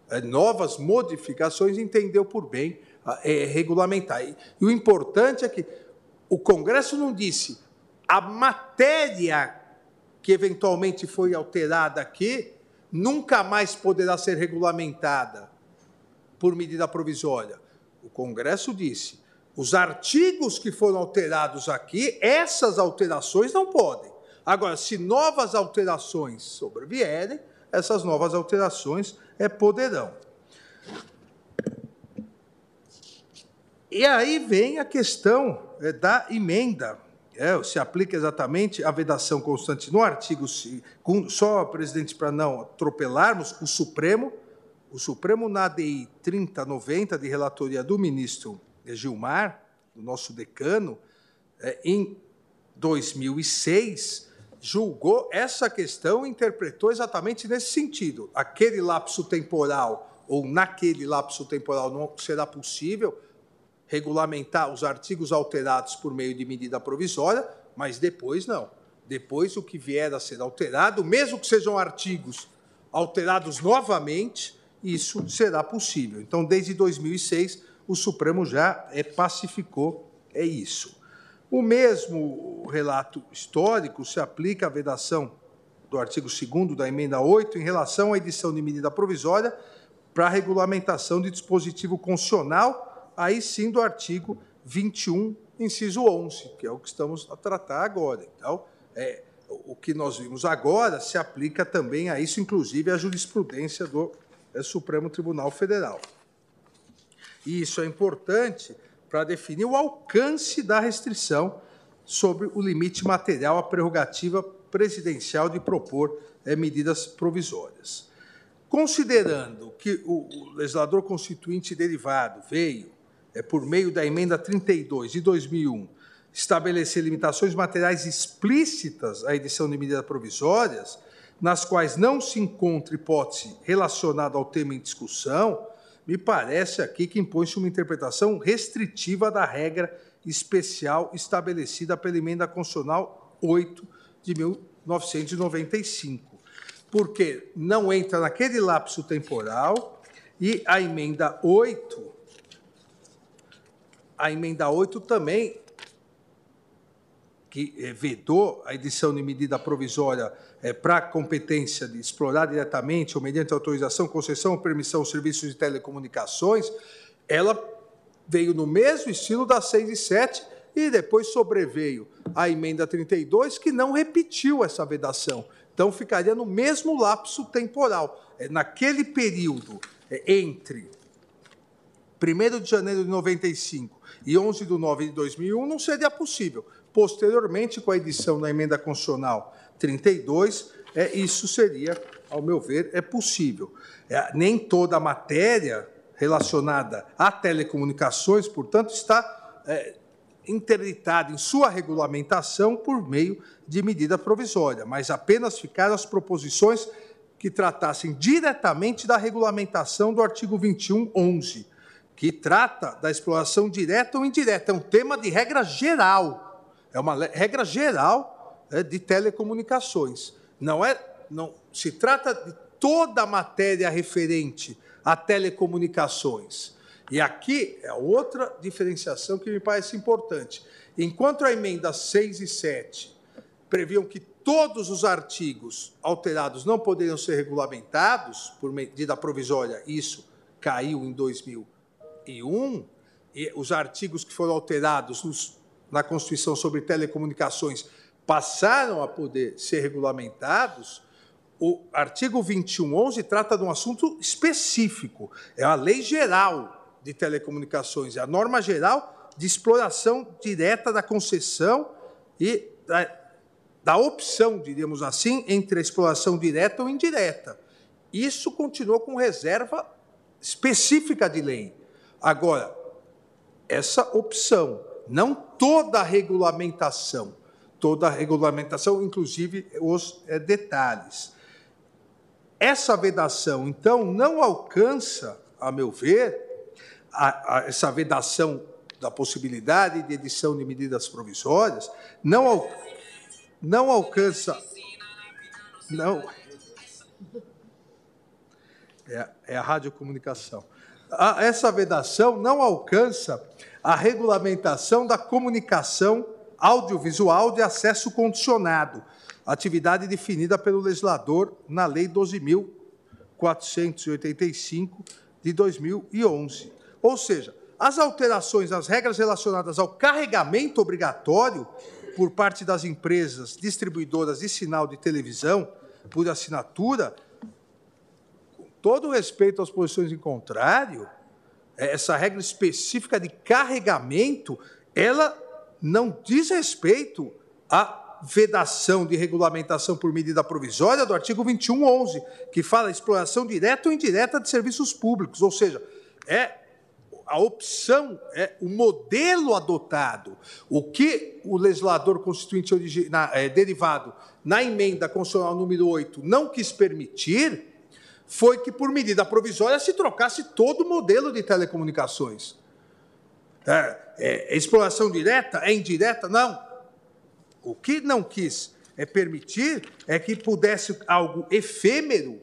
é, novas modificações, entendeu por bem é, regulamentar. E o importante é que o Congresso não disse a matéria que eventualmente foi alterada aqui nunca mais poderá ser regulamentada por medida provisória. O Congresso disse: os artigos que foram alterados aqui, essas alterações não podem. Agora, se novas alterações sobrevierem, essas novas alterações é, poderão. E aí vem a questão é, da emenda. É, se aplica exatamente a vedação constante no artigo, só, presidente, para não atropelarmos, o Supremo, o Supremo na ADI 3090, de relatoria do ministro Gilmar, do nosso decano, é, em 2006, julgou essa questão e interpretou exatamente nesse sentido. Aquele lapso temporal, ou naquele lapso temporal, não será possível regulamentar os artigos alterados por meio de medida provisória, mas depois não. Depois, o que vier a ser alterado, mesmo que sejam artigos alterados novamente, isso será possível. Então, desde 2006, o Supremo já é, pacificou é isso. O mesmo relato histórico se aplica à vedação do artigo 2 da emenda 8 em relação à edição de medida provisória para regulamentação de dispositivo constitucional, aí sim do artigo 21 inciso 11, que é o que estamos a tratar agora. Então, é, o que nós vimos agora se aplica também a isso, inclusive a jurisprudência do é, Supremo Tribunal Federal. E isso é importante para definir o alcance da restrição sobre o limite material à prerrogativa presidencial de propor é, medidas provisórias. Considerando que o legislador constituinte derivado veio, é, por meio da emenda 32 de 2001, estabelecer limitações materiais explícitas à edição de medidas provisórias, nas quais não se encontra hipótese relacionada ao tema em discussão, me parece aqui que impõe-se uma interpretação restritiva da regra especial estabelecida pela emenda constitucional 8 de 1995, porque não entra naquele lapso temporal e a emenda 8 a emenda 8 também que eh, vedou a edição de medida provisória é, para a competência de explorar diretamente ou mediante autorização, concessão ou permissão os serviços de telecomunicações, ela veio no mesmo estilo da 6 e 7 e depois sobreveio a emenda 32, que não repetiu essa vedação. Então, ficaria no mesmo lapso temporal. É, naquele período é, entre 1 de janeiro de 95 e 11 de 9 de 2001, não seria possível. Posteriormente, com a edição da emenda constitucional 32, é, isso seria, ao meu ver, é possível. É, nem toda a matéria relacionada a telecomunicações, portanto, está é, interditada em sua regulamentação por meio de medida provisória, mas apenas ficaram as proposições que tratassem diretamente da regulamentação do artigo 21, 11, que trata da exploração direta ou indireta. É um tema de regra geral. É uma regra geral né, de telecomunicações. Não é, não se trata de toda a matéria referente a telecomunicações. E aqui é outra diferenciação que me parece importante. Enquanto a emenda 6 e 7 previam que todos os artigos alterados não poderiam ser regulamentados por medida provisória, isso caiu em 2000 e os artigos que foram alterados nos, na Constituição sobre telecomunicações passaram a poder ser regulamentados, o artigo 2111 trata de um assunto específico, é a lei geral de telecomunicações, é a norma geral de exploração direta da concessão e da, da opção, diríamos assim, entre a exploração direta ou indireta. Isso continuou com reserva específica de lei. Agora, essa opção não toda a regulamentação, toda a regulamentação, inclusive os é, detalhes. Essa vedação, então, não alcança, a meu ver, a, a, essa vedação da possibilidade de edição de medidas provisórias, não, al, não alcança. Não. É, é a radiocomunicação. Essa vedação não alcança a regulamentação da comunicação audiovisual de acesso condicionado, atividade definida pelo legislador na Lei 12.485 de 2011. Ou seja, as alterações às regras relacionadas ao carregamento obrigatório por parte das empresas distribuidoras de sinal de televisão por assinatura, todo respeito às posições em contrário, essa regra específica de carregamento, ela não diz respeito à vedação de regulamentação por medida provisória do artigo 2111, que fala exploração direta ou indireta de serviços públicos, ou seja, é a opção, é o modelo adotado. O que o legislador constituinte é, derivado na emenda constitucional número 8 não quis permitir foi que, por medida provisória, se trocasse todo o modelo de telecomunicações. É, é, exploração direta? É indireta? Não. O que não quis é permitir é que pudesse algo efêmero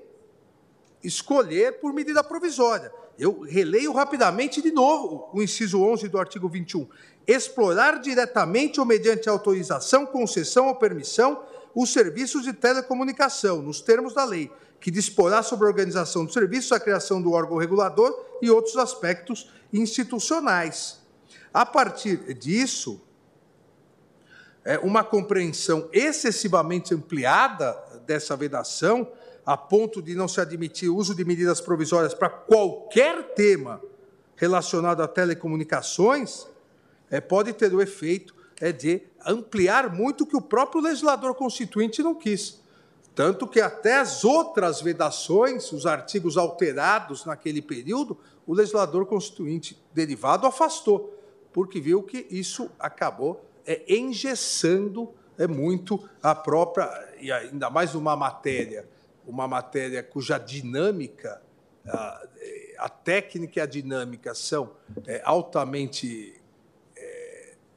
escolher por medida provisória. Eu releio rapidamente de novo o inciso 11 do artigo 21. Explorar diretamente ou mediante autorização, concessão ou permissão os serviços de telecomunicação, nos termos da lei, que disporá sobre a organização do serviço, a criação do órgão regulador e outros aspectos institucionais. A partir disso, é, uma compreensão excessivamente ampliada dessa vedação, a ponto de não se admitir o uso de medidas provisórias para qualquer tema relacionado a telecomunicações, é, pode ter o efeito é, de ampliar muito o que o próprio legislador constituinte não quis. Tanto que até as outras vedações, os artigos alterados naquele período, o legislador constituinte derivado afastou, porque viu que isso acabou é, engessando é, muito a própria, e ainda mais uma matéria, uma matéria cuja dinâmica, a, a técnica e a dinâmica são é, altamente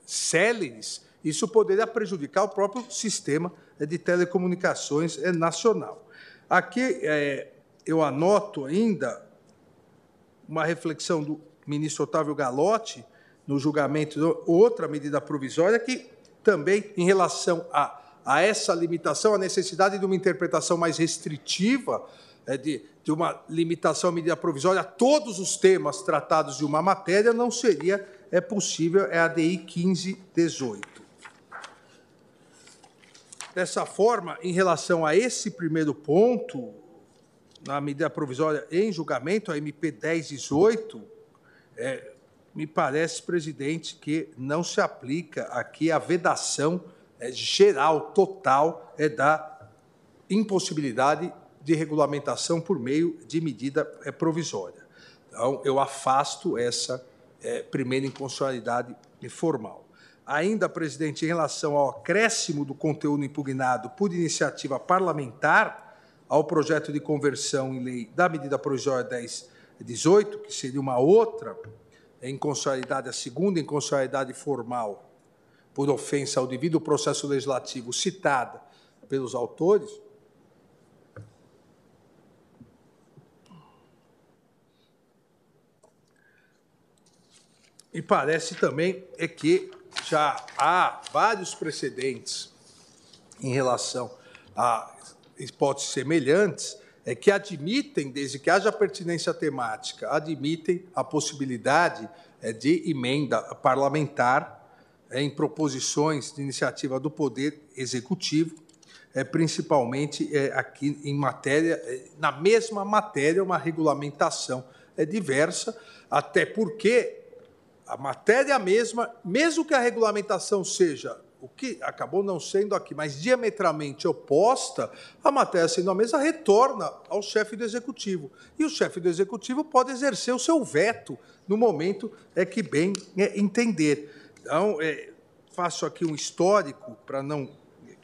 céleres, isso poderia prejudicar o próprio sistema de telecomunicações nacional. Aqui é, eu anoto ainda uma reflexão do ministro Otávio Galotti, no julgamento de outra medida provisória, que também, em relação a, a essa limitação, a necessidade de uma interpretação mais restritiva, é, de, de uma limitação à medida provisória a todos os temas tratados de uma matéria, não seria é possível, é a DI 1518. Dessa forma, em relação a esse primeiro ponto, na medida provisória em julgamento, a MP 1018, é, me parece, presidente, que não se aplica aqui a vedação é, geral, total, é da impossibilidade de regulamentação por meio de medida é, provisória. Então, eu afasto essa é, primeira inconstitucionalidade formal. Ainda, presidente, em relação ao acréscimo do conteúdo impugnado por iniciativa parlamentar ao projeto de conversão em lei da medida provisória 1018, que seria uma outra inconstitucionalidade, a segunda inconstitucionalidade formal por ofensa ao devido processo legislativo citada pelos autores, e parece também é que já há vários precedentes em relação a hipóteses semelhantes, é que admitem, desde que haja pertinência temática, admitem a possibilidade é, de emenda parlamentar é, em proposições de iniciativa do Poder Executivo, é, principalmente aqui em matéria, na mesma matéria, uma regulamentação diversa, até porque a matéria é mesma, mesmo que a regulamentação seja o que acabou não sendo aqui, mas diametralmente oposta, a matéria sendo a mesma retorna ao chefe do executivo. E o chefe do executivo pode exercer o seu veto no momento é que bem é, entender. Então, é, faço aqui um histórico, para não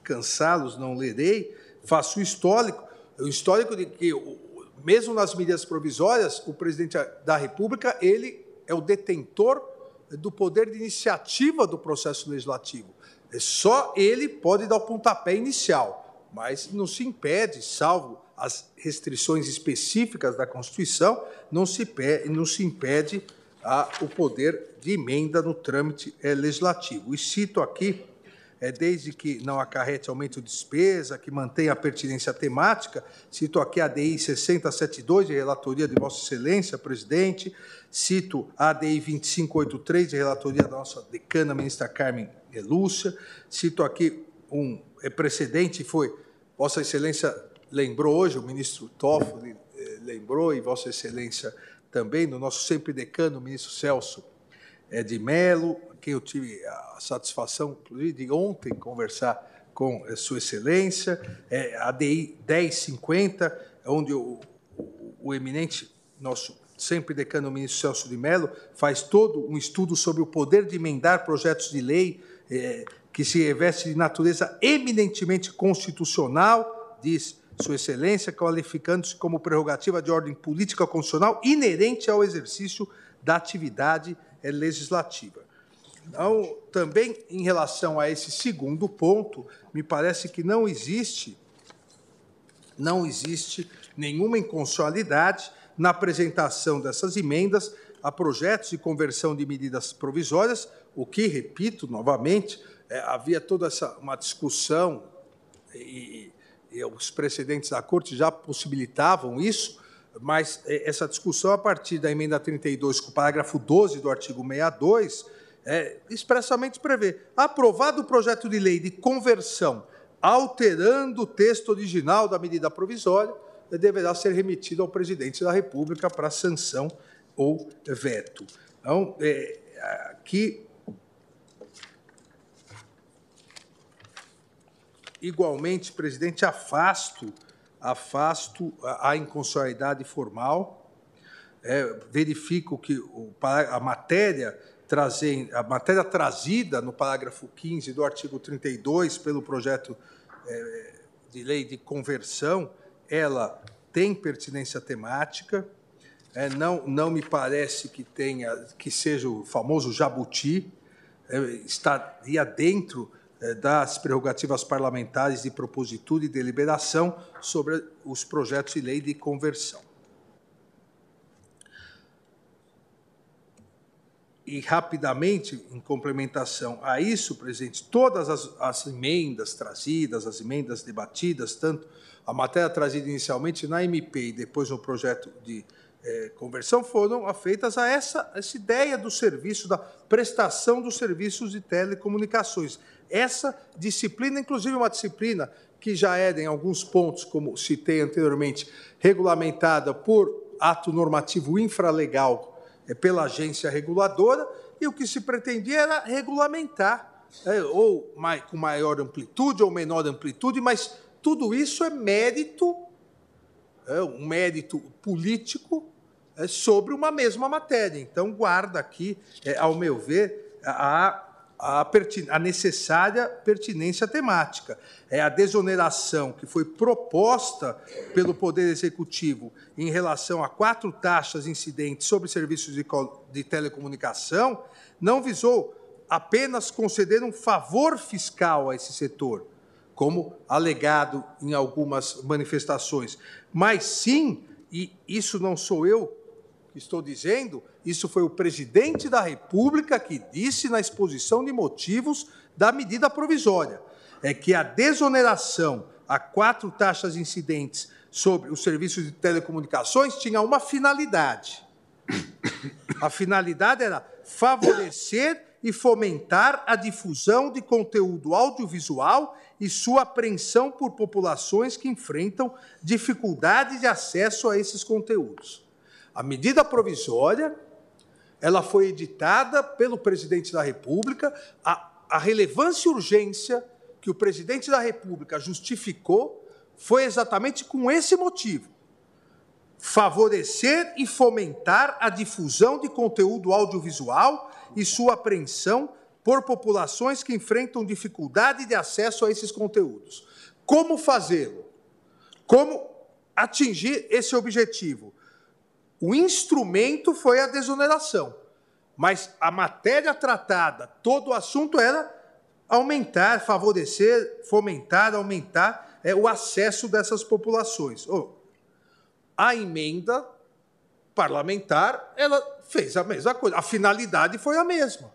cansá-los, não lerei, faço o histórico, o histórico de que, mesmo nas medidas provisórias, o presidente da República, ele é o detentor do poder de iniciativa do processo legislativo. É só ele pode dar o pontapé inicial, mas não se impede, salvo as restrições específicas da Constituição, não se, impede, não se impede a, o poder de emenda no trâmite é, legislativo. E cito aqui é, desde que não acarrete aumento de despesa, que mantenha a pertinência temática. Cito aqui a ADI 6072, de relatoria de Vossa Excelência, presidente. Cito a ADI 2583, de relatoria da nossa decana, ministra Carmen Lúcia. Cito aqui um é, precedente, foi Vossa Excelência lembrou hoje, o ministro Toffoli eh, lembrou, e Vossa Excelência também, no nosso sempre decano, o ministro Celso é, de quem eu tive a satisfação, inclusive, de ontem conversar com a Sua Excelência, é, a DI 1050, onde o, o, o eminente nosso sempre decano ministro Celso de Mello, faz todo um estudo sobre o poder de emendar projetos de lei é, que se reveste de natureza eminentemente constitucional, diz Sua Excelência, qualificando-se como prerrogativa de ordem política constitucional inerente ao exercício da atividade é, legislativa. Então, também em relação a esse segundo ponto, me parece que não existe, não existe nenhuma inconstitucionalidade na apresentação dessas emendas a projetos de conversão de medidas provisórias, o que, repito novamente, é, havia toda essa uma discussão e, e os precedentes da Corte já possibilitavam isso, mas é, essa discussão, a partir da emenda 32, com o parágrafo 12 do artigo 62, é, expressamente prevê. Aprovado o projeto de lei de conversão, alterando o texto original da medida provisória, deverá ser remetido ao presidente da República para sanção ou veto. Então, é, aqui. Igualmente, presidente, afasto, afasto a inconstitucionalidade formal, é, verifico que a matéria trazer, a matéria trazida no parágrafo 15 do artigo 32 pelo projeto é, de lei de conversão, ela tem pertinência temática, é, não, não me parece que tenha que seja o famoso jabuti, é, estaria dentro é, das prerrogativas parlamentares de propositura e deliberação sobre os projetos de lei de conversão. E rapidamente, em complementação a isso, presidente, todas as, as emendas trazidas, as emendas debatidas, tanto a matéria trazida inicialmente na MP e depois no projeto de é, conversão foram feitas a essa, essa ideia do serviço, da prestação dos serviços de telecomunicações. Essa disciplina, inclusive uma disciplina que já é, em alguns pontos, como citei anteriormente, regulamentada por ato normativo infralegal é, pela agência reguladora, e o que se pretendia era regulamentar, é, ou com maior amplitude ou menor amplitude, mas tudo isso é mérito, é um mérito político é, sobre uma mesma matéria. Então, guarda aqui, é, ao meu ver, a, a, a, necessária pertinência temática. É a desoneração que foi proposta pelo Poder Executivo em relação a quatro taxas incidentes sobre serviços de, de telecomunicação, não visou apenas conceder um favor fiscal a esse setor, como alegado em algumas manifestações, mas sim, e isso não sou eu estou dizendo, isso foi o presidente da República que disse na exposição de motivos da medida provisória, é que a desoneração a quatro taxas incidentes sobre os serviços de telecomunicações tinha uma finalidade. A finalidade era favorecer e fomentar a difusão de conteúdo audiovisual e sua apreensão por populações que enfrentam dificuldade de acesso a esses conteúdos. A medida provisória, ela foi editada pelo presidente da República, a, a relevância e urgência que o presidente da República justificou foi exatamente com esse motivo: favorecer e fomentar a difusão de conteúdo audiovisual e sua apreensão por populações que enfrentam dificuldade de acesso a esses conteúdos. Como fazê-lo? Como atingir esse objetivo? O instrumento foi a desoneração, mas a matéria tratada, todo o assunto era aumentar, favorecer, fomentar, aumentar é, o acesso dessas populações. Oh, a emenda parlamentar, ela fez a mesma coisa. A finalidade foi a mesma.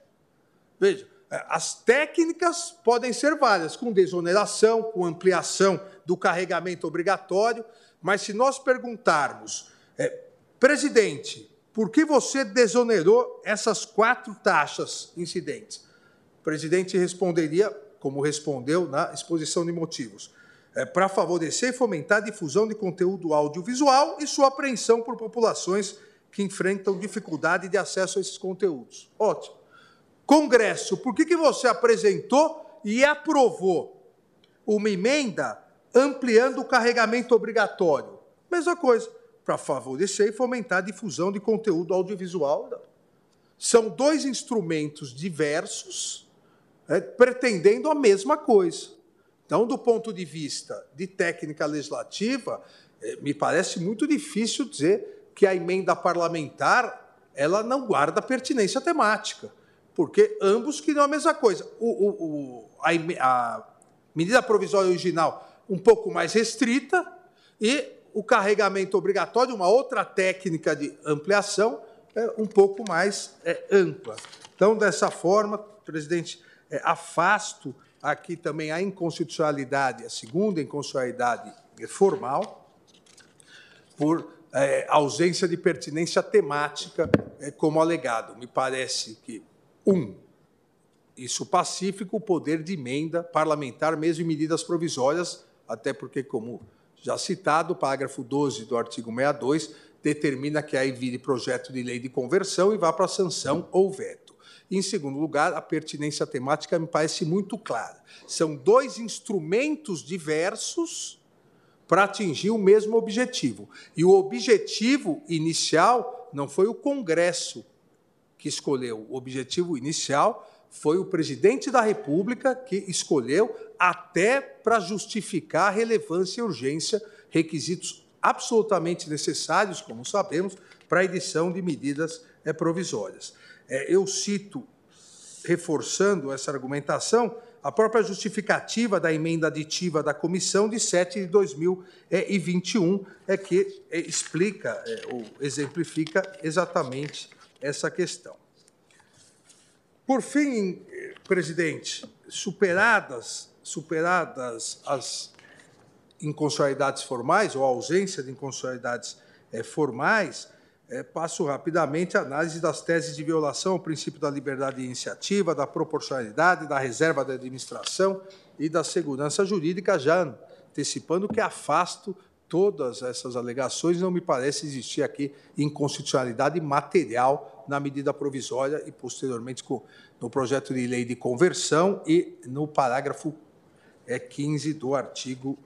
Veja, é, as técnicas podem ser várias, com desoneração, com ampliação do carregamento obrigatório, mas se nós perguntarmos, é, presidente, por que você desonerou essas quatro taxas incidentes? O presidente responderia, como respondeu na exposição de motivos, é, para favorecer e fomentar a difusão de conteúdo audiovisual e sua apreensão por populações que enfrentam dificuldade de acesso a esses conteúdos. Ótimo. Congresso, por que, que você apresentou e aprovou uma emenda ampliando o carregamento obrigatório? Mesma coisa, para favorecer e fomentar a difusão de conteúdo audiovisual. São dois instrumentos diversos, é, pretendendo a mesma coisa. Então, do ponto de vista de técnica legislativa, é, me parece muito difícil dizer que a emenda parlamentar ela não guarda pertinência temática, porque ambos queriam a mesma coisa. O, o, o, a, a medida provisória original um pouco mais restrita e o carregamento obrigatório, uma outra técnica de ampliação, é um pouco mais é, ampla. Então, dessa forma, presidente, é, afasto aqui também a inconstitucionalidade, a segunda inconstitucionalidade formal, por é, ausência de pertinência temática, é, como alegado. Me parece que, um, isso pacífico, o poder de emenda parlamentar, mesmo em medidas provisórias, até porque, como já citado, o parágrafo 12 do artigo 62 determina que aí vire projeto de lei de conversão e vá para sanção ou veto. Em segundo lugar, a pertinência temática me parece muito clara. São dois instrumentos diversos para atingir o mesmo objetivo. E o objetivo inicial não foi o Congresso que escolheu. O objetivo inicial foi o presidente da República que escolheu, até para justificar a relevância e urgência, requisitos absolutamente necessários, como sabemos, para a edição de medidas é, provisórias. É, eu cito, reforçando essa argumentação, a própria justificativa da emenda aditiva da comissão de 7 de 2021 é que é, explica ou exemplifica exatamente essa questão. Por fim, presidente, superadas, superadas as inconstitucionalidades formais ou a ausência de inconstitucionalidades é, formais, é, passo rapidamente a análise das teses de violação ao princípio da liberdade de iniciativa, da proporcionalidade, da reserva da administração e da segurança jurídica, já antecipando que afasto todas essas alegações, não me parece existir aqui inconstitucionalidade material na medida provisória e, posteriormente, no projeto de lei de conversão e no parágrafo 15 é, do artigo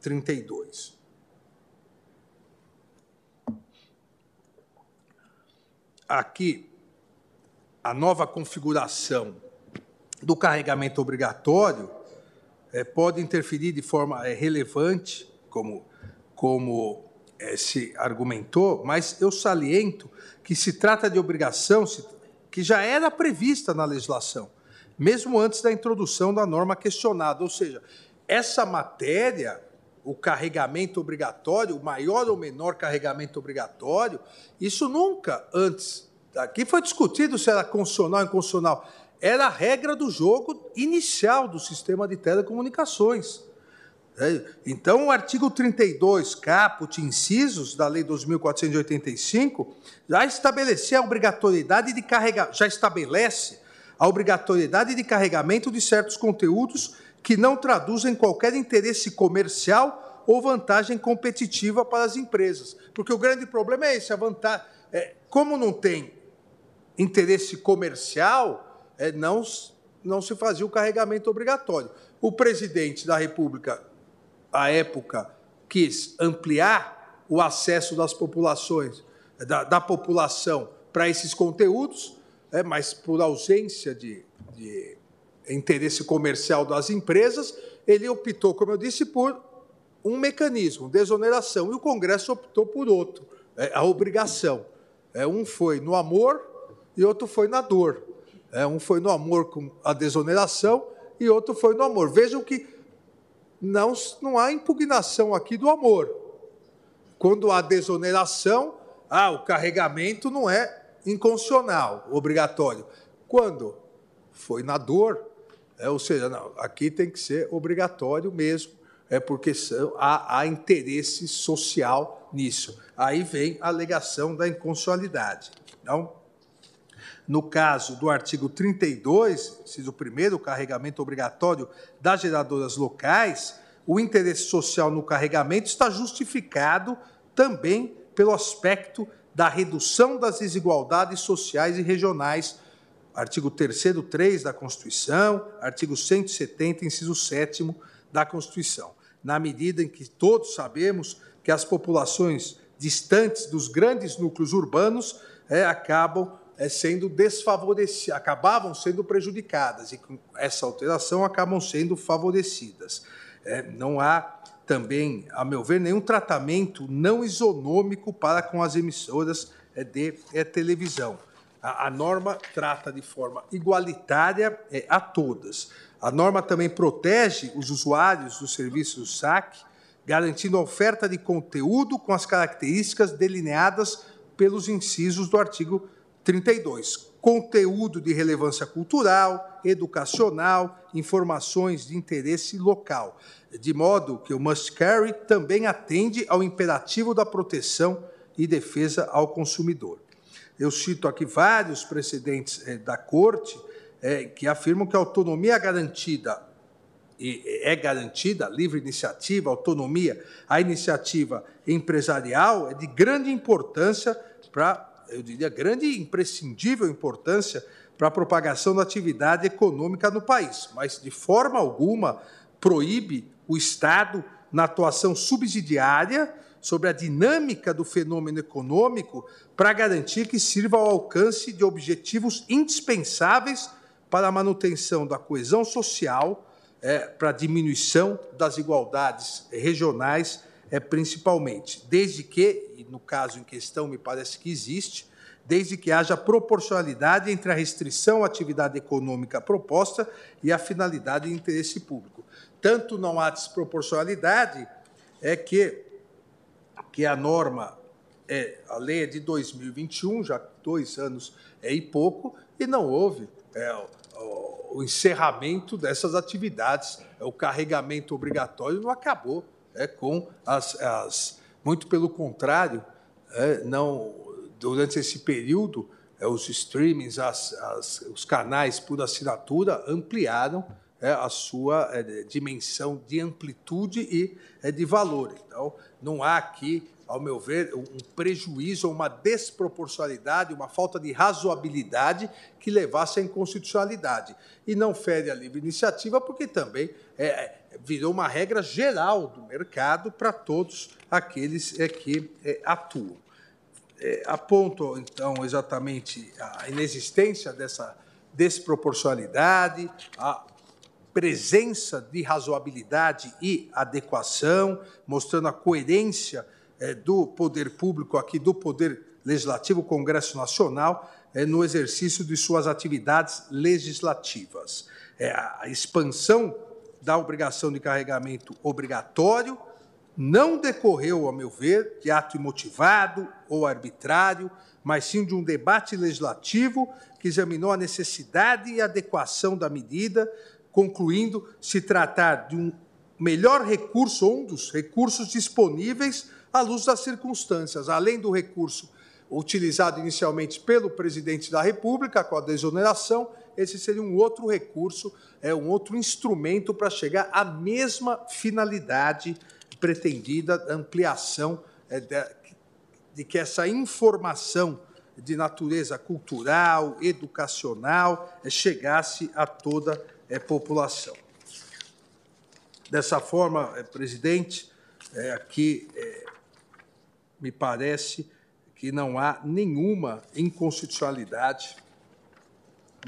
32. aqui a nova configuração do carregamento obrigatório é, pode interferir de forma é, relevante, como, como se argumentou, mas eu saliento que se trata de obrigação que já era prevista na legislação, mesmo antes da introdução da norma questionada. Ou seja, essa matéria o carregamento obrigatório, o maior ou menor carregamento obrigatório, isso nunca antes. Aqui foi discutido se era constitucional ou inconstitucional. Era a regra do jogo inicial do sistema de telecomunicações. É, então, o artigo 32, caput, incisos da Lei 2.485, já estabelecia a obrigatoriedade de carregar, já estabelece a obrigatoriedade de carregamento de certos conteúdos que não traduzem qualquer interesse comercial ou vantagem competitiva para as empresas. Porque o grande problema é esse, a vantagem. É, como não tem interesse comercial, é, não, não se fazia o carregamento obrigatório. O presidente da República, à época, quis ampliar o acesso das populações, da, da população para esses conteúdos, é, mas por ausência de, de interesse comercial das empresas, ele optou, como eu disse, por um mecanismo, desoneração, e o Congresso optou por outro, é, a obrigação. É, um foi no amor e outro foi na dor. É, um foi no amor com a desoneração e outro foi no amor. Vejam que não, não há impugnação aqui do amor. Quando há desoneração, ah, o carregamento não é inconstitucional, obrigatório. Quando foi na dor, é, ou seja, não, aqui tem que ser obrigatório mesmo, é porque são, há, há interesse social nisso. Aí vem a alegação da inconstitucionalidade. Então, no caso do artigo 32, inciso primeiro, o carregamento obrigatório das geradoras locais, o interesse social no carregamento está justificado também pelo aspecto da redução das desigualdades sociais e regionais. Artigo 3 3 da Constituição, artigo 170, inciso 7 da Constituição, na medida em que todos sabemos que as populações distantes dos grandes núcleos urbanos é, acabam sendo desfavorecidas, acabavam sendo prejudicadas e com essa alteração acabam sendo favorecidas. É, não há também, a meu ver, nenhum tratamento não isonômico para com as emissoras é, de é, televisão a, a norma trata de forma igualitária é, a todas. A norma também protege os usuários dos serviços do SAC, garantindo a oferta de conteúdo com as características delineadas pelos incisos do artigo 32. Conteúdo de relevância cultural, educacional, informações de interesse local. De modo que o must carry também atende ao imperativo da proteção e defesa ao consumidor. Eu cito aqui vários precedentes é, da Corte é, que afirmam que a autonomia garantida e é garantida, livre iniciativa, autonomia, a iniciativa empresarial é de grande importância para, eu diria, grande e imprescindível importância para a propagação da atividade econômica no país, mas de forma alguma proíbe o Estado na atuação subsidiária sobre a dinâmica do fenômeno econômico para garantir que sirva ao alcance de objetivos indispensáveis para a manutenção da coesão social, é, para a diminuição das igualdades regionais, é, principalmente, desde que, e no caso em questão me parece que existe, desde que haja proporcionalidade entre a restrição à atividade econômica proposta e a finalidade de interesse público. Tanto não há desproporcionalidade, é que, que a norma, é, a lei é de 2021, já dois anos é e pouco, e não houve é, o, o, encerramento dessas atividades. É, o carregamento obrigatório não acabou é, com as, as. Muito pelo contrário, é, não durante esse período, é, os streamings, as, as, os canais por assinatura ampliaram é, a sua é, dimensão de amplitude e é, de valor. Então, não há aqui, ao meu ver, um prejuízo, uma desproporcionalidade, uma falta de razoabilidade que levasse à inconstitucionalidade. E não fere a livre iniciativa, porque também é, é virou uma regra geral do mercado para todos aqueles é, que atuam é, apontam, então, exatamente a inexistência dessa desproporcionalidade, a presença de razoabilidade e adequação, mostrando a coerência é, do poder público aqui, do poder legislativo, Congresso Nacional, é, no exercício de suas atividades legislativas. É, a expansão da obrigação de carregamento obrigatório, não decorreu, a meu ver, de ato imotivado ou arbitrário, mas sim de um debate legislativo que examinou a necessidade e adequação da medida, concluindo se tratar de um melhor recurso, ou um dos recursos disponíveis à luz das circunstâncias, além do recurso utilizado inicialmente pelo presidente da República, com a desoneração, esse seria um outro recurso, é um outro instrumento para chegar à mesma finalidade pretendida ampliação é, de, de que essa informação de natureza cultural, educacional, é, chegasse a toda a é, população. Dessa forma, presidente, aqui me parece que não há nenhuma inconstitucionalidade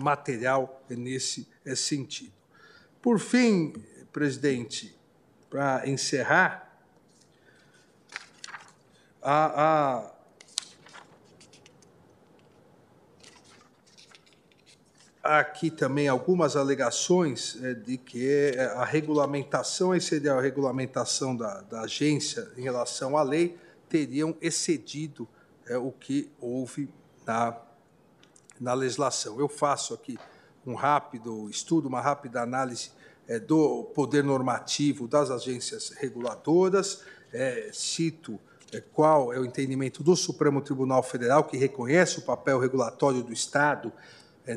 material nesse sentido. Por fim, presidente, para encerrar, há, há aqui também algumas alegações é, de que é, a regulamentação, aí seria a regulamentação da, da agência em relação à lei, teriam excedido é, o que houve na, na legislação. Eu faço aqui um rápido estudo, uma rápida análise é, do poder normativo das agências reguladoras, é, cito é, qual é o entendimento do Supremo Tribunal Federal, que reconhece o papel regulatório do Estado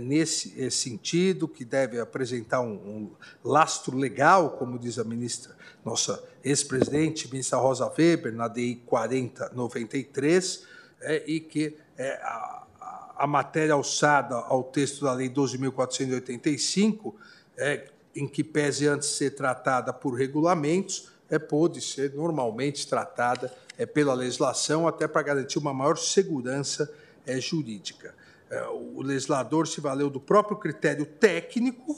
nesse sentido, que deve apresentar um, um, lastro legal, como diz a ministra, nossa ex-presidente, ministra Rosa Weber, na DI 4093, é, e que a, a, matéria alçada ao texto da Lei 12.485, é, em que pese antes ser tratada por regulamentos, é, pôde ser normalmente tratada é, pela legislação, até para garantir uma maior segurança é, jurídica. É, o legislador se valeu do próprio critério técnico,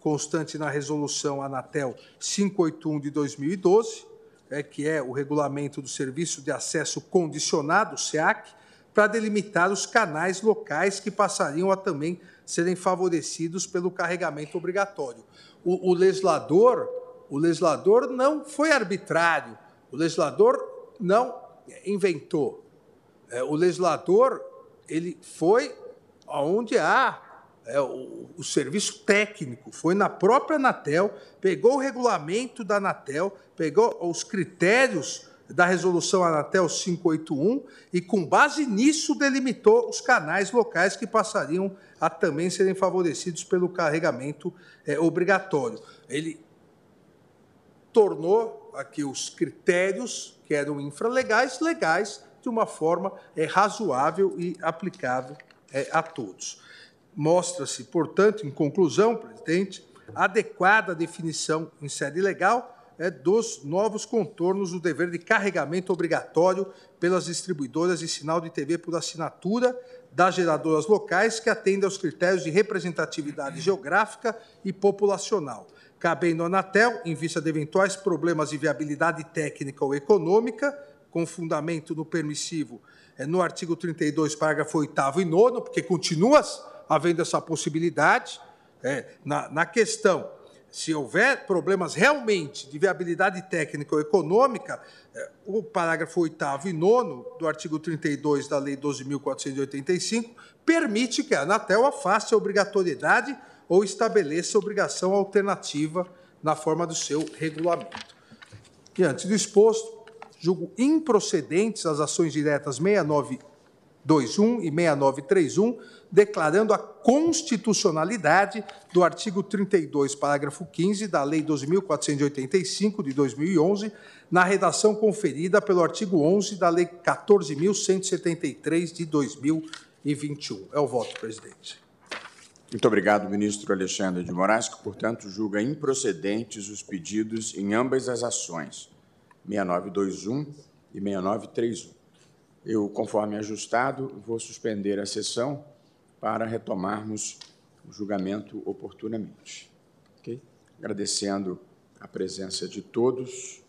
constante na resolução Anatel 581 de 2012, é, que é o regulamento do Serviço de Acesso Condicionado, SEAC, para delimitar os canais locais que passariam a também serem favorecidos pelo carregamento obrigatório. O, o legislador, o legislador não foi arbitrário. O legislador não inventou. É, o legislador ele foi aonde há é, o, o, serviço técnico, foi na própria Anatel, pegou o regulamento da Anatel, pegou os critérios da resolução Anatel 581 e, com base nisso, delimitou os canais locais que passariam a também serem favorecidos pelo carregamento é, obrigatório. Ele tornou aqui os critérios que eram infralegais legais de uma forma é, razoável e aplicável é, a todos. Mostra-se, portanto, em conclusão, presidente, adequada definição em sede legal é, dos novos contornos do dever de carregamento obrigatório pelas distribuidoras de sinal de TV por assinatura das geradoras locais que atendem aos critérios de representatividade geográfica e populacional, cabendo à Anatel, em vista de eventuais problemas de viabilidade técnica ou econômica, com fundamento no permissivo é, no artigo 32, parágrafo 8 e 9, porque continua havendo essa possibilidade, é, na, na questão, se houver problemas realmente de viabilidade técnica ou econômica, é, o parágrafo 8 e 9 do artigo 32 da Lei 12.485 permite que a Anatel afaste a obrigatoriedade ou estabeleça obrigação alternativa na forma do seu regulamento. Diante do exposto, julgo improcedentes as ações diretas 6921 e 6931, declarando a constitucionalidade do artigo 32, parágrafo 15 da Lei 12.485 de 2011, na redação conferida pelo artigo 11 da Lei 14.173 de 2021. É o voto, presidente. Muito obrigado, ministro Alexandre de Moraes, que, portanto, julga improcedentes os pedidos em ambas as ações. 6921 e 6931. Eu, conforme ajustado, vou suspender a sessão para retomarmos o julgamento oportunamente. Okay? Agradecendo a presença de todos